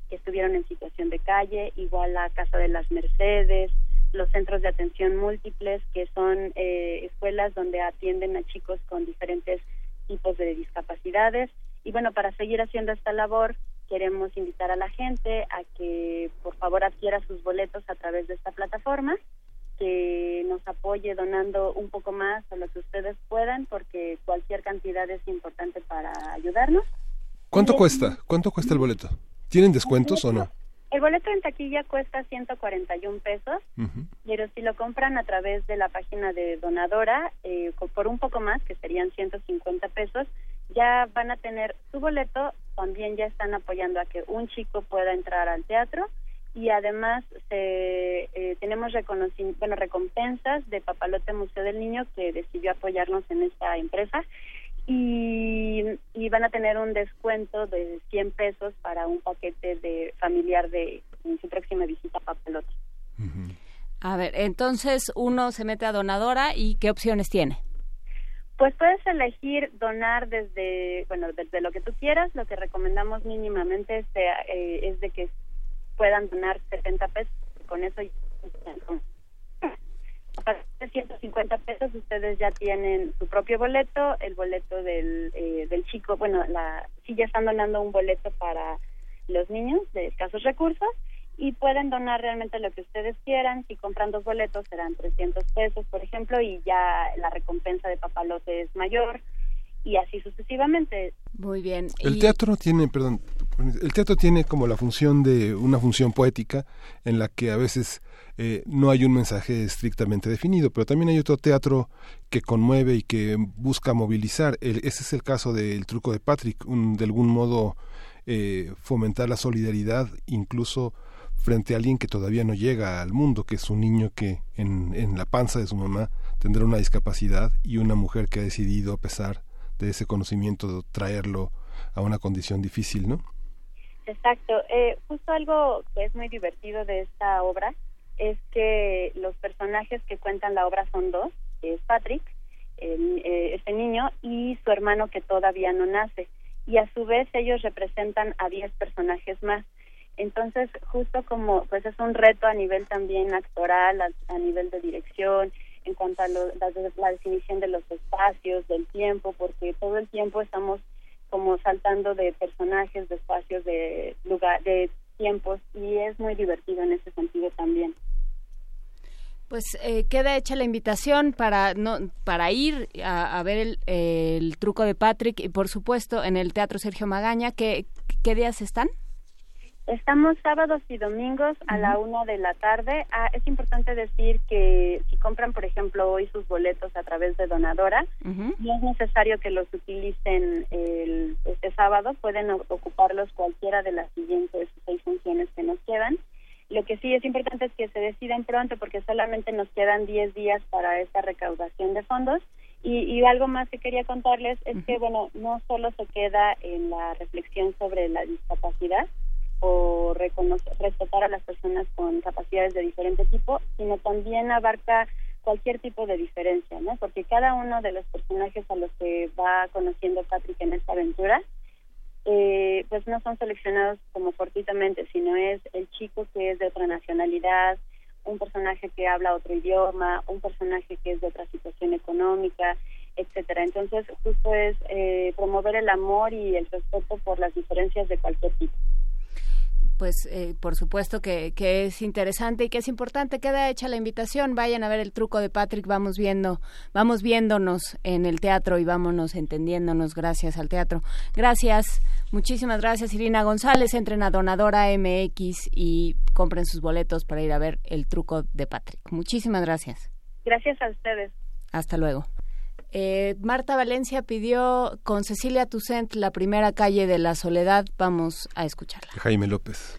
que estuvieron en situación de calle, igual a Casa de las Mercedes, los centros de atención múltiples, que son eh, escuelas donde atienden a chicos con diferentes tipos de discapacidades. Y bueno, para seguir haciendo esta labor, queremos invitar a la gente a que por favor adquiera sus boletos a través de esta plataforma, que nos apoye donando un poco más a lo que ustedes puedan, porque cualquier cantidad es importante para ayudarnos. ¿Cuánto cuesta? ¿Cuánto cuesta el boleto? ¿Tienen descuentos o no? El boleto en taquilla cuesta 141 pesos, pero si lo compran a través de la página de Donadora, eh, por un poco más, que serían 150 pesos, ya van a tener su boleto, también ya están apoyando a que un chico pueda entrar al teatro y además se, eh, tenemos bueno, recompensas de Papalote Museo del Niño que decidió apoyarnos en esta empresa y, y van a tener un descuento de 100 pesos para un paquete de familiar de en su próxima visita a Papalote. A ver, entonces uno se mete a donadora y ¿qué opciones tiene? Pues puedes elegir donar desde, bueno, desde lo que tú quieras. Lo que recomendamos mínimamente sea, eh, es de que puedan donar 70 pesos. Con eso, a partir de 150 pesos, ustedes ya tienen su propio boleto, el boleto del, eh, del chico. Bueno, la, sí ya están donando un boleto para los niños de escasos recursos y pueden donar realmente lo que ustedes quieran. Si compran dos boletos serán 300 pesos, por ejemplo, y ya la recompensa de papalote es mayor y así sucesivamente. Muy bien. El teatro tiene, perdón, el teatro tiene como la función de una función poética en la que a veces eh, no hay un mensaje estrictamente definido, pero también hay otro teatro que conmueve y que busca movilizar. El- ese es el caso del truco de Patrick, un- de algún modo eh, fomentar la solidaridad incluso frente a alguien que todavía no llega al mundo, que es un niño que en, en la panza de su mamá tendrá una discapacidad y una mujer que ha decidido, a pesar de ese conocimiento, traerlo a una condición difícil, ¿no? Exacto. Eh, justo algo que es muy divertido de esta obra es que los personajes que cuentan la obra son dos, es Patrick, eh, este niño, y su hermano que todavía no nace. Y a su vez ellos representan a 10 personajes más. Entonces, justo como pues es un reto a nivel también actoral, a nivel de dirección, en cuanto a lo- la, la definición de los espacios, del tiempo, porque todo el tiempo estamos como saltando de personajes, de espacios, de lugar, de tiempos y es muy divertido en ese sentido también. Pues eh, queda hecha la invitación para no para ir a, a ver el, el truco de Patrick y por supuesto en el Teatro Sergio Magaña. ¿Qué, qué días están? Estamos sábados y domingos a la una de la tarde. Ah, es importante decir que si compran, por ejemplo, hoy sus boletos a través de Donadora, no es necesario que los utilicen el, este sábado, pueden ocuparlos cualquiera de las siguientes seis funciones que nos quedan. Lo que sí es importante es que se decidan pronto porque solamente nos quedan 10 días para esta recaudación de fondos. Y, y algo más que quería contarles es que, bueno, no solo se queda en la reflexión sobre la discapacidad o respetar a las personas con capacidades de diferente tipo, sino también abarca cualquier tipo de diferencia, ¿no? Porque cada uno de los personajes a los que va conociendo Patrick en esta aventura, eh, pues no son seleccionados como fortuitamente, sino es el chico que es de otra nacionalidad, un personaje que habla otro idioma, un personaje que es de otra situación económica, etcétera. Entonces, justo es eh, promover el amor y el respeto por las diferencias de cualquier tipo. Pues eh, por supuesto que, que es interesante y que es importante. Queda hecha la invitación. Vayan a ver el truco de Patrick. Vamos viendo, vamos viéndonos en el teatro y vámonos entendiéndonos gracias al teatro. Gracias, muchísimas gracias Irina González. Entren a Donadora MX y compren sus boletos para ir a ver el truco de Patrick. Muchísimas gracias. Gracias a ustedes. Hasta luego. Eh, Marta Valencia pidió con Cecilia Toussaint la primera calle de la soledad. Vamos a escucharla. Jaime López.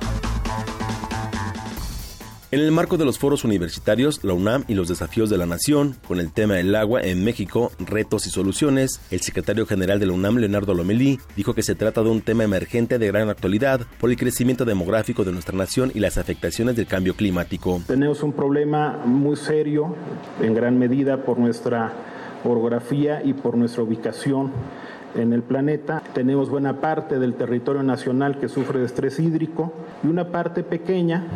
En el marco de los foros universitarios, la UNAM y los desafíos de la nación, con el tema del agua en México, retos y soluciones, el secretario general de la UNAM, Leonardo Lomelí, dijo que se trata de un tema emergente de gran actualidad por el crecimiento demográfico de nuestra nación y las afectaciones del cambio climático. Tenemos un problema muy serio, en gran medida por nuestra orografía y por nuestra ubicación en el planeta. Tenemos buena parte del territorio nacional que sufre de estrés hídrico y una parte pequeña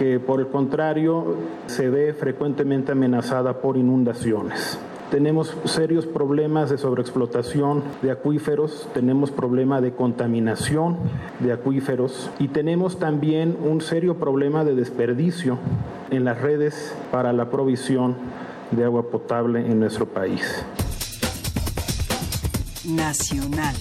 que por el contrario se ve frecuentemente amenazada por inundaciones. Tenemos serios problemas de sobreexplotación de acuíferos, tenemos problema de contaminación de acuíferos y tenemos también un serio problema de desperdicio en las redes para la provisión de agua potable en nuestro país. Nacional.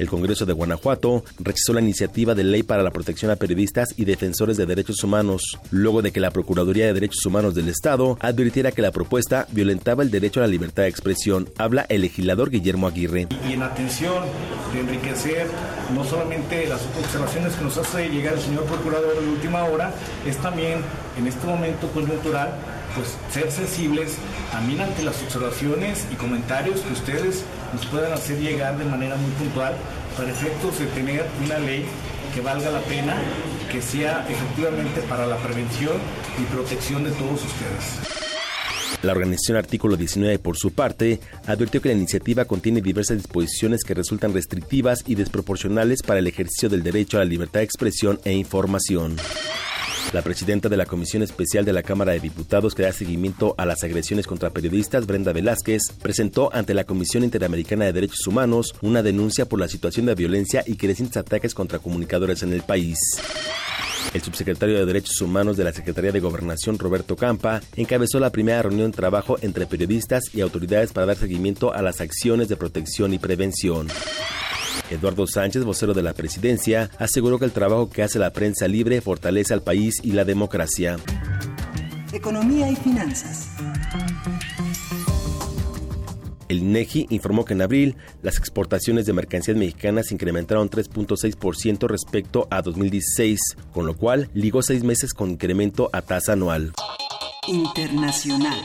El Congreso de Guanajuato rechazó la iniciativa de ley para la protección a periodistas y defensores de derechos humanos, luego de que la Procuraduría de Derechos Humanos del Estado advirtiera que la propuesta violentaba el derecho a la libertad de expresión. Habla el legislador Guillermo Aguirre. y en atención de enriquecer no solamente las observaciones que nos hace llegar el señor procurador de última hora, es también en este momento coyuntural pues ser sensibles también ante las observaciones y comentarios que ustedes nos puedan hacer llegar de manera muy puntual para efectos de tener una ley que valga la pena, que sea efectivamente para la prevención y protección de todos ustedes. La organización Artículo 19, por su parte, advirtió que la iniciativa contiene diversas disposiciones que resultan restrictivas y desproporcionales para el ejercicio del derecho a la libertad de expresión e información. La presidenta de la Comisión Especial de la Cámara de Diputados que da seguimiento a las agresiones contra periodistas, Brenda Velázquez, presentó ante la Comisión Interamericana de Derechos Humanos una denuncia por la situación de violencia y crecientes ataques contra comunicadores en el país. El subsecretario de Derechos Humanos de la Secretaría de Gobernación, Roberto Campa, encabezó la primera reunión de trabajo entre periodistas y autoridades para dar seguimiento a las acciones de protección y prevención. Eduardo Sánchez, vocero de la presidencia, aseguró que el trabajo que hace la prensa libre fortalece al país y la democracia. Economía y finanzas. El INEGI informó que en abril las exportaciones de mercancías mexicanas incrementaron 3.6% respecto a 2016, con lo cual ligó seis meses con incremento a tasa anual. Internacional.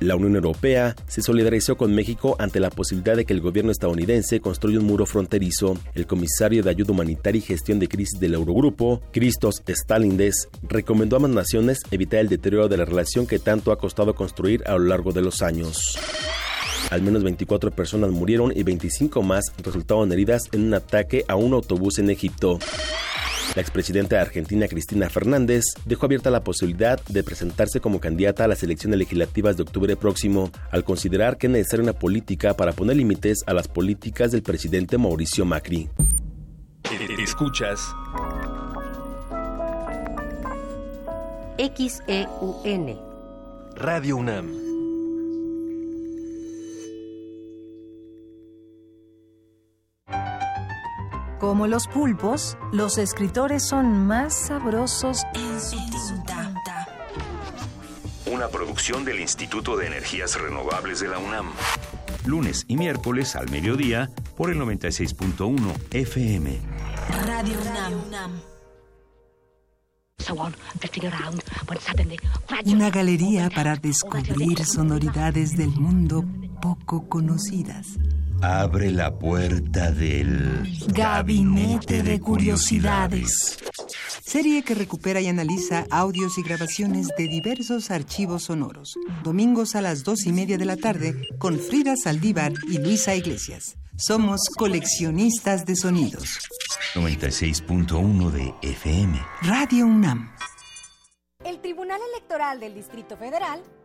La Unión Europea se solidarizó con México ante la posibilidad de que el gobierno estadounidense construya un muro fronterizo. El comisario de Ayuda Humanitaria y Gestión de Crisis del Eurogrupo, Christos Stalindes, recomendó a ambas naciones evitar el deterioro de la relación que tanto ha costado construir a lo largo de los años. Al menos 24 personas murieron y 25 más resultaron heridas en un ataque a un autobús en Egipto. La expresidenta de Argentina, Cristina Fernández, dejó abierta la posibilidad de presentarse como candidata a las elecciones legislativas de octubre próximo, al considerar que es necesaria una política para poner límites a las políticas del presidente Mauricio Macri. Escuchas XEUN. Radio UNAM. Como los pulpos, los escritores son más sabrosos en su tinta. Una producción del Instituto de Energías Renovables de la UNAM. Lunes y miércoles al mediodía por el 96.1 FM. Radio UNAM. Una galería para descubrir sonoridades del mundo poco conocidas. Abre la puerta del Gabinete de Curiosidades. Serie que recupera y analiza audios y grabaciones de diversos archivos sonoros. Domingos a las dos y media de la tarde con Frida Saldívar y Luisa Iglesias. Somos coleccionistas de sonidos. 96.1 de FM. Radio UNAM. El Tribunal Electoral del Distrito Federal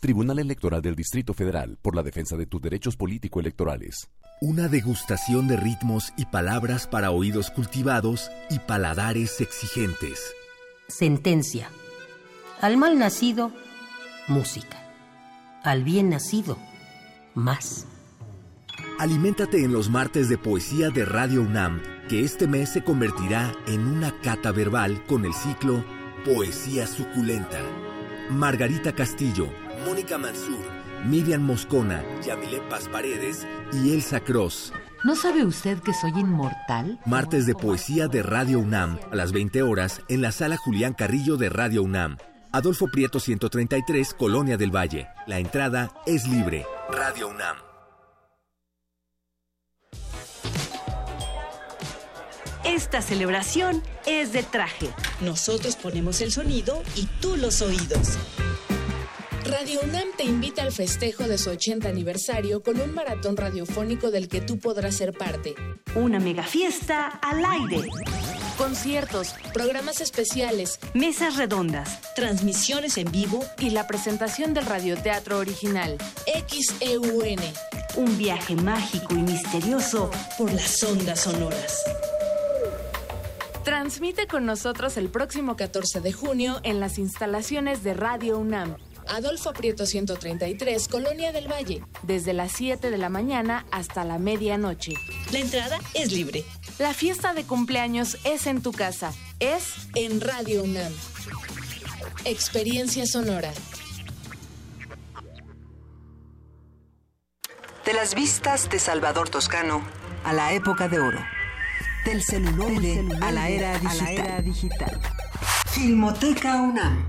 Tribunal Electoral del Distrito Federal por la defensa de tus derechos político-electorales. Una degustación de ritmos y palabras para oídos cultivados y paladares exigentes. Sentencia. Al mal nacido, música. Al bien nacido, más. Aliméntate en los martes de poesía de Radio UNAM, que este mes se convertirá en una cata verbal con el ciclo Poesía Suculenta. Margarita Castillo, Mónica Mansur, Miriam Moscona, Yamile Paz Paredes y Elsa Cross. ¿No sabe usted que soy inmortal? Martes de poesía de Radio UNAM, a las 20 horas, en la sala Julián Carrillo de Radio UNAM. Adolfo Prieto 133, Colonia del Valle. La entrada es libre. Radio UNAM. Esta celebración es de traje. Nosotros ponemos el sonido y tú los oídos. Radio UNAM te invita al festejo de su 80 aniversario con un maratón radiofónico del que tú podrás ser parte. Una mega fiesta al aire. Conciertos, programas especiales, mesas redondas, transmisiones en vivo y la presentación del radioteatro original. XEUN. Un viaje mágico y misterioso por las ondas sonoras. Transmite con nosotros el próximo 14 de junio en las instalaciones de Radio UNAM. Adolfo Prieto 133, Colonia del Valle. Desde las 7 de la mañana hasta la medianoche. La entrada es libre. La fiesta de cumpleaños es en tu casa. Es en Radio UNAM. Experiencia sonora. De las vistas de Salvador Toscano a la época de oro. Del celuloide a la era digital. Filmoteca UNAM.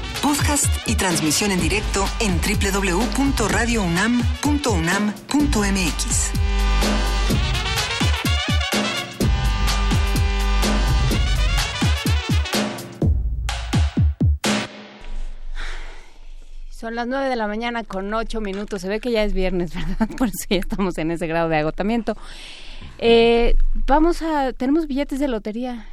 Podcast y transmisión en directo en www.radiounam.unam.mx. Son las 9 de la mañana con 8 minutos. Se ve que ya es viernes, *laughs* ¿verdad? Por eso ya estamos en ese grado de agotamiento. Eh, vamos a... Tenemos billetes de lotería.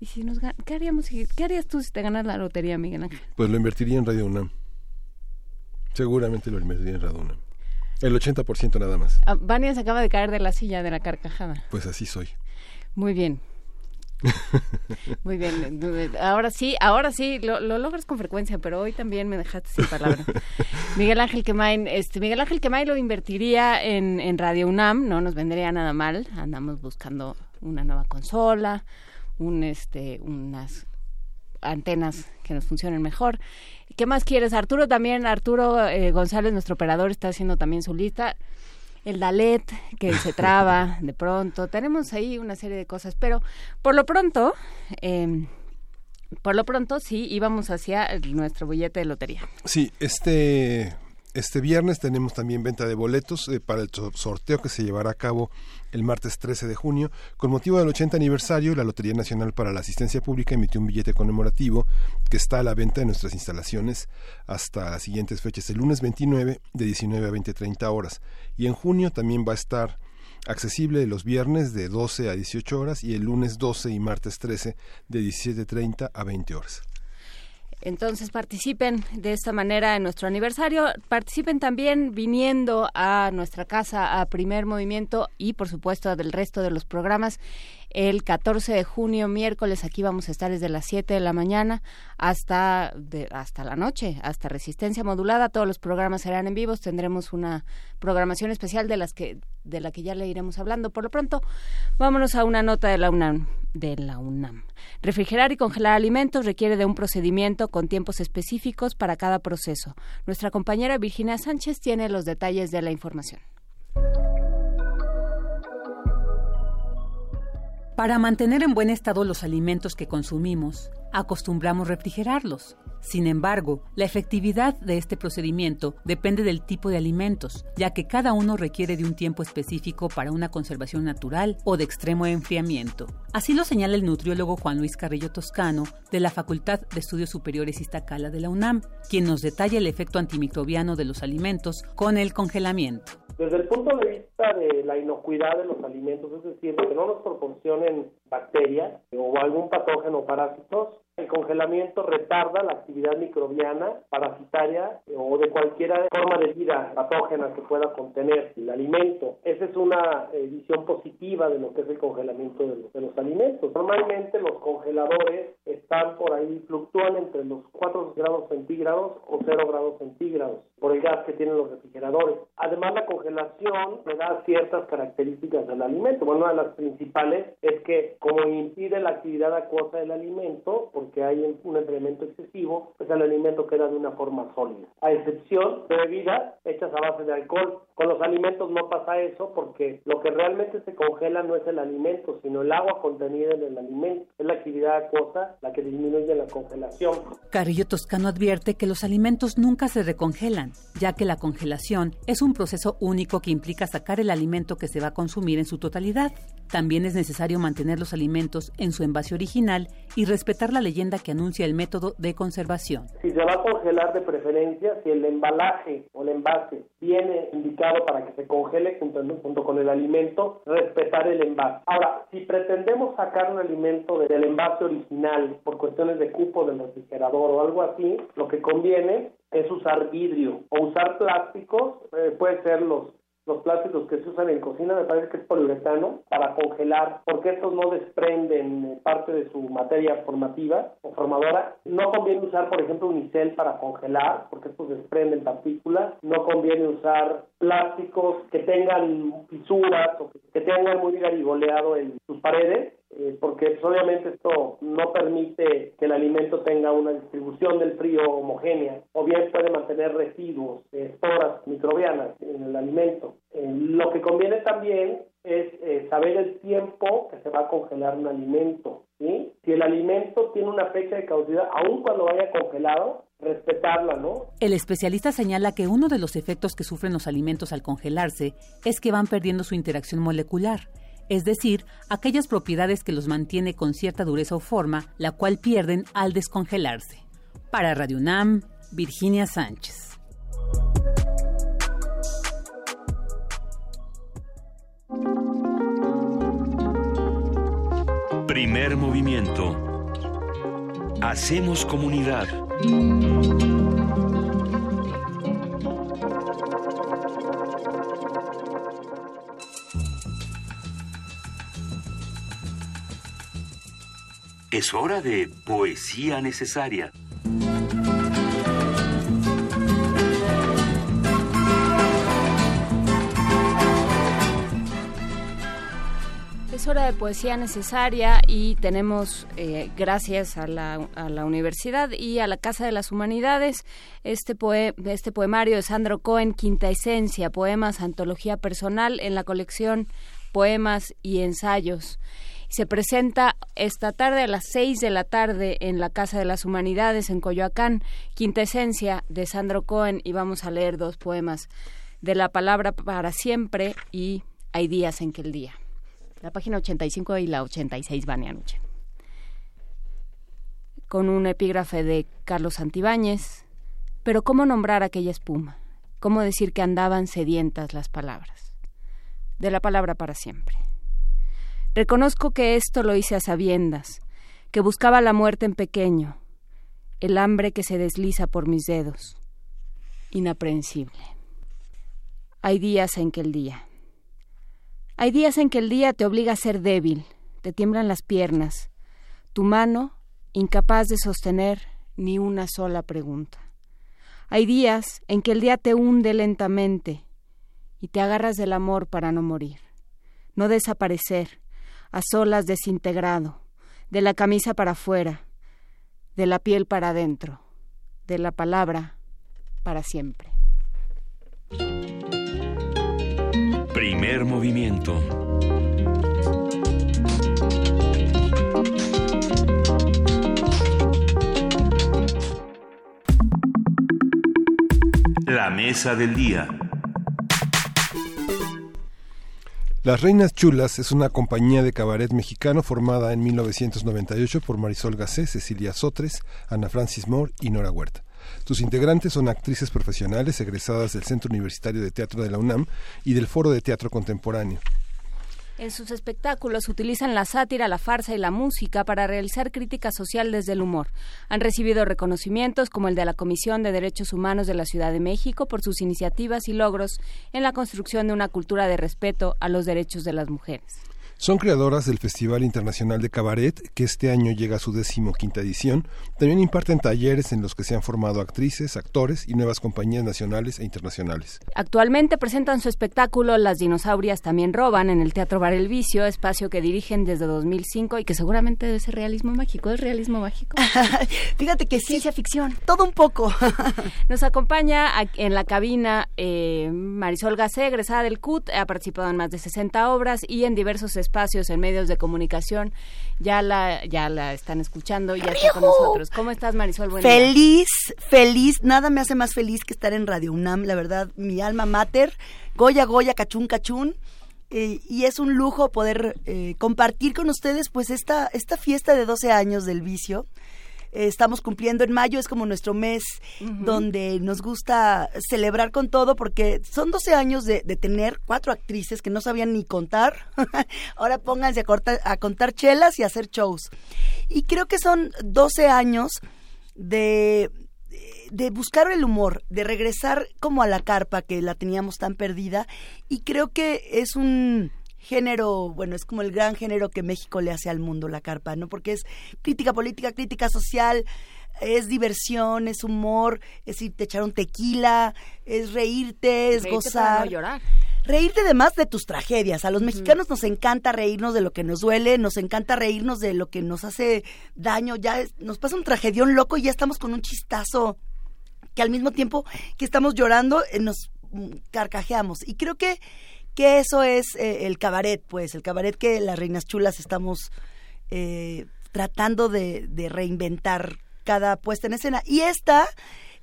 ¿Y si nos gan- ¿Qué haríamos? si- ¿Qué harías tú si te ganas la lotería, Miguel Ángel? Pues lo invertiría en Radio UNAM. Seguramente lo invertiría en Radio UNAM. El 80% nada más. Ah, Vania se acaba de caer de la silla de la carcajada. Pues así soy. Muy bien. *laughs* Muy bien. Ahora sí, ahora sí, lo, lo logras con frecuencia, pero hoy también me dejaste sin palabras. *laughs* Miguel Ángel Quemain, este, Miguel Ángel Quemain lo invertiría en, en Radio UNAM, no nos vendría nada mal. Andamos buscando una nueva consola, un este, unas antenas que nos funcionen mejor. ¿Qué más quieres? Arturo también, Arturo eh, González, nuestro operador, está haciendo también su lista. El Dalet, que se *laughs* traba de pronto. Tenemos ahí una serie de cosas, pero por lo pronto, eh, por lo pronto sí íbamos hacia el- nuestro billete de lotería. Sí, este, este viernes tenemos también venta de boletos eh, para el so- sorteo que se llevará a cabo el martes 13 de junio. Con motivo del 80 aniversario, la Lotería Nacional para la Asistencia Pública emitió un billete conmemorativo que está a la venta en nuestras instalaciones hasta las siguientes fechas, el lunes 29 de 19 a 20, 30 horas. Y en junio también va a estar accesible los viernes de 12 a 18 horas y el lunes 12 y martes 13 de 17.30 a 20 horas. Entonces participen de esta manera en nuestro aniversario. Participen también viniendo a nuestra casa a primer movimiento y por supuesto del resto de los programas. El 14 de junio, miércoles, aquí vamos a estar desde las 7 de la mañana hasta, de- hasta la noche, hasta Resistencia Modulada. Todos los programas serán en vivos. Tendremos una programación especial de, las que, de la que ya le iremos hablando. Por lo pronto, vámonos a una nota de la UNAM. De la UNAM. Refrigerar y congelar alimentos requiere de un procedimiento con tiempos específicos para cada proceso. Nuestra compañera Virginia Sánchez tiene los detalles de la información. Para mantener en buen estado los alimentos que consumimos, acostumbramos refrigerarlos. Sin embargo, la efectividad de este procedimiento depende del tipo de alimentos, ya que cada uno requiere de un tiempo específico para una conservación natural o de extremo enfriamiento. Así lo señala el nutriólogo Juan Luis Carrillo Toscano de la Facultad de Estudios Superiores Iztacala de la UNAM, quien nos detalla el efecto antimicrobiano de los alimentos con el congelamiento. Desde el punto de vista de la inocuidad de los alimentos, es decir, que no nos proporcionen bacterias o algún patógeno parásitos, el congelamiento retarda la actividad microbiana, parasitaria o de cualquier forma de vida patógena que pueda contener el alimento. Esa es una eh, visión positiva de lo que es el congelamiento de los, de los alimentos. Normalmente los congeladores están por ahí, fluctúan entre los 4 grados centígrados o 0 grados centígrados por el gas que tienen los refrigeradores. Además, la congelación le da ciertas características del alimento. Bueno, una de las principales es que como impide la actividad acuosa del alimento, porque hay un enfriamiento excesivo, pues el alimento queda de una forma sólida. A excepción de bebidas hechas a base de alcohol. Con los alimentos no pasa eso porque lo que realmente se congela no es el alimento, sino el agua contenida en el alimento. Es la actividad acuosa la que disminuye la congelación. Carrillo Toscano advierte que los alimentos nunca se recongelan, ya que la congelación es un proceso único que implica sacar el alimento que se va a consumir en su totalidad. También es necesario mantener los alimentos en su envase original y respetar la que anuncia el método de conservación. Si se va a congelar de preferencia, si el embalaje o el envase viene indicado para que se congele junto, junto con el alimento, respetar el envase. Ahora, si pretendemos sacar un alimento del envase original por cuestiones de cupo del refrigerador o algo así, lo que conviene es usar vidrio o usar plásticos, eh, puede ser los los plásticos que se usan en cocina, me parece que es poliuretano, para congelar, porque estos no desprenden eh, parte de su materia formativa o formadora. No conviene usar, por ejemplo, unicel para congelar, porque estos desprenden partículas. No conviene usar plásticos que tengan fisuras o que tengan muy garigoleado en sus paredes, eh, porque pues, obviamente esto no permite que el alimento tenga una distribución del frío homogénea, o bien puede mantener residuos, esporas microbianas en el alimento. Eh, lo que conviene también es eh, saber el tiempo que se va a congelar un alimento. ¿sí? Si el alimento tiene una fecha de caducidad, aun cuando vaya congelado, respetarla, ¿no? El especialista señala que uno de los efectos que sufren los alimentos al congelarse es que van perdiendo su interacción molecular es decir, aquellas propiedades que los mantiene con cierta dureza o forma, la cual pierden al descongelarse. Para Radio UNAM, Virginia Sánchez. Primer movimiento. Hacemos comunidad. Es hora de poesía necesaria. Es hora de poesía necesaria y tenemos, eh, gracias a la, universidad y a la Casa de las Humanidades, este, poe, este poemario de Sandro Cohen, Quinta Esencia, Poemas, Antología Personal, en la colección Poemas y Ensayos. Se presenta esta tarde a las seis de la tarde en la Casa de las Humanidades en Coyoacán, Quinta Esencia de Sandro Cohen y vamos a leer dos poemas de la palabra para siempre y Hay días en que el día. La página 85 y la 86 van anoche. Con un epígrafe de Carlos Santibáñez. Pero ¿cómo nombrar aquella espuma? ¿Cómo decir que andaban sedientas las palabras? De la palabra para siempre. Reconozco que esto lo hice a sabiendas, que buscaba la muerte en pequeño, el hambre que se desliza por mis dedos, inaprensible. Hay días en que el día. Hay días en que el día te obliga a ser débil, te tiemblan las piernas, tu mano incapaz de sostener ni una sola pregunta. Hay días en que el día te hunde lentamente y te agarras del amor para no morir, no desaparecer, a solas desintegrado, de la camisa para afuera, de la piel para adentro, de la palabra para siempre. Primer movimiento. La mesa del día. Las Reinas Chulas es una compañía de cabaret mexicano formada en 1998 por Marisol Gacé, Cecilia Sotres, Ana Francis Moore y Nora Huerta. Sus integrantes son actrices profesionales egresadas del Centro Universitario de Teatro de la UNAM y del Foro de Teatro Contemporáneo. En sus espectáculos utilizan la sátira, la farsa y la música para realizar crítica social desde el humor. Han recibido reconocimientos como el de la Comisión de Derechos Humanos de la Ciudad de México por sus iniciativas y logros en la construcción de una cultura de respeto a los derechos de las mujeres. Son creadoras del Festival Internacional de Cabaret, que este año llega a su decimoquinta edición. También imparten talleres en los que se han formado actrices, actores y nuevas compañías nacionales e internacionales. Actualmente presentan su espectáculo Las dinosaurias también roban en el Teatro Bar El Vicio, espacio que dirigen desde 2005 y que seguramente debe ser realismo mágico. ¿Es realismo mágico? *laughs* Fíjate que ciencia ficción, todo un poco. *laughs* Nos acompaña en la cabina eh, Marisol Gacé, egresada del CUT, ha participado en más de 60 obras y en diversos espacios en medios de comunicación. Ya la, ya la están escuchando, ya está con nosotros. ¿Cómo estás, Marisol? Buen día. Feliz, feliz, nada me hace más feliz que estar en Radio UNAM, la verdad, mi alma mater, Goya, Goya, Cachún, Cachún. eh, y es un lujo poder eh, compartir con ustedes pues esta, esta fiesta de 12 años del vicio. Estamos cumpliendo en mayo, es como nuestro mes donde nos gusta celebrar con todo porque son 12 años de, de tener cuatro actrices que no sabían ni contar. *laughs* Ahora pónganse a, cortar- a contar chelas y a hacer shows. Y creo que son 12 años de, de buscar el humor, de regresar como a la carpa que la teníamos tan perdida. Y creo que es un género, bueno, es como el gran género que México le hace al mundo, la carpa, ¿no? Porque es crítica política, crítica social, es diversión, es humor, es irte a echar un tequila, es reírte, es Reírte para gozar. no llorar. Reírte además de tus tragedias. A los mexicanos nos encanta reírnos de lo que nos duele, nos encanta reírnos de lo que nos hace daño. Ya es- nos pasa un tragedión loco y ya estamos con un chistazo que al mismo tiempo que estamos llorando eh, nos mm, carcajeamos. Y creo que, que eso es eh, el cabaret, pues, el cabaret que las reinas chulas estamos eh, tratando de, de reinventar cada puesta en escena. Y esta,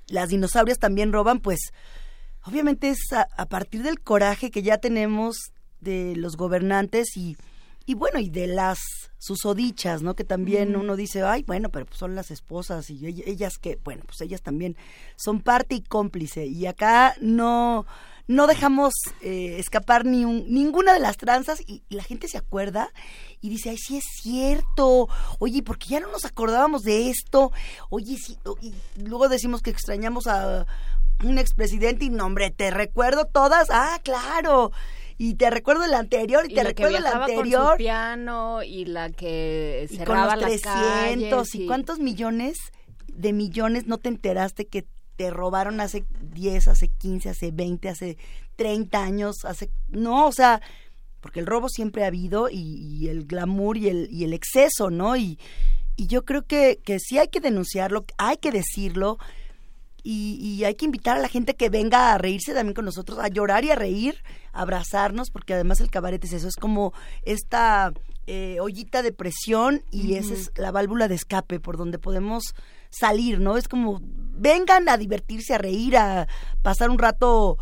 las dinosaurias también roban, pues, obviamente es a, a partir del coraje que ya tenemos de los gobernantes y, y bueno, y de las susodichas, ¿no? Que también uno dice, ay, bueno, pero pues son las esposas y ell- ellas que, bueno, pues ellas también son parte y cómplice. Y acá no, no dejamos eh, escapar ni un- ninguna de las tranzas y, y la gente se acuerda y dice, ay, sí es cierto, oye, porque ya no nos acordábamos de esto, oye, sí, y luego decimos que extrañamos a un expresidente y no, hombre, te recuerdo todas, ah, claro, y te recuerdo el anterior y, Y te la recuerdo el con anterior. su piano y la que y con cerraba los las 300 calles y cuántos millones de millones no te enteraste que te robaron hace 10, hace 15, hace 20, hace 30 años, hace no, o sea, porque el robo siempre ha habido y, y el glamour y el, y el exceso, ¿no? Y, y yo creo que, que sí hay que denunciarlo, hay que decirlo y, y hay que invitar a la gente que venga a reírse también con nosotros, a llorar y a reír, a abrazarnos, porque además el cabaret es eso, es como esta eh, ollita de presión y esa es la válvula de escape por donde podemos salir, ¿no? Es como vengan a divertirse, a reír, a pasar un rato,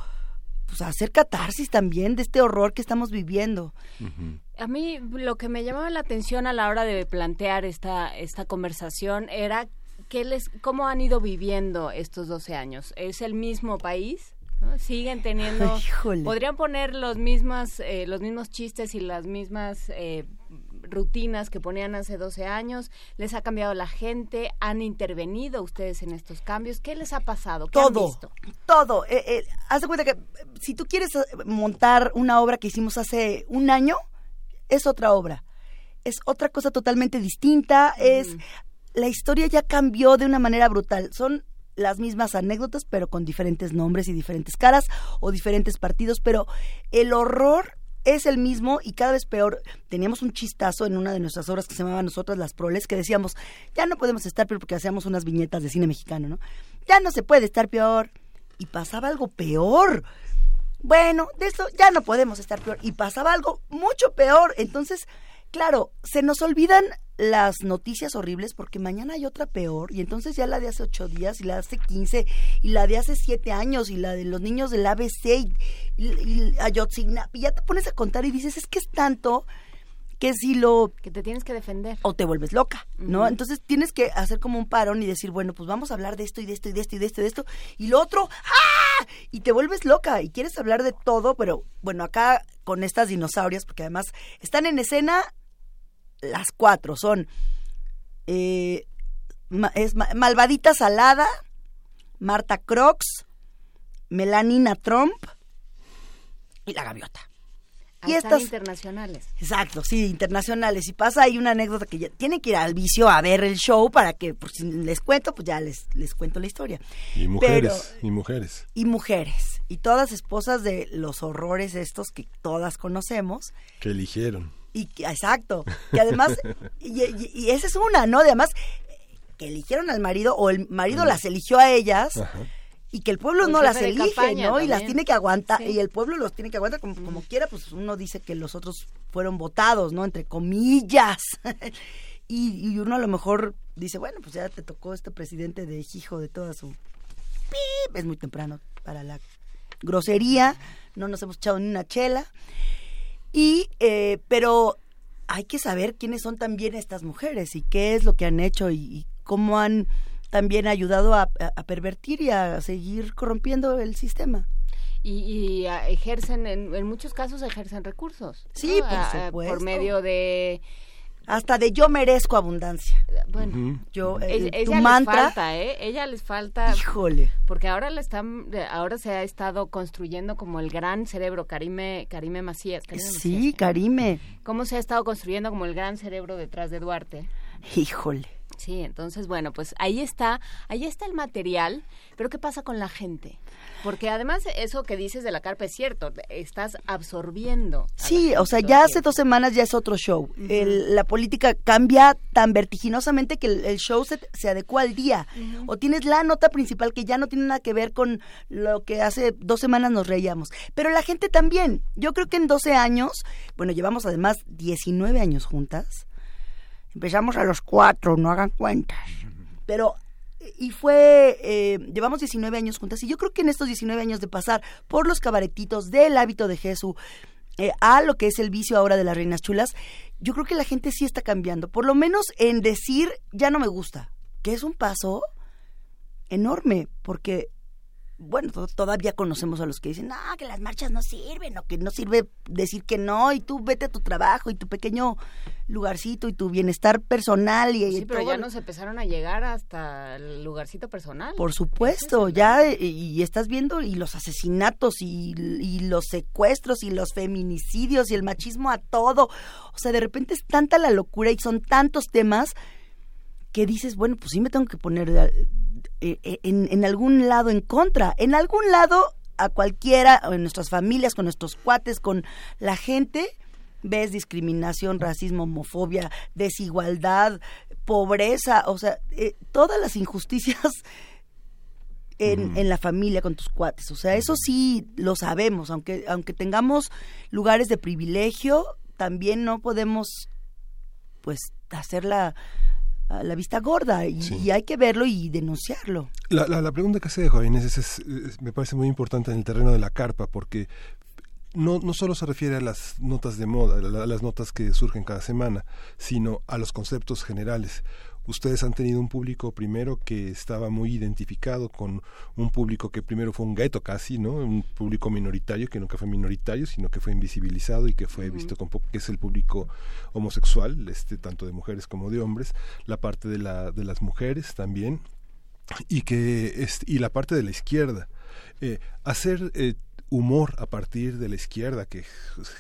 pues a hacer catarsis también de este horror que estamos viviendo. A mí lo que me llamaba la atención a la hora de plantear esta, esta conversación era qué les, cómo han ido viviendo estos 12 años. ¿Es el mismo país? ¿no? Siguen teniendo... Podrían poner los, mismas, eh, los mismos chistes y las mismas eh, rutinas que ponían hace 12 años. ¿Les ha cambiado la gente? ¿Han intervenido ustedes en estos cambios? ¿Qué les ha pasado? ¿Qué han todo, visto? todo. Eh, eh, haz de cuenta que eh, si tú quieres montar una obra que hicimos hace un año, es otra obra. Es otra cosa totalmente distinta. Es la historia ya cambió de una manera brutal. Son las mismas anécdotas, pero con diferentes nombres y diferentes caras o diferentes partidos, pero el horror es el mismo y cada vez peor. Teníamos un chistazo en una de nuestras obras que se llamaba Nosotras las Proles, que decíamos, ya no podemos estar peor porque hacíamos unas viñetas de cine mexicano, ¿no? Ya no se puede estar peor. Y pasaba algo peor. Bueno, de eso ya no podemos estar peor. Y pasaba algo mucho peor. Entonces, claro, se nos olvidan las noticias horribles porque mañana hay otra peor. Y entonces ya la de hace ocho días y la de hace quince y la de hace siete años y la de los niños del ABC y, y, y Ayotzinapa. Y ya te pones a contar y dices, es que es tanto que si lo... Que te tienes que defender. O te vuelves loca, ¿no? Entonces tienes que hacer como un parón y decir, bueno, pues vamos a hablar de esto y de esto y de esto y de esto y de esto. Y lo otro, ¡ah! Y te vuelves loca y quieres hablar de todo, pero bueno, acá con estas dinosaurias, porque además están en escena las cuatro, son... eh, es Ma- Malvadita Salada, Marta Crocs, Melanina Trump y la gaviota. Y estas- internacionales. Exacto, sí, internacionales. Y pasa ahí una anécdota que ya tienen que ir al vicio a ver el show para que, por si les cuento, pues ya les, les cuento la historia. Y mujeres, y mujeres. Y mujeres. Y todas esposas de los horrores estos que todas conocemos. Que eligieron. Y que, exacto. Que además, *laughs* y, y- y esa es una, ¿no? Además, que eligieron al marido o el marido las eligió a ellas. Y que el pueblo Un no las elige, campaña ¿no? Y las tiene que aguantar, Sí. y el pueblo los tiene que aguantar como, como quiera, pues uno dice que los otros fueron votados, ¿no? Entre comillas. *laughs* y, y uno a lo mejor dice, bueno, pues ya te tocó este presidente de hijo de toda su... Pip, es muy temprano para la grosería, no nos hemos echado ni una chela. Y, eh, pero hay que saber quiénes son también estas mujeres y qué es lo que han hecho y, y cómo han también ayudado a, pervertir y a seguir corrompiendo el sistema. Y, y, ah, ejercen, en, en muchos casos ejercen recursos. Sí, ¿no? por Ah, ah, supuesto. Por medio de... Hasta de yo merezco abundancia. Bueno, Yo, eh, ella tu les mantra, falta, ¿eh? Ella les falta. Híjole. Porque ahora le están, eh, ahora se ha estado construyendo como el gran cerebro, Karime, Karime Macías. Karime sí, Macías. Karime. ¿Cómo se ha estado construyendo como el gran cerebro detrás de Duarte? Híjole. Sí, entonces, bueno, pues ahí está, ahí está el material, pero ¿qué pasa con la gente? Porque además eso que dices de la carpa es cierto, estás absorbiendo. Sí, o sea, ya hace dos semanas ya es otro show. El- la política cambia tan vertiginosamente que el, el show se, se adecua al día. O tienes la nota principal que ya no tiene nada que ver con lo que hace dos semanas nos reíamos. Pero la gente también. Yo creo que en 12 años, bueno, llevamos además 19 años juntas. Empezamos a los cuatro, no hagan cuentas. Pero y fue, eh, llevamos 19 años juntas y yo creo que en estos 19 años de pasar por los cabaretitos del hábito de Jesús eh, a lo que es el vicio ahora de las reinas chulas, yo creo que la gente sí está cambiando, por lo menos en decir ya no me gusta, que es un paso enorme, porque bueno, to- todavía conocemos a los que dicen, no, que las marchas no sirven, o que no sirve decir que no, y tú vete a tu trabajo y tu pequeño lugarcito y tu bienestar personal y, Sí, pero todo ya nos empezaron a llegar hasta el lugarcito personal. por supuesto, ya y estás viendo y los asesinatos y, y los secuestros y los feminicidios y el machismo a todo. O sea, de repente es tanta la locura y son tantos temas que dices, bueno, pues sí me tengo que poner en, en algún lado en contra. En algún lado a cualquiera, en nuestras familias, con nuestros cuates, con la gente, ves discriminación, racismo, homofobia, desigualdad, pobreza, o sea, eh, todas las injusticias *laughs* en, en la familia con tus cuates. O sea, eso sí lo sabemos, aunque, aunque tengamos lugares de privilegio, también no podemos pues hacer la, la vista gorda y, y hay que verlo y denunciarlo. La, la, la pregunta que hace Juan Inés es, es- es- me parece muy importante en el terreno de la carpa, porque no, no solo se refiere a las notas de moda, a las notas que surgen cada semana, sino a los conceptos generales. Ustedes han tenido un público primero que estaba muy identificado con un público que primero fue un gueto casi, ¿no? Un público minoritario que nunca fue minoritario, sino que fue invisibilizado y que fue visto con poco, que es el público homosexual, este tanto de mujeres como de hombres, la parte de la de las mujeres también y que es, y la parte de la izquierda Eh, hacer eh, humor a partir de la izquierda que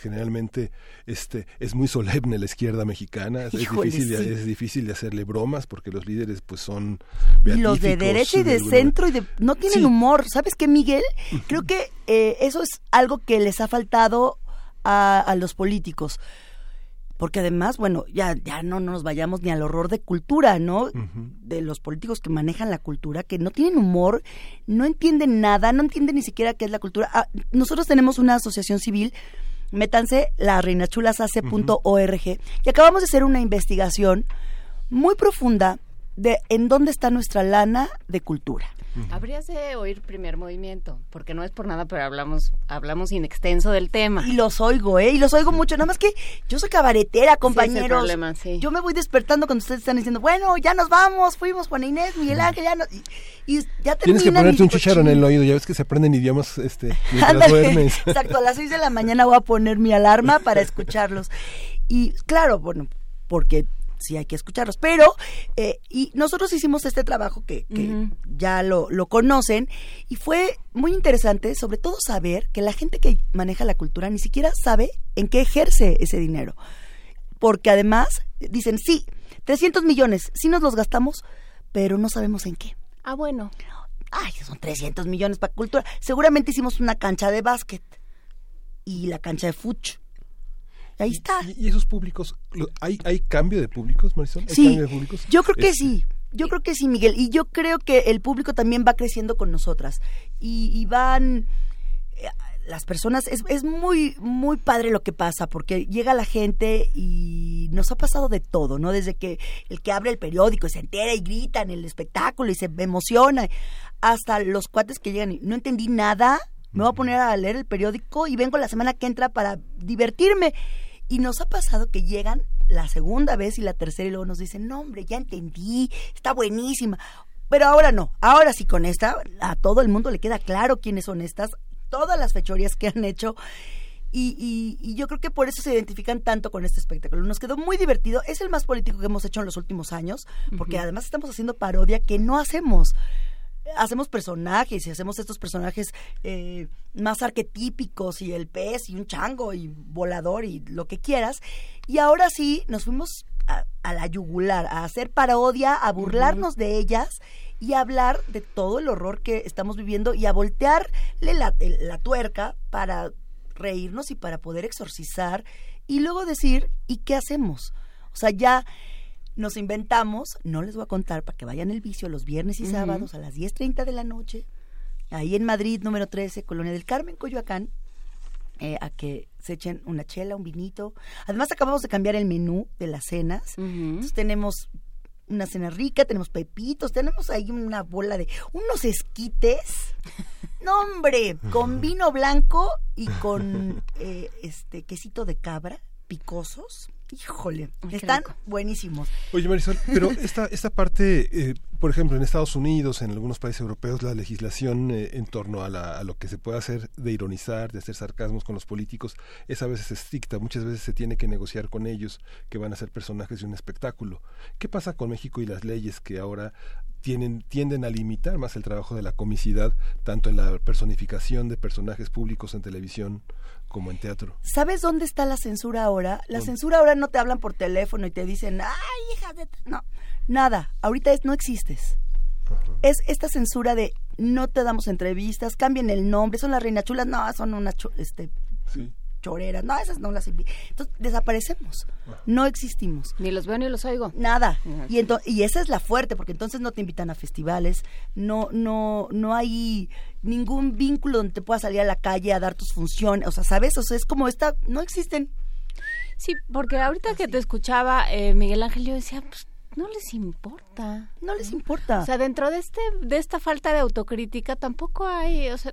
generalmente este es muy solemne la izquierda mexicana es difícil sí. es difícil de hacerle bromas porque los líderes pues son Y los de derecha y de centro y de no tienen Sí. humor. ¿Sabes qué, Miguel? Creo que eh, eso es algo que les ha faltado a, a los políticos. Porque además, bueno, ya, ya no nos vayamos ni al horror de cultura, ¿no? De los políticos que manejan la cultura, que no tienen humor, no entienden nada, no entienden ni siquiera qué es la cultura. Ah, nosotros tenemos una asociación civil, métanse, la reinachulashace.org, y acabamos de hacer una investigación muy profunda de en dónde está nuestra lana de cultura. Habrías de oír primer movimiento, porque no es por nada, pero hablamos, hablamos in extenso del tema. Y los oigo, ¿eh? Y los oigo mucho. Nada más que yo soy cabaretera, compañeros. problema, sí. Yo me voy despertando cuando ustedes están diciendo, bueno, ya nos vamos, fuimos Juan Inés, Miguel Ángel, ya no... Y, y ya Tienes que ponerte un digo, chicharo en el oído, ya ves que se aprenden idiomas este, *laughs* mientras duermes. *laughs* Exacto, a las 6 de la mañana voy a poner mi alarma para *laughs* escucharlos. Y claro, bueno, porque sí hay que escucharlos, pero eh, y nosotros hicimos este trabajo que, que ya lo, lo conocen y fue muy interesante, sobre todo saber que la gente que maneja la cultura ni siquiera sabe en qué ejerce ese dinero. Porque además dicen, sí, 300 millones, sí nos los gastamos, pero no sabemos en qué. Ah, bueno. Ay, son 300 millones para cultura. Seguramente hicimos una cancha de básquet y la cancha de fucho. Ahí está. ¿Y, y esos públicos, hay, hay cambio de públicos, Marisol? ¿Hay Sí, cambio de públicos? yo creo que Este, sí. Yo creo que sí, Miguel. Y yo creo que el público también va creciendo con nosotras. Y, y van eh, las personas, es, es muy, muy padre lo que pasa, porque llega la gente y nos ha pasado de todo, ¿no? Desde que el que abre el periódico y se entera y grita en el espectáculo y se emociona, hasta los cuates que llegan y no entendí nada, me voy a poner a leer el periódico y vengo la semana que entra para divertirme. Y nos ha pasado que llegan la segunda vez y la tercera y luego nos dicen, no hombre, ya entendí, está buenísima. Pero ahora no, ahora sí con esta, a todo el mundo le queda claro quiénes son estas, todas las fechorías que han hecho. Y, y, y, yo creo que por eso se identifican tanto con este espectáculo. Nos quedó muy divertido. Es el más político que hemos hecho en los últimos años, porque además estamos haciendo parodia que no hacemos. Hacemos personajes y hacemos estos personajes eh, más arquetípicos y el pez y un chango y volador y lo que quieras. Y ahora sí nos fuimos a, a la yugular, a hacer parodia, a burlarnos de ellas y a hablar de todo el horror que estamos viviendo y a voltearle la, la tuerca para reírnos y para poder exorcizar y luego decir, ¿y qué hacemos? O sea, ya nos inventamos, no les voy a contar para que vayan el vicio los viernes y sábados a las 10.30 de la noche, ahí en Madrid, número 13, Colonia del Carmen, Coyoacán, eh, a que se echen una chela, un vinito. Además, acabamos de cambiar el menú de las cenas. Entonces tenemos una cena rica, tenemos pepitos, tenemos ahí una bola de unos esquites. *laughs* No, hombre, con vino blanco y con *laughs* eh, este quesito de cabra, picosos. Híjole, Ay, están buenísimos. Oye, Marisol, pero esta, esta parte, eh, por ejemplo, en Estados Unidos, en algunos países europeos, la legislación eh, en torno a, la- a lo que se puede hacer de ironizar, de hacer sarcasmos con los políticos, es a veces estricta. Muchas veces se tiene que negociar con ellos que van a ser personajes de un espectáculo. ¿Qué pasa con México y las leyes que ahora tienen, tienden a limitar más el trabajo de la comicidad, tanto en la personificación de personajes públicos en televisión como en teatro? ¿Sabes dónde está la censura ahora? La ¿Dónde? censura ahora no te hablan por teléfono y te dicen, ay, hija de... t-". No, nada. Ahorita es no existes. Es esta censura de no te damos entrevistas, cambien el nombre, son las reinas chulas, no, son unas este, choreras, no, esas no las envi-". Entonces desaparecemos, no existimos. Ni los veo ni los oigo. Nada. Y, ento- y esa es la fuerte, porque entonces no te invitan a festivales, no, no, no hay ningún vínculo donde te puedas salir a la calle a dar tus funciones, o sea, ¿sabes? O sea, es como esta, no existen. Sí, porque ahorita que te escuchaba, eh, Miguel Ángel, yo decía, pues no les importa. No les importa. O sea, dentro de este de esta falta de autocrítica tampoco hay, o sea,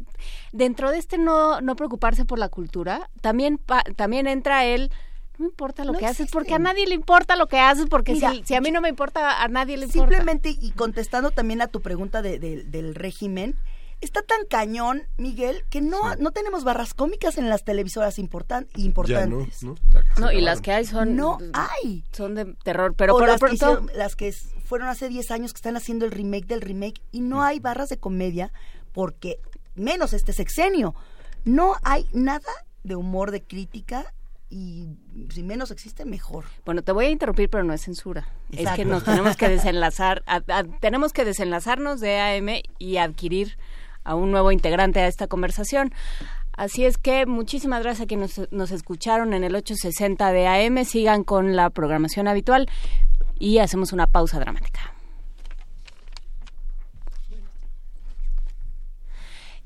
dentro de este no no preocuparse por la cultura, también pa- también entra el no importa lo No que haces porque a nadie le importa lo que haces porque Mira, si, si a mí no me importa a nadie le importa. Simplemente, y contestando también a tu pregunta de- de- del régimen, está tan cañón, Miguel, que no, no tenemos barras cómicas en las televisoras importan, Ya no, importantes. ¿no? No, y las que hay son No hay. son de terror, pero o por lo las, que pronto hicieron- las que fueron hace 10 años que están haciendo el remake del remake y no hay barras de comedia porque menos este sexenio. No hay nada de humor, de crítica y si menos existe, mejor. Bueno, te voy a interrumpir, pero no es censura. Es que nos tenemos que *laughs* desenlazar, a- a- tenemos que desenlazarnos de AM y adquirir a un nuevo integrante a esta conversación. Así es que muchísimas gracias a quienes nos, escucharon en el 860 de AM. Sigan con la programación habitual y hacemos una pausa dramática.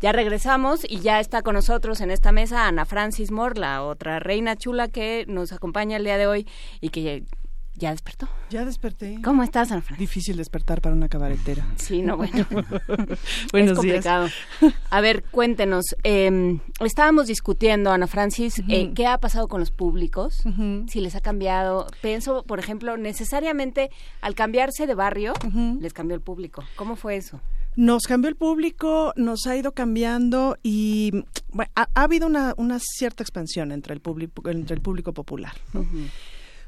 Ya regresamos y ya está con nosotros en esta mesa Ana Francis Moore, la otra reina chula que nos acompaña el día de hoy y que ya, despertó. Ya desperté. ¿Cómo estás, Ana Francis? Difícil despertar para una cabaretera. *laughs* Sí, no, bueno. *laughs* Buenos es complicado. A ver, cuéntenos. eh, estábamos discutiendo, Ana Francis, eh, qué ha pasado con los públicos, si les ha cambiado. Pienso, por ejemplo, necesariamente al cambiarse de barrio, les cambió el público. ¿Cómo fue eso? Nos cambió el público, nos ha ido cambiando y bueno, ha, ha habido una, una cierta expansión entre el público, entre el público popular. ¿no?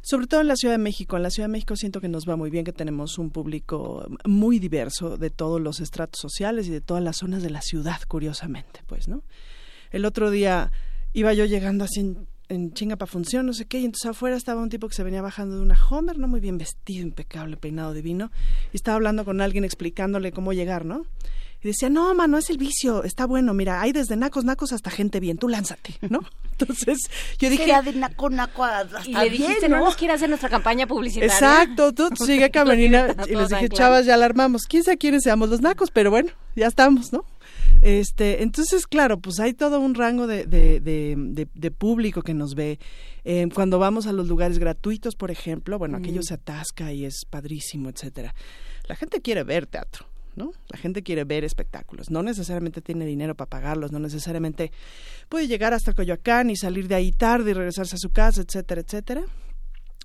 Sobre todo en la Ciudad de México. En la Ciudad de México siento que nos va muy bien, que tenemos un público muy diverso de todos los estratos sociales y de todas las zonas de la ciudad, curiosamente, pues, ¿no? El otro día iba yo llegando así en, chinga para función, no sé qué, y entonces afuera estaba un tipo que se venía bajando de una Homer, ¿no? Muy bien vestido, impecable, peinado divino, y estaba hablando con alguien explicándole cómo llegar, ¿no? Y decía, no, mano, es el vicio, está bueno, mira, hay desde nacos, nacos hasta gente bien, tú lánzate, ¿no? *laughs* Entonces, yo dije... Era de naco, naco hasta y le dijiste, bien, no nos quiere hacer nuestra campaña publicitaria. Exacto, tú sigue *laughs* camarina. y les dije, chavas, ya la armamos. ¿Quién sabe quiénes seamos los nacos? Pero bueno, ya estamos, ¿no? Este, entonces, claro, pues hay todo un rango de, de, de, de público que nos ve. Eh, cuando vamos a los lugares gratuitos, por ejemplo, bueno, aquello se atasca y es padrísimo, etcétera. La gente quiere ver teatro. ¿No? La gente quiere ver espectáculos, no necesariamente tiene dinero para pagarlos, no necesariamente puede llegar hasta Coyoacán y salir de ahí tarde y regresarse a su casa, etcétera, etcétera.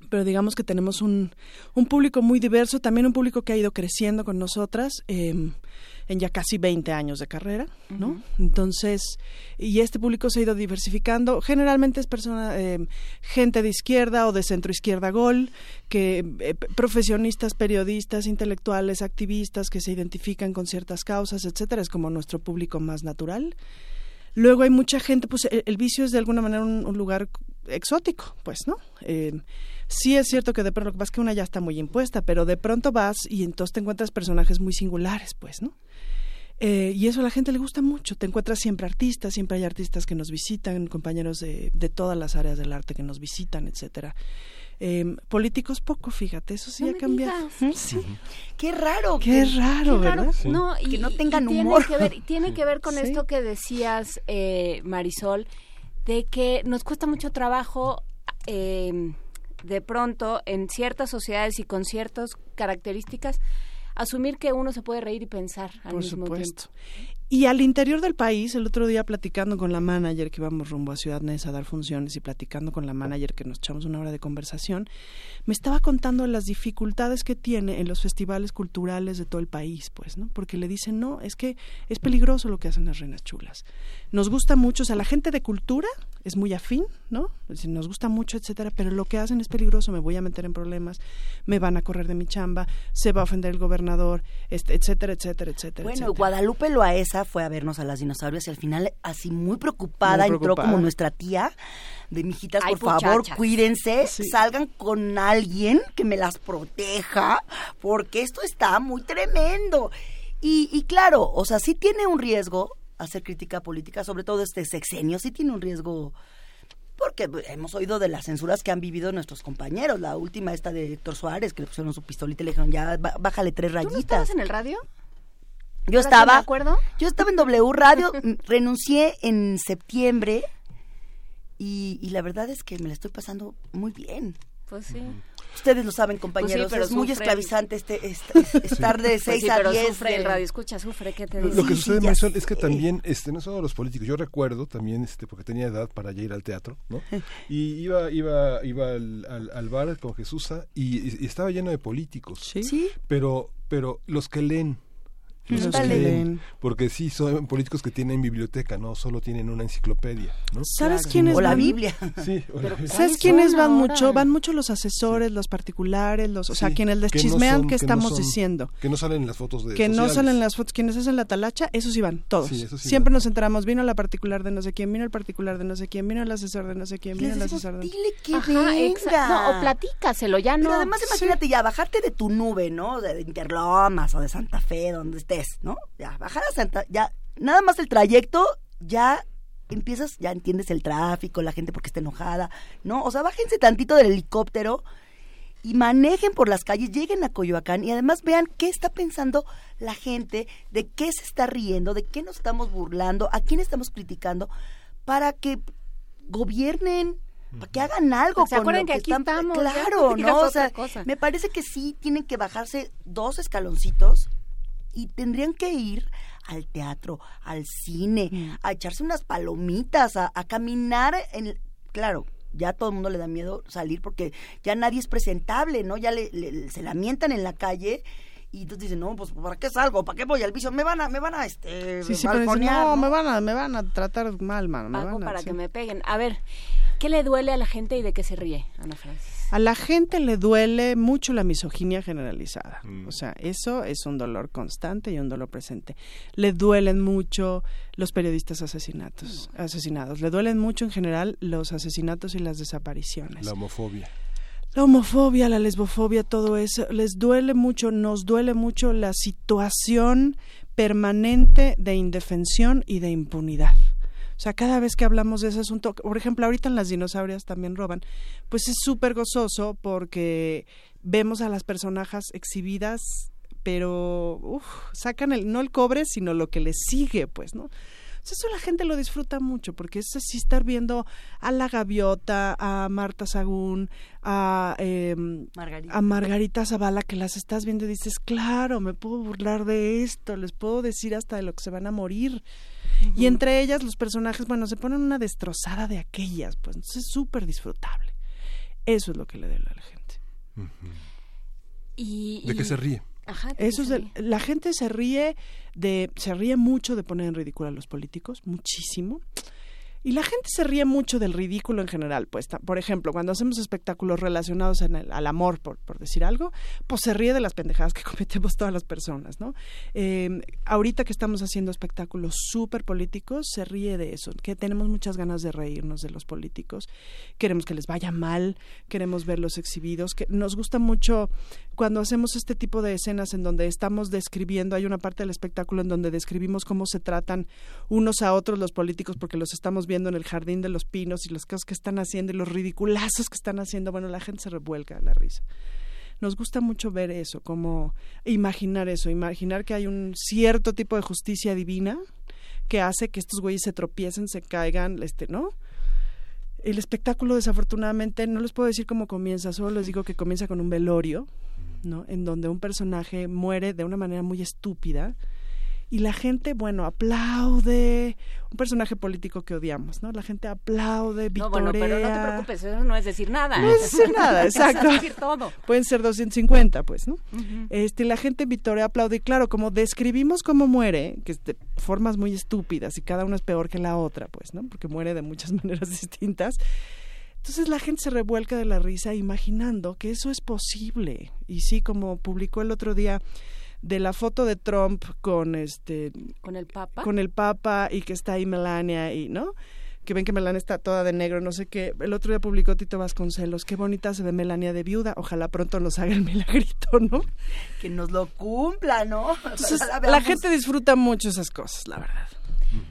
Pero digamos que tenemos un, un público muy diverso, también un público que ha ido creciendo con nosotras. Eh, en ya casi 20 años de carrera, ¿no? Entonces, y este público se ha ido diversificando. Generalmente es persona, eh, gente de izquierda o de centro izquierda gol, que eh, profesionistas, periodistas, intelectuales, activistas que se identifican con ciertas causas, etcétera. Es como nuestro público más natural. Luego hay mucha gente, pues el, vicio es de alguna manera un, un lugar exótico, pues, ¿no? Eh, sí es cierto que de pronto lo que pasa es que una ya está muy impuesta, pero de pronto vas y entonces te encuentras personajes muy singulares, pues, ¿no? Eh, y eso a la gente le gusta mucho. Te encuentras siempre artistas, siempre hay artistas que nos visitan, compañeros de, de todas las áreas del arte que nos visitan, etcétera. Eh, políticos poco, fíjate, eso sí No ha me cambiado. digas. Sí. Qué raro. Qué que- raro, Qué raro. ¿verdad? No, y, Que no tengan y tiene humor. Que ver, y tiene que ver con Sí. esto que decías, eh, Marisol, de que nos cuesta mucho trabajo eh, de pronto en ciertas sociedades y con ciertas características asumir que uno se puede reír y pensar al Por mismo supuesto. tiempo. Y al interior del país, el otro día platicando con la manager que íbamos rumbo a Ciudad Neza a dar funciones y platicando con la manager que nos echamos una hora de conversación, me estaba contando las dificultades que tiene en los festivales culturales de todo el país, pues, ¿no? Porque le dicen, no, es que es peligroso lo que hacen las reinas chulas. Nos gusta mucho, o sea, la gente de cultura es muy afín, ¿no? Nos gusta mucho, etcétera, pero lo que hacen es peligroso, me voy a meter en problemas, me van a correr de mi chamba, se va a ofender el gobernador, este, etcétera, etcétera, etcétera. Bueno, etcétera. Guadalupe Fue a vernos a las dinosaurios y al final así muy preocupada, Muy entró como nuestra tía de mijitas, Ay, por favor, cuídense, Sí. salgan con alguien que me las proteja, porque esto está muy tremendo. Y, y claro, o sea, sí tiene un riesgo hacer crítica política, sobre todo este sexenio, sí tiene un riesgo porque hemos oído de las censuras que han vivido nuestros compañeros. La última esta de Héctor Suárez, que le pusieron su pistolita y le dijeron, ya, bá- bájale tres ¿Tú no rayitas. estabas en el radio? Yo ¿Ahora sí estaba, me acuerdo? yo estaba en W Radio, *laughs* renuncié en septiembre y, y la verdad es que me la estoy pasando muy bien. Pues sí. Ustedes lo saben, compañeros, pero es muy esclavizante este, este- *laughs* estar de Pues 6 sí, a pero 10. sufre el de- radio, escucha, sufre, ¿qué te Lo, dice? lo que sucede, Marisol, es que también, este, no solo los políticos, yo recuerdo también, este, porque tenía edad para ya ir al teatro, ¿no? *laughs* Y iba, iba, iba al, al, al bar con Jesusa y, y- y estaba lleno de políticos. Sí. Pero, pero los que leen, los que leen, porque sí son políticos que tienen biblioteca, no solo tienen una enciclopedia, ¿no? ¿Sabes Claro. quiénes O la van? Biblia. Sí, *laughs* o la- ¿Sabes ¿Cuáles quiénes van ahora? mucho? Van mucho los asesores, los particulares, los, o sea, Sí, quienes les que no chismean son- qué que no estamos son- diciendo. que no salen en las fotos de Que no salen las fotos, quienes hacen la talacha, esos sí van, todos. Sí, esos sí Siempre van. nos enteramos, vino la particular de no sé quién, vino el particular de no sé quién, vino el asesor de no sé quién, vino el asesor de... dile que Ajá, venga. No, o platícaselo, ya no. Pero además imagínate ya, bajarte de tu nube, ¿no? De Interlomas o de Santa Fe, donde ¿no? Ya, bajar a Santa, ya, nada más el trayecto, ya empiezas, ya entiendes el tráfico, la gente porque está enojada, ¿no? O sea, bájense tantito del helicóptero y manejen por las calles, lleguen a Coyoacán y además vean qué está pensando la gente, de qué se está riendo, de qué nos estamos burlando, a quién estamos criticando, para que gobiernen, para que hagan algo. Se con acuerden lo que aquí están- estamos, Claro, no. O sea, cosa. me parece que sí tienen que bajarse dos escaloncitos y tendrían que ir al teatro, al cine, Mm. a echarse unas palomitas, a, a caminar en... Claro, ya a todo el mundo le da miedo salir porque ya nadie es presentable, ¿no? Ya le, le- se lamentan en la calle y entonces dicen, no, pues ¿para qué salgo? ¿Para qué voy al vicio? Me van a, me van a, este, Sí, sí, pero dicen, balconear, no, ¿no? me van a, me van a tratar mal, mano. Me Pago van a, para sí. que me peguen. A ver, ¿qué le duele a la gente y de qué se ríe, Ana Francis? A la gente le duele mucho la misoginia generalizada. O sea, eso es un dolor constante y un dolor presente. Le duelen mucho los periodistas asesinatos, asesinados. Le duelen mucho en general los asesinatos y las desapariciones. La homofobia. la homofobia, la lesbofobia, todo eso, les duele mucho, nos duele mucho la situación permanente de indefensión y de impunidad. O sea, cada vez que hablamos de ese asunto, por ejemplo, ahorita en las dinosaurias también roban, pues es súper gozoso porque vemos a las personajes exhibidas, pero sacan el, no el cobre, sino lo que les sigue, pues, ¿no? Eso la gente lo disfruta mucho, porque es así estar viendo a la gaviota, a Marta Sagún, a, eh, Margarita. a Margarita Zavala, que las estás viendo y dices, claro, me puedo burlar de esto, les puedo decir hasta de lo que se van a morir. Y entre ellas los personajes, bueno, se ponen una destrozada de aquellas, pues entonces es súper disfrutable. Eso es lo que le duele a la gente. y, ¿De qué se ríe? Eso es la gente se ríe de se ríe mucho de poner en ridículo a los políticos, muchísimo. Y la gente se ríe mucho del ridículo en general, pues, por ejemplo, cuando hacemos espectáculos relacionados en el, al amor, por, por, decir algo, pues se ríe de las pendejadas que *laughs* cometemos todas las personas, ¿no? Eh, ahorita que estamos haciendo espectáculos súper políticos, se ríe de eso, que tenemos muchas ganas de reírnos de los políticos, queremos que les vaya mal, queremos verlos exhibidos, que nos gusta mucho cuando hacemos este tipo de escenas en donde estamos describiendo, hay una parte del espectáculo en donde describimos cómo se tratan unos a otros los políticos porque los estamos viendo en el jardín de los pinos y las cosas que están haciendo y los ridiculazos que están haciendo, bueno, la gente se revuelca la risa. Nos gusta mucho ver eso, como imaginar eso, imaginar que hay un cierto tipo de justicia divina que hace que estos güeyes se tropiecen, se caigan, este, ¿no? El espectáculo, desafortunadamente, no les puedo decir cómo comienza, solo les digo que comienza con un velorio, ¿no? En donde un personaje muere de una manera muy estúpida y la gente, bueno, aplaude, un personaje político que odiamos, ¿no? La gente aplaude, vitorea. No, bueno, pero no te preocupes, eso no es decir nada. No es decir nada, *laughs* exacto. es decir todo. Pueden ser 250, pues, ¿no? Este, la gente vitorea, aplaude, y claro, como describimos cómo muere, que es de formas muy estúpidas y cada una es peor que la otra, pues, ¿no? Porque muere de muchas *laughs* maneras distintas. Entonces la gente se revuelca de la risa imaginando que eso es posible. Y sí, como publicó el otro día de la foto de Trump con este con el Papa con el Papa y que está ahí Melania y no que ven que Melania está toda de negro, no sé qué. El otro día publicó Tito Vasconcelos, qué bonita se ve Melania de viuda, ojalá pronto nos haga el milagrito, ¿no? Que nos lo cumpla, ¿no? *laughs* la gente disfruta mucho esas cosas, la verdad.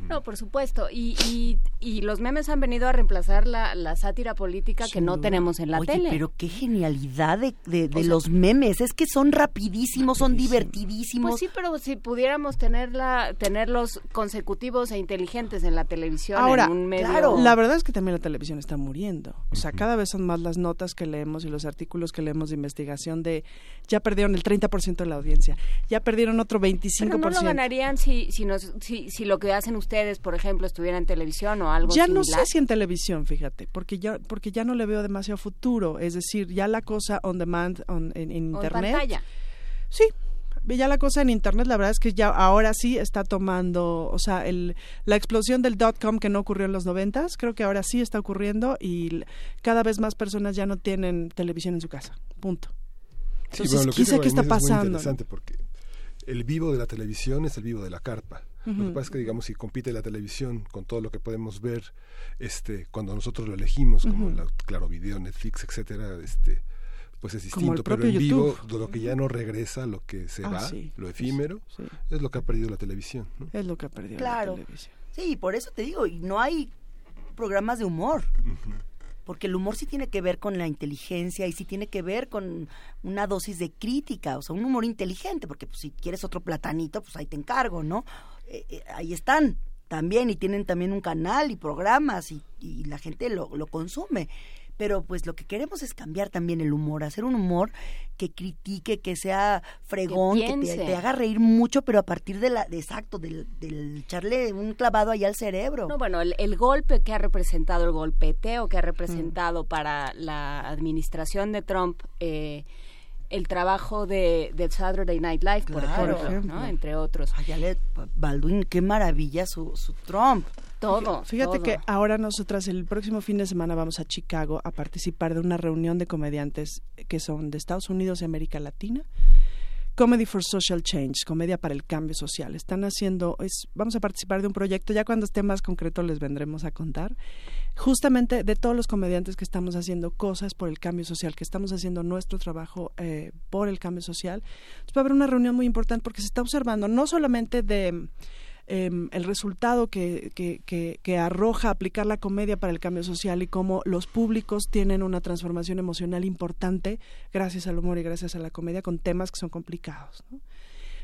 No, por supuesto. Y, y, y, los memes han venido a reemplazar la, la sátira política que no tenemos en la Oye, tele. Pero qué genialidad de, de, de los memes. Es que son rapidísimos, son divertidísimos. Pues sí, pero si pudiéramos tenerla, tenerlos consecutivos e inteligentes en la televisión, Ahora, en un medio... claro. la verdad es que también la televisión está muriendo. O sea, cada vez son más las notas que leemos y los artículos que leemos de investigación de ya perdieron el 30% de la audiencia, ya perdieron otro 25%. Pero no lo ganarían si, si, nos, si, si lo que hacen ustedes, por ejemplo, estuviera en televisión o algo ya similar? no sé si en televisión, fíjate, porque ya porque ya no le veo demasiado futuro, es decir, ya la cosa on demand on, en, en O en internet. pantalla. Sí, ya la cosa en internet, la verdad es que ya ahora sí está tomando, o sea, el, la explosión del dot com que no ocurrió en los noventas, creo que ahora sí está ocurriendo y cada vez más personas ya no tienen televisión en su casa. Punto. Sí, Entonces, bueno, lo que quizá qué está Inés es muy pasando. interesante porque el vivo de la televisión es el vivo de la carpa. Lo que pasa es que, digamos, si compite la televisión con todo lo que podemos ver este, cuando nosotros lo elegimos, como Ujú. la, claro, video, Netflix, etcétera, este, pues es distinto. Pero en vivo, YouTube. de lo que ya no regresa, lo que se Ah, va, sí. lo efímero, Sí. es lo que ha perdido la televisión. ¿no? Es lo que ha perdido Claro. la televisión. Sí, por eso te digo, y no hay programas de humor. Porque el humor sí tiene que ver con la inteligencia y sí tiene que ver con una dosis de crítica, o sea, un humor inteligente, porque pues, si quieres otro platanito, pues ahí te encargo, ¿no? Eh, eh, ahí están también y tienen también un canal y programas y, y la gente lo, lo consume. Pero pues lo que queremos es cambiar también el humor, hacer un humor que critique, que sea fregón, que, te, haga reír mucho, pero a partir de la, de exacto, del, del echarle un clavado ahí al cerebro. No, bueno, el, el golpe que ha representado, el golpeteo que ha representado para la administración de Trump, eh, el trabajo de, de Saturday Night Live, por ejemplo, ¿no? entre otros. Ay, ya le- Baldwin, qué maravilla su, su Trump. Todo. Fíjate todo. que ahora nosotras el próximo fin de semana vamos a Chicago a participar de una reunión de comediantes que son de Estados Unidos y América Latina Comedy for Social Change, comedia para el cambio social. Están haciendo, es, vamos a participar de un proyecto, ya cuando esté más concreto les vendremos a contar, justamente de todos los comediantes que estamos haciendo cosas por el cambio social, que estamos haciendo nuestro trabajo eh, por el cambio social. Entonces va a haber una reunión muy importante porque se está observando no solamente de Em, el resultado que, que, que, arroja aplicar la comedia para el cambio social y cómo los públicos tienen una transformación emocional importante gracias al humor y gracias a la comedia con temas que son complicados, ¿no?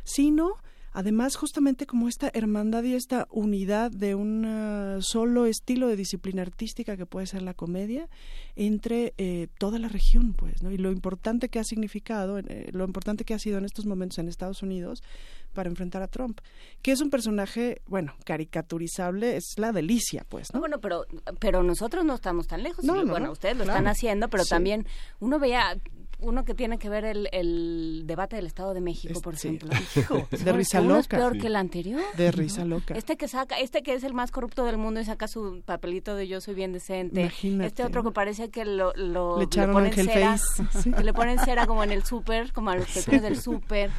sino además justamente como esta hermandad y esta unidad de un ah, solo estilo de disciplina artística que puede ser la comedia entre eh, toda la región pues no y lo importante que ha significado eh, lo importante que ha sido en estos momentos en Estados Unidos para enfrentar a Trump, que es un personaje, bueno, caricaturizable, es la delicia, pues, ¿no? bueno, pero pero nosotros no estamos tan lejos. No, bueno, ustedes lo están haciendo, pero también uno veía uno que tiene que ver el, el debate del Estado de México, por ejemplo. *laughs* de risa loca. es peor que el anterior. De risa loca. Este que saca, este que es el más corrupto del mundo y saca su papelito de yo soy bien decente. Imagínate. Este otro que parece que lo, lo le, ponen cera, *laughs* que le ponen cera como en el súper, como a los pequeños del súper.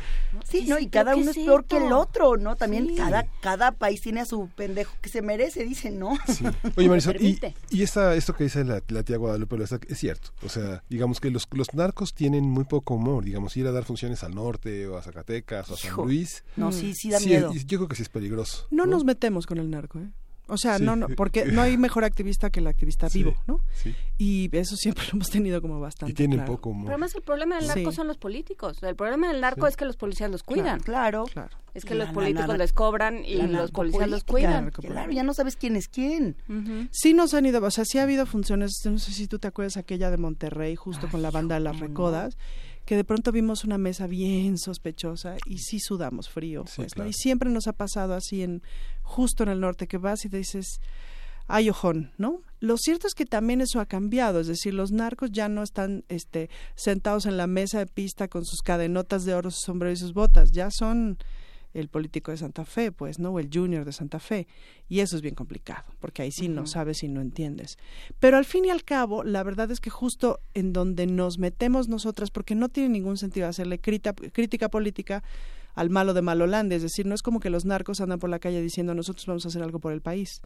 Sí, no, y cada uno es peor que el otro, ¿no? También cada cada país tiene a su pendejo que se merece, dice, ¿no? *laughs* Oye, Marisol, y, y esta, esto que dice la, la tía Guadalupe es cierto. O sea, digamos que los, los narcos tienen muy poco humor, digamos, ir a dar funciones al norte o a Zacatecas o a San Luis. No, sí, sí da miedo. yo creo que sí es peligroso. No, nos metemos con el narco, ¿eh? O sea, no, no, porque no hay mejor activista que el activista vivo, ¿no? Sí. Y eso siempre lo hemos tenido como bastante. Y tienen poco humor. Pero además el problema del narco son los políticos. El problema del narco es que los policías los cuidan. Claro. claro. Es que los políticos les cobran y los policías los cuidan. Claro, ya no sabes quién es quién. Sí nos han ido, o sea, sí ha habido funciones, no sé si tú te acuerdas aquella de Monterrey, justo con la banda de las Recodas que de pronto vimos una mesa bien sospechosa y sí sudamos frío, pues, Y siempre nos ha pasado así en justo en el norte que vas y dices, ay ojón, ¿no? Lo cierto es que también eso ha cambiado, es decir, los narcos ya no están este, sentados en la mesa de pista con sus cadenotas de oro, su sombrero y sus botas, ya son el político de Santa Fe, pues, ¿no? O el junior de Santa Fe. Y eso es bien complicado, porque ahí sí no sabes y no entiendes. Pero al fin y al cabo, la verdad es que justo en donde nos metemos nosotras, porque no tiene ningún sentido hacerle crítica política al malo de Malolandia, es decir, no es como que los narcos andan por la calle diciendo nosotros vamos a hacer algo por el país.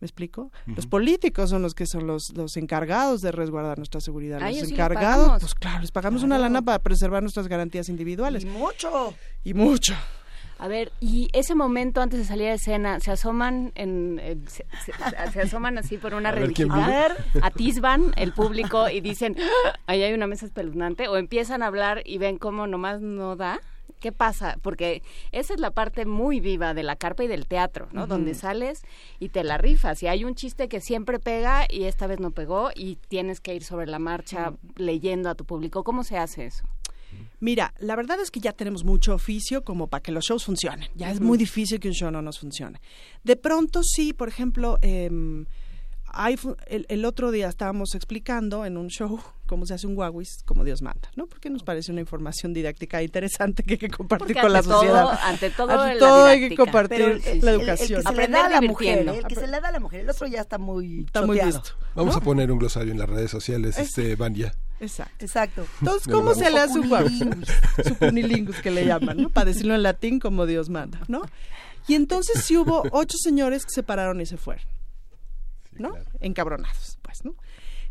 ¿Me explico? Los políticos son los que son los, los encargados de resguardar nuestra seguridad. los encargados, pues claro, les pagamos una lana para preservar nuestras garantías individuales. Y mucho. Y mucho. A ver, y ese momento antes de salir a escena, se asoman en, se, asoman así por una *laughs* revista, *laughs* atisban el público y dicen, ah, ahí hay una mesa espeluznante, o empiezan a hablar y ven cómo nomás no da. ¿Qué pasa? Porque esa es la parte muy viva de la carpa y del teatro, ¿no? Donde sales y te la rifas. Y hay un chiste que siempre pega y esta vez no pegó y tienes que ir sobre la marcha leyendo a tu público. ¿Cómo se hace eso? Mira, la verdad es que ya tenemos mucho oficio como para que los shows funcionen. Ya es muy difícil que un show no nos funcione. De pronto sí, por ejemplo, eh, el, otro día estábamos explicando en un show cómo se hace un guaguis como Dios manda, ¿no? Porque nos parece una información didáctica interesante que hay que compartir con la sociedad. Ante todo, ante todo hay que compartir la educación. El, da a la mujer, el que se le da a la mujer, el otro ya está muy está muy listo. Vamos a poner un glosario en las redes sociales, este Vania. Exacto. Exacto. Entonces, ¿cómo se le hace un guaguis? Su punilingus *laughs* que le llaman, ¿no? Para decirlo en latín como Dios manda, ¿no? Y entonces sí hubo ocho señores que se pararon y se fueron. ¿No? Encabronados, pues, ¿no?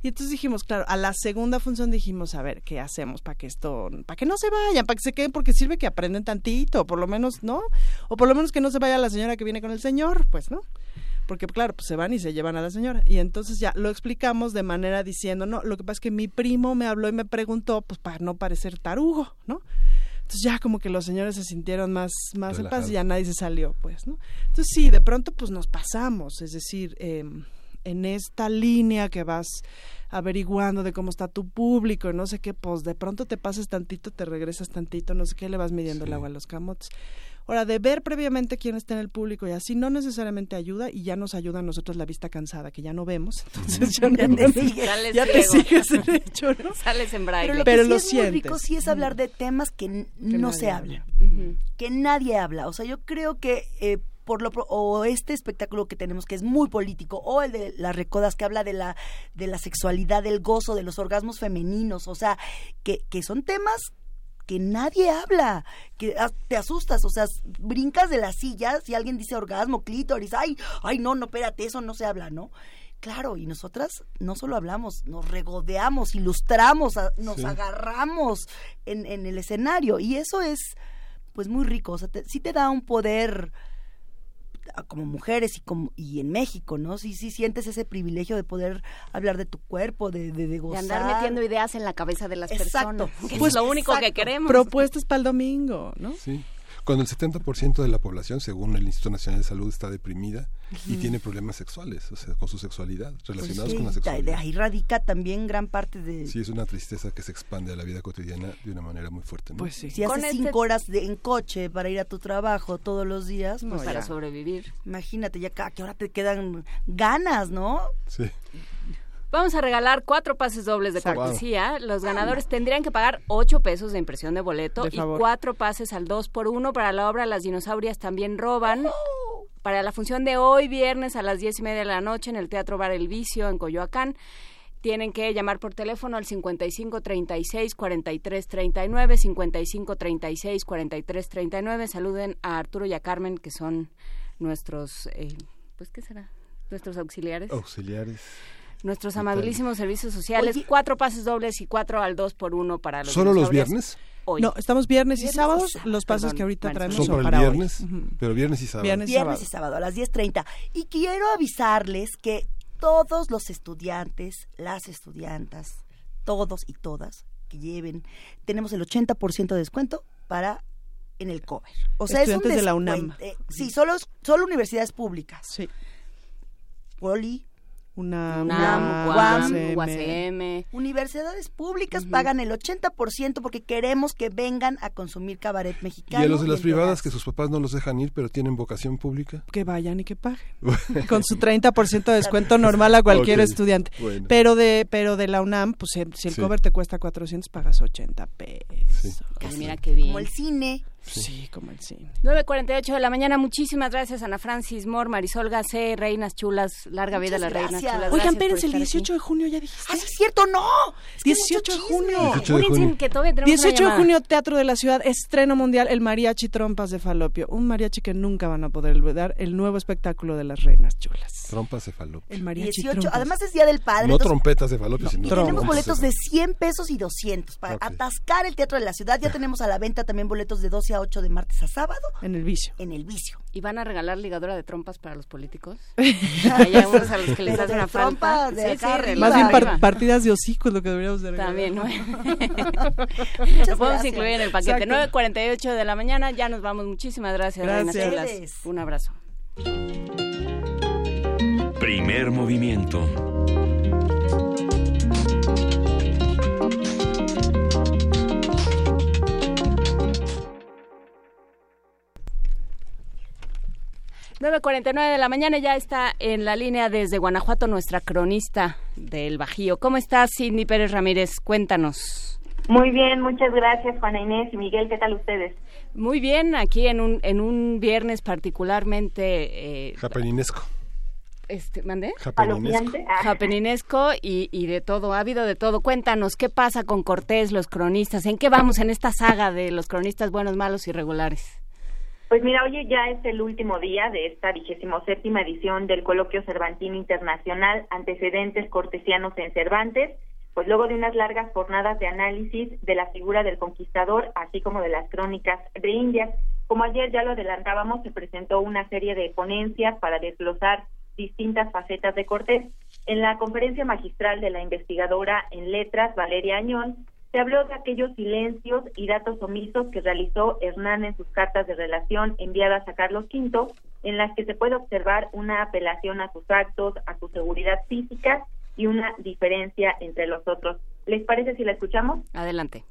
Y entonces dijimos, claro, a la segunda función dijimos, a ver, ¿qué hacemos para que esto, para que no se vayan, para que se queden, porque sirve que aprenden tantito, por lo menos, ¿no? O por lo menos que no se vaya la señora que viene con el señor, pues, ¿no? Porque, claro, pues se van y se llevan a la señora. Y entonces ya lo explicamos de manera diciendo, no, lo que pasa es que mi primo me habló y me preguntó, pues para no parecer tarugo, ¿no? Entonces ya como que los señores se sintieron más, más en paz y ya nadie se salió, pues, ¿no? Entonces sí, de pronto pues nos pasamos, es decir, eh, en esta línea que vas averiguando de cómo está tu público y no sé qué, pues de pronto te pasas tantito, te regresas tantito, no sé qué, le vas midiendo el agua a los camotes. Ahora, de ver previamente quién está en el público y así no necesariamente ayuda y ya nos ayuda a nosotros la vista cansada, que ya no vemos. Entonces ya, no te, sigues, ya te sigues en hecho, ¿no? Sales en braille. Pero lo que sí es muy rico sí es hablar de temas que, no se hablan, que nadie habla. O sea, yo creo que... Eh, por lo o este espectáculo que tenemos que es muy político o el de las recodas que habla de la de la sexualidad del gozo de los orgasmos femeninos o sea que, que son temas que nadie habla, que te asustas, o sea, brincas de la silla si alguien dice orgasmo, clítoris, ay, ay, no, no, espérate, eso no se habla, ¿no? Claro, y nosotras no solo hablamos, nos regodeamos, ilustramos, nos agarramos en, en, el escenario y eso es pues muy rico, o sea, sí te da un poder como mujeres y como y en México, ¿no? Sí, sí sientes ese privilegio de poder hablar de tu cuerpo, de, de, de gozar. De andar metiendo ideas en la cabeza de las personas. Que pues es lo único que queremos. Propuestas para el domingo, ¿no? Sí. Cuando el 70% de la población, según el Instituto Nacional de Salud, está deprimida y tiene problemas sexuales, o sea, con su sexualidad, pues relacionados con la sexualidad. Ahí radica también gran parte de... Sí, es una tristeza que se expande a la vida cotidiana de una manera muy fuerte. ¿no? Pues sí. Si haces este cinco horas de, en coche para ir a tu trabajo todos los días... Pues para sobrevivir. Imagínate, ya a qué hora te quedan ganas, ¿no? Sí. Vamos a regalar cuatro pases dobles de cortesía. Los ganadores tendrían que pagar ocho pesos de impresión de boleto y cuatro pases al dos por uno para la obra Las dinosaurias también roban. Para la función de hoy, viernes a las diez y media de la noche en el Teatro Bar El Vicio en Coyoacán. Tienen que llamar por teléfono al 55 36 43 39, 55 36 43 39. Saluden a Arturo y a Carmen, que son nuestros, eh, pues, ¿qué será? Nuestros auxiliares. Auxiliares nuestros amabilísimos servicios sociales, cuatro pases dobles y cuatro al dos por uno para los ¿Solo los viernes? No, estamos viernes y sábados, los pases que ahorita traemos son, para, el viernes, pero viernes y sábado. Viernes, y sábado a las 10.30. Y quiero avisarles que todos los estudiantes, las estudiantas, todos y todas que lleven, tenemos el 80% de descuento para en el cover. O sea, es un de la UNAM. sí, solo, solo universidades públicas. Sí. Poli, una, UAM, Universidades públicas pagan el 80% porque queremos que vengan a consumir cabaret mexicano. Y a los de las privadas que sus papás no los dejan ir, pero tienen vocación pública. Que vayan y que paguen. *laughs* Con su 30% de descuento normal a cualquier estudiante. Pero de pero de la UNAM, pues si el cover te cuesta 400, pagas 80 pesos. mira qué bien. Como el cine. Sí. como el sí. 9.48 de la mañana. Muchísimas gracias, Ana Francis Mor, Marisol Gacé, Reinas Chulas. Larga vida a las Reinas Chulas. Oigan, espérense, el 18 de junio ya dijiste. ¡Ah, sí es cierto! ¡No! 18 de junio. 18 de junio. Que todavía 18 de junio, Teatro de la Ciudad, estreno mundial, el Mariachi Trompas de Falopio. Un mariachi que nunca van a poder olvidar, el nuevo espectáculo de las Reinas Chulas. Trompas de Falopio. El Mariachi 18, además es Día del Padre. No trompetas de Falopio, sino Tenemos boletos de 100 pesos y 200 para atascar el Teatro de la Ciudad. Ya tenemos a la venta también boletos de 12 a 8 de martes a sábado. En el vicio. En el vicio. ¿Y van a regalar ligadura de trompas para los políticos? *laughs* Hay algunos a los que les hace una falta. Más bien partidas de hocicos lo que deberíamos de regalar. También, ¿no? *laughs* lo podemos incluir en el paquete. 9.48 de la mañana, ya nos vamos. Muchísimas gracias, gracias. Un abrazo. Primer movimiento 9.49 de la mañana ya está en la línea desde Guanajuato nuestra cronista del Bajío. ¿Cómo estás, Cindy Pérez Ramírez? Cuéntanos. Muy bien, muchas gracias, Juana Inés y Miguel. ¿Qué tal ustedes? Muy bien, aquí en un, en un viernes particularmente... Eh, Japeninesco. Este, ¿Mandé? Japeninesco. Ah. y, y de todo, ha habido de todo. Cuéntanos, ¿qué pasa con Cortés, los cronistas? ¿En qué vamos en esta saga de los cronistas buenos, malos y regulares? Pues mira, hoy ya es el último día de esta vigésimo séptima edición del Coloquio Cervantino Internacional Antecedentes Cortesianos en Cervantes, pues luego de unas largas jornadas de análisis de la figura del conquistador, así como de las crónicas de Indias. Como ayer ya lo adelantábamos, se presentó una serie de ponencias para desglosar distintas facetas de Cortés. En la conferencia magistral de la investigadora en letras, Valeria Añón, se habló de aquellos silencios y datos omisos que realizó Hernán en sus cartas de relación enviadas a Carlos V, en las que se puede observar una apelación a sus actos, a su seguridad física y una diferencia entre los otros. ¿Les parece si la escuchamos? Adelante.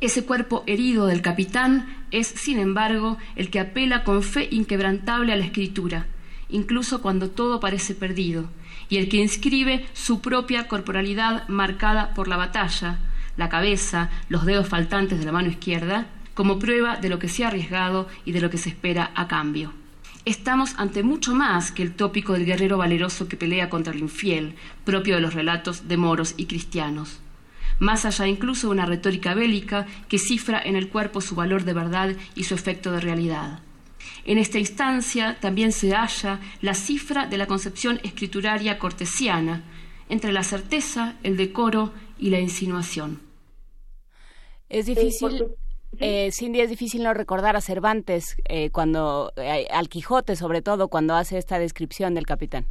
Ese cuerpo herido del capitán es, sin embargo, el que apela con fe inquebrantable a la escritura, incluso cuando todo parece perdido y el que inscribe su propia corporalidad marcada por la batalla, la cabeza, los dedos faltantes de la mano izquierda, como prueba de lo que se ha arriesgado y de lo que se espera a cambio. Estamos ante mucho más que el tópico del guerrero valeroso que pelea contra el infiel, propio de los relatos de moros y cristianos. más allá incluso de una retórica bélica que cifra en el cuerpo su valor de verdad y su efecto de realidad. En esta instancia también se halla la cifra de la concepción escrituraria cortesiana, entre la certeza, el decoro y la insinuación. Es difícil, eh, Cindy, es difícil no recordar a Cervantes eh, cuando, eh, al Quijote sobre todo, cuando hace esta descripción del capitán.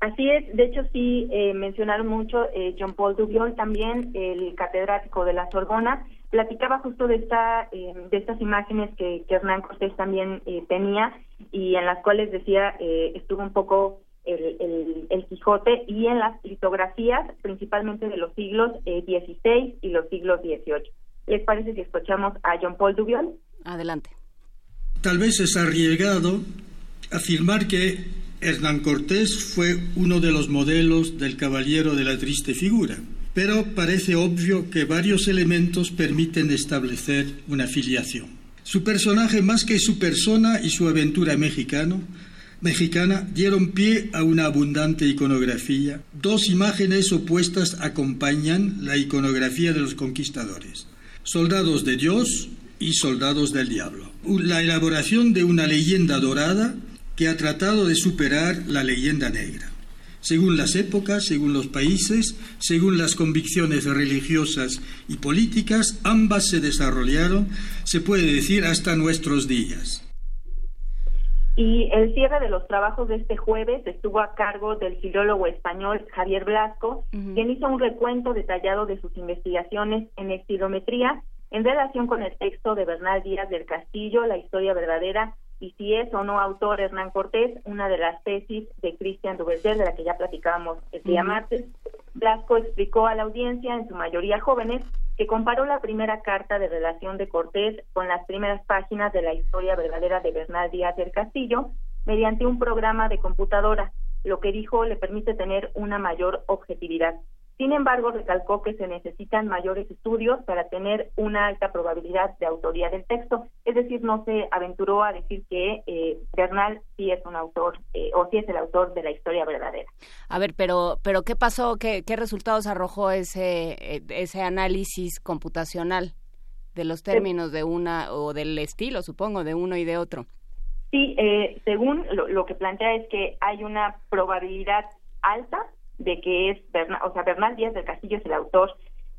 Así es, de hecho sí eh, mencionaron mucho eh, John Paul Duviol también, el catedrático de la Sorbona, platicaba justo de esta eh, de estas imágenes que, que Hernán Cortés también eh, tenía y en las cuales decía eh, estuvo un poco el, el, el, Quijote y en las litografías principalmente de los siglos XVI eh, y los siglos XVIII. ¿Les parece si escuchamos a John Paul Duviol? Adelante. Tal vez es arriesgado afirmar que Hernán Cortés fue uno de los modelos del caballero de la triste figura, pero parece obvio que varios elementos permiten establecer una filiación. Su personaje, más que su persona y su aventura mexicano, mexicana, dieron pie a una abundante iconografía. Dos imágenes opuestas acompañan la iconografía de los conquistadores. Soldados de Dios y soldados del diablo. La elaboración de una leyenda dorada que ha tratado de superar la leyenda negra. Según las épocas, según los países, según las convicciones religiosas y políticas, ambas se desarrollaron, se puede decir, hasta nuestros días. Y el cierre de los trabajos de este jueves estuvo a cargo del filólogo español Javier Blasco, uh -huh. quien hizo un recuento detallado de sus investigaciones en estilometría en relación con el texto de Bernal Díaz del Castillo, La historia verdadera y si es o no autor Hernán Cortés, una de las tesis de Cristian Duverger, de la que ya platicábamos el día uh -huh. martes. Blasco explicó a la audiencia, en su mayoría jóvenes, que comparó la primera carta de relación de Cortés con las primeras páginas de la historia verdadera de Bernal Díaz del Castillo mediante un programa de computadora. Lo que dijo le permite tener una mayor objetividad. Sin embargo, recalcó que se necesitan mayores estudios para tener una alta probabilidad de autoría del texto. Es decir, no se aventuró a decir que eh, Bernal sí es un autor eh, o sí es el autor de la historia verdadera. A ver, pero, pero ¿qué pasó? ¿Qué, qué resultados arrojó ese, ese análisis computacional de los términos de una o del estilo, supongo, de uno y de otro? Sí, eh, según lo, lo que plantea es que hay una probabilidad alta de que es Bernal, o sea, Bernal Díaz del Castillo es el autor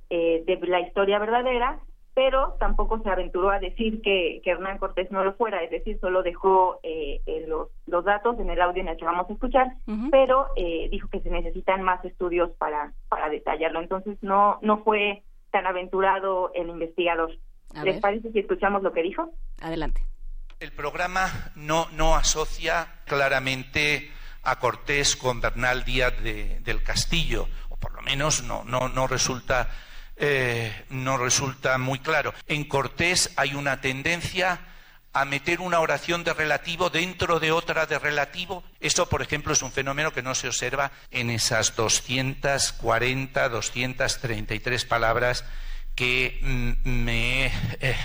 eh, de la historia verdadera, pero tampoco se aventuró a decir que, que Hernán Cortés no lo fuera, es decir, solo dejó eh, eh, los, los datos en el audio en el que vamos a escuchar, uh -huh. pero dijo que se necesitan más estudios para, para detallarlo. Entonces no, no fue tan aventurado el investigador. A ¿Les ver. parece si escuchamos lo que dijo? Adelante. El programa no, no asocia claramente a Cortés con Bernal Díaz de, del Castillo, o por lo menos no, no, no resulta eh, no resulta muy claro. En Cortés hay una tendencia a meter una oración de relativo dentro de otra de relativo. Eso, por ejemplo, es un fenómeno que no se observa en esas 240, 233 palabras que mm, me he eh,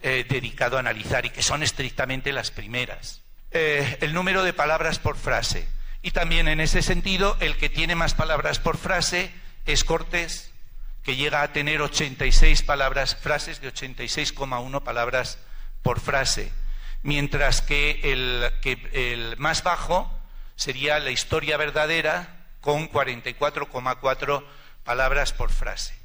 eh, dedicado a analizar y que son estrictamente las primeras. Eh, el número de palabras por frase. Y también en ese sentido, el que tiene más palabras por frase es Cortés, que llega a tener 86 palabras, frases de 86,1 palabras por frase, mientras que el, que el más bajo sería la historia verdadera con 44,4 palabras por frase.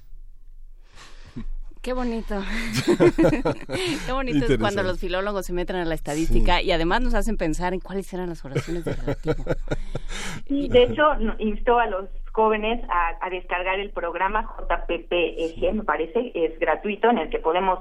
Qué bonito. *laughs* Qué bonito es cuando los filólogos se meten a la estadística sí. y además nos hacen pensar en cuáles eran las oraciones de relativo. Y de hecho instó a los jóvenes a, a, descargar el programa JPPEG, me parece, es gratuito, en el que podemos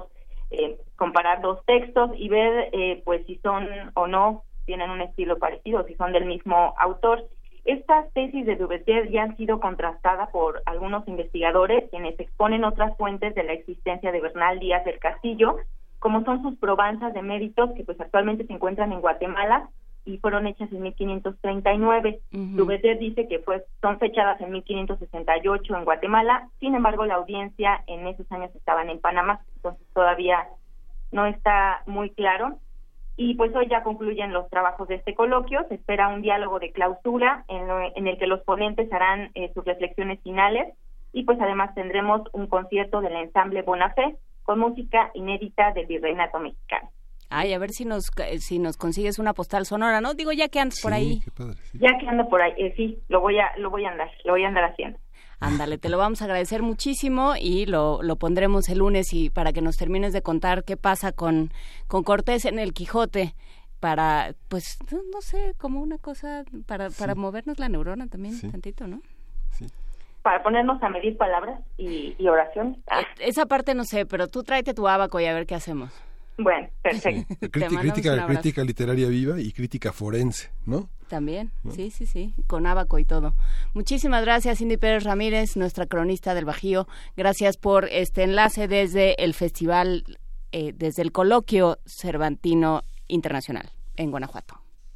eh, comparar dos textos y ver eh, pues si son o no, tienen un estilo parecido, si son del mismo autor. Estas tesis de Duverger ya han sido contrastadas por algunos investigadores quienes exponen otras fuentes de la existencia de Bernal Díaz del Castillo, como son sus probanzas de méritos que pues actualmente se encuentran en Guatemala y fueron hechas en 1539. Uh -huh. Dice que fue, son fechadas en 1568 en Guatemala, sin embargo la audiencia en esos años estaban en Panamá, entonces todavía no está muy claro. Y pues hoy ya concluyen los trabajos de este coloquio. Se espera un diálogo de clausura en, lo, en el que los ponentes harán eh, sus reflexiones finales y pues además tendremos un concierto del ensamble Bonafé con música inédita del virreinato mexicano. Ay, a ver si nos si nos consigues una postal sonora, ¿no? Digo, ya que andas por ahí. Ya que ando por ahí, eh, sí, lo voy a lo voy a andar, lo voy a andar haciendo. Ándale, te lo vamos a agradecer muchísimo y lo, lo pondremos el lunes y para que nos termines de contar qué pasa con, con Cortés en el Quijote para, pues, no, sé, como una cosa para, para movernos la neurona también tantito, ¿no? Para ponernos a medir palabras y, y oraciones. Ah. Esa parte no sé, pero tú tráete tu abaco y a ver qué hacemos. Bueno, perfecto. crítica, crítica literaria viva y crítica forense, ¿no? También, sí, sí, sí, con abaco y todo. Muchísimas gracias, Cindy Pérez Ramírez, nuestra cronista del Bajío. Gracias por este enlace desde el festival, eh, desde el coloquio Cervantino Internacional en Guanajuato.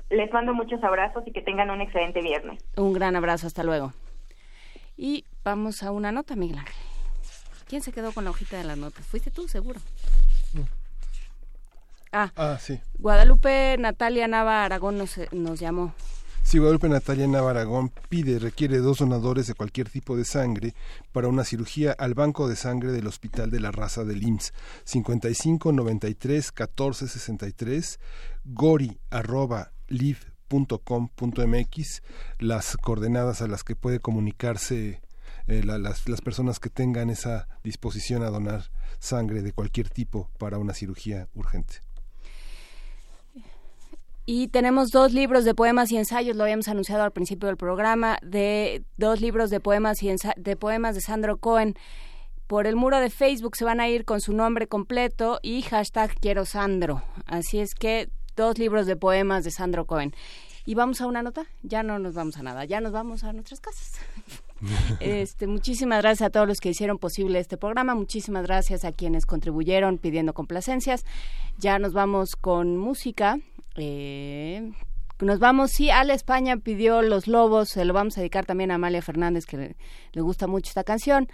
Les mando muchos abrazos y que tengan un excelente viernes. Un gran abrazo, hasta luego. Y vamos a una nota, Miguel Ángel. ¿Quién se quedó con la hojita de las notas? Fuiste tú, seguro. Ah, ah, sí. Guadalupe Natalia Nava Aragón nos, nos llamó. Sí, Guadalupe Natalia Nava Aragón pide, requiere dos donadores de cualquier tipo de sangre para una cirugía al Banco de Sangre del Hospital de la Raza del IMSS. 55 93 14 63 gori arroba live.com.mx las coordenadas a las que puede comunicarse eh, las, las personas que tengan esa disposición a donar sangre de cualquier tipo para una cirugía urgente. Y tenemos dos libros de poemas y ensayos, lo habíamos anunciado al principio del programa, de dos libros de poemas y de poemas de Sandro Cohen. Por el muro de Facebook se van a ir con su nombre completo y hashtag quiero Sandro. Así es que dos libros de poemas de Sandro Cohen. Y vamos a una nota, ya no nos vamos a nada, ya nos vamos a nuestras casas. *laughs* Este, muchísimas gracias a todos los que hicieron posible este programa, muchísimas gracias a quienes contribuyeron pidiendo complacencias. Ya nos vamos con música. Eh, nos vamos, sí, Ale España pidió Los Lobos, se lo vamos a dedicar también a Amalia Fernández, que le, gusta mucho esta canción.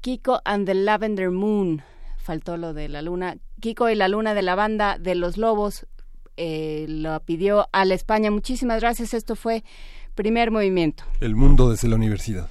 Kiko and the Lavender Moon, faltó lo de la luna. Kiko y la luna de la banda de Los Lobos, eh, lo pidió Ale España. Muchísimas gracias, esto fue Primer Movimiento. El mundo desde la universidad.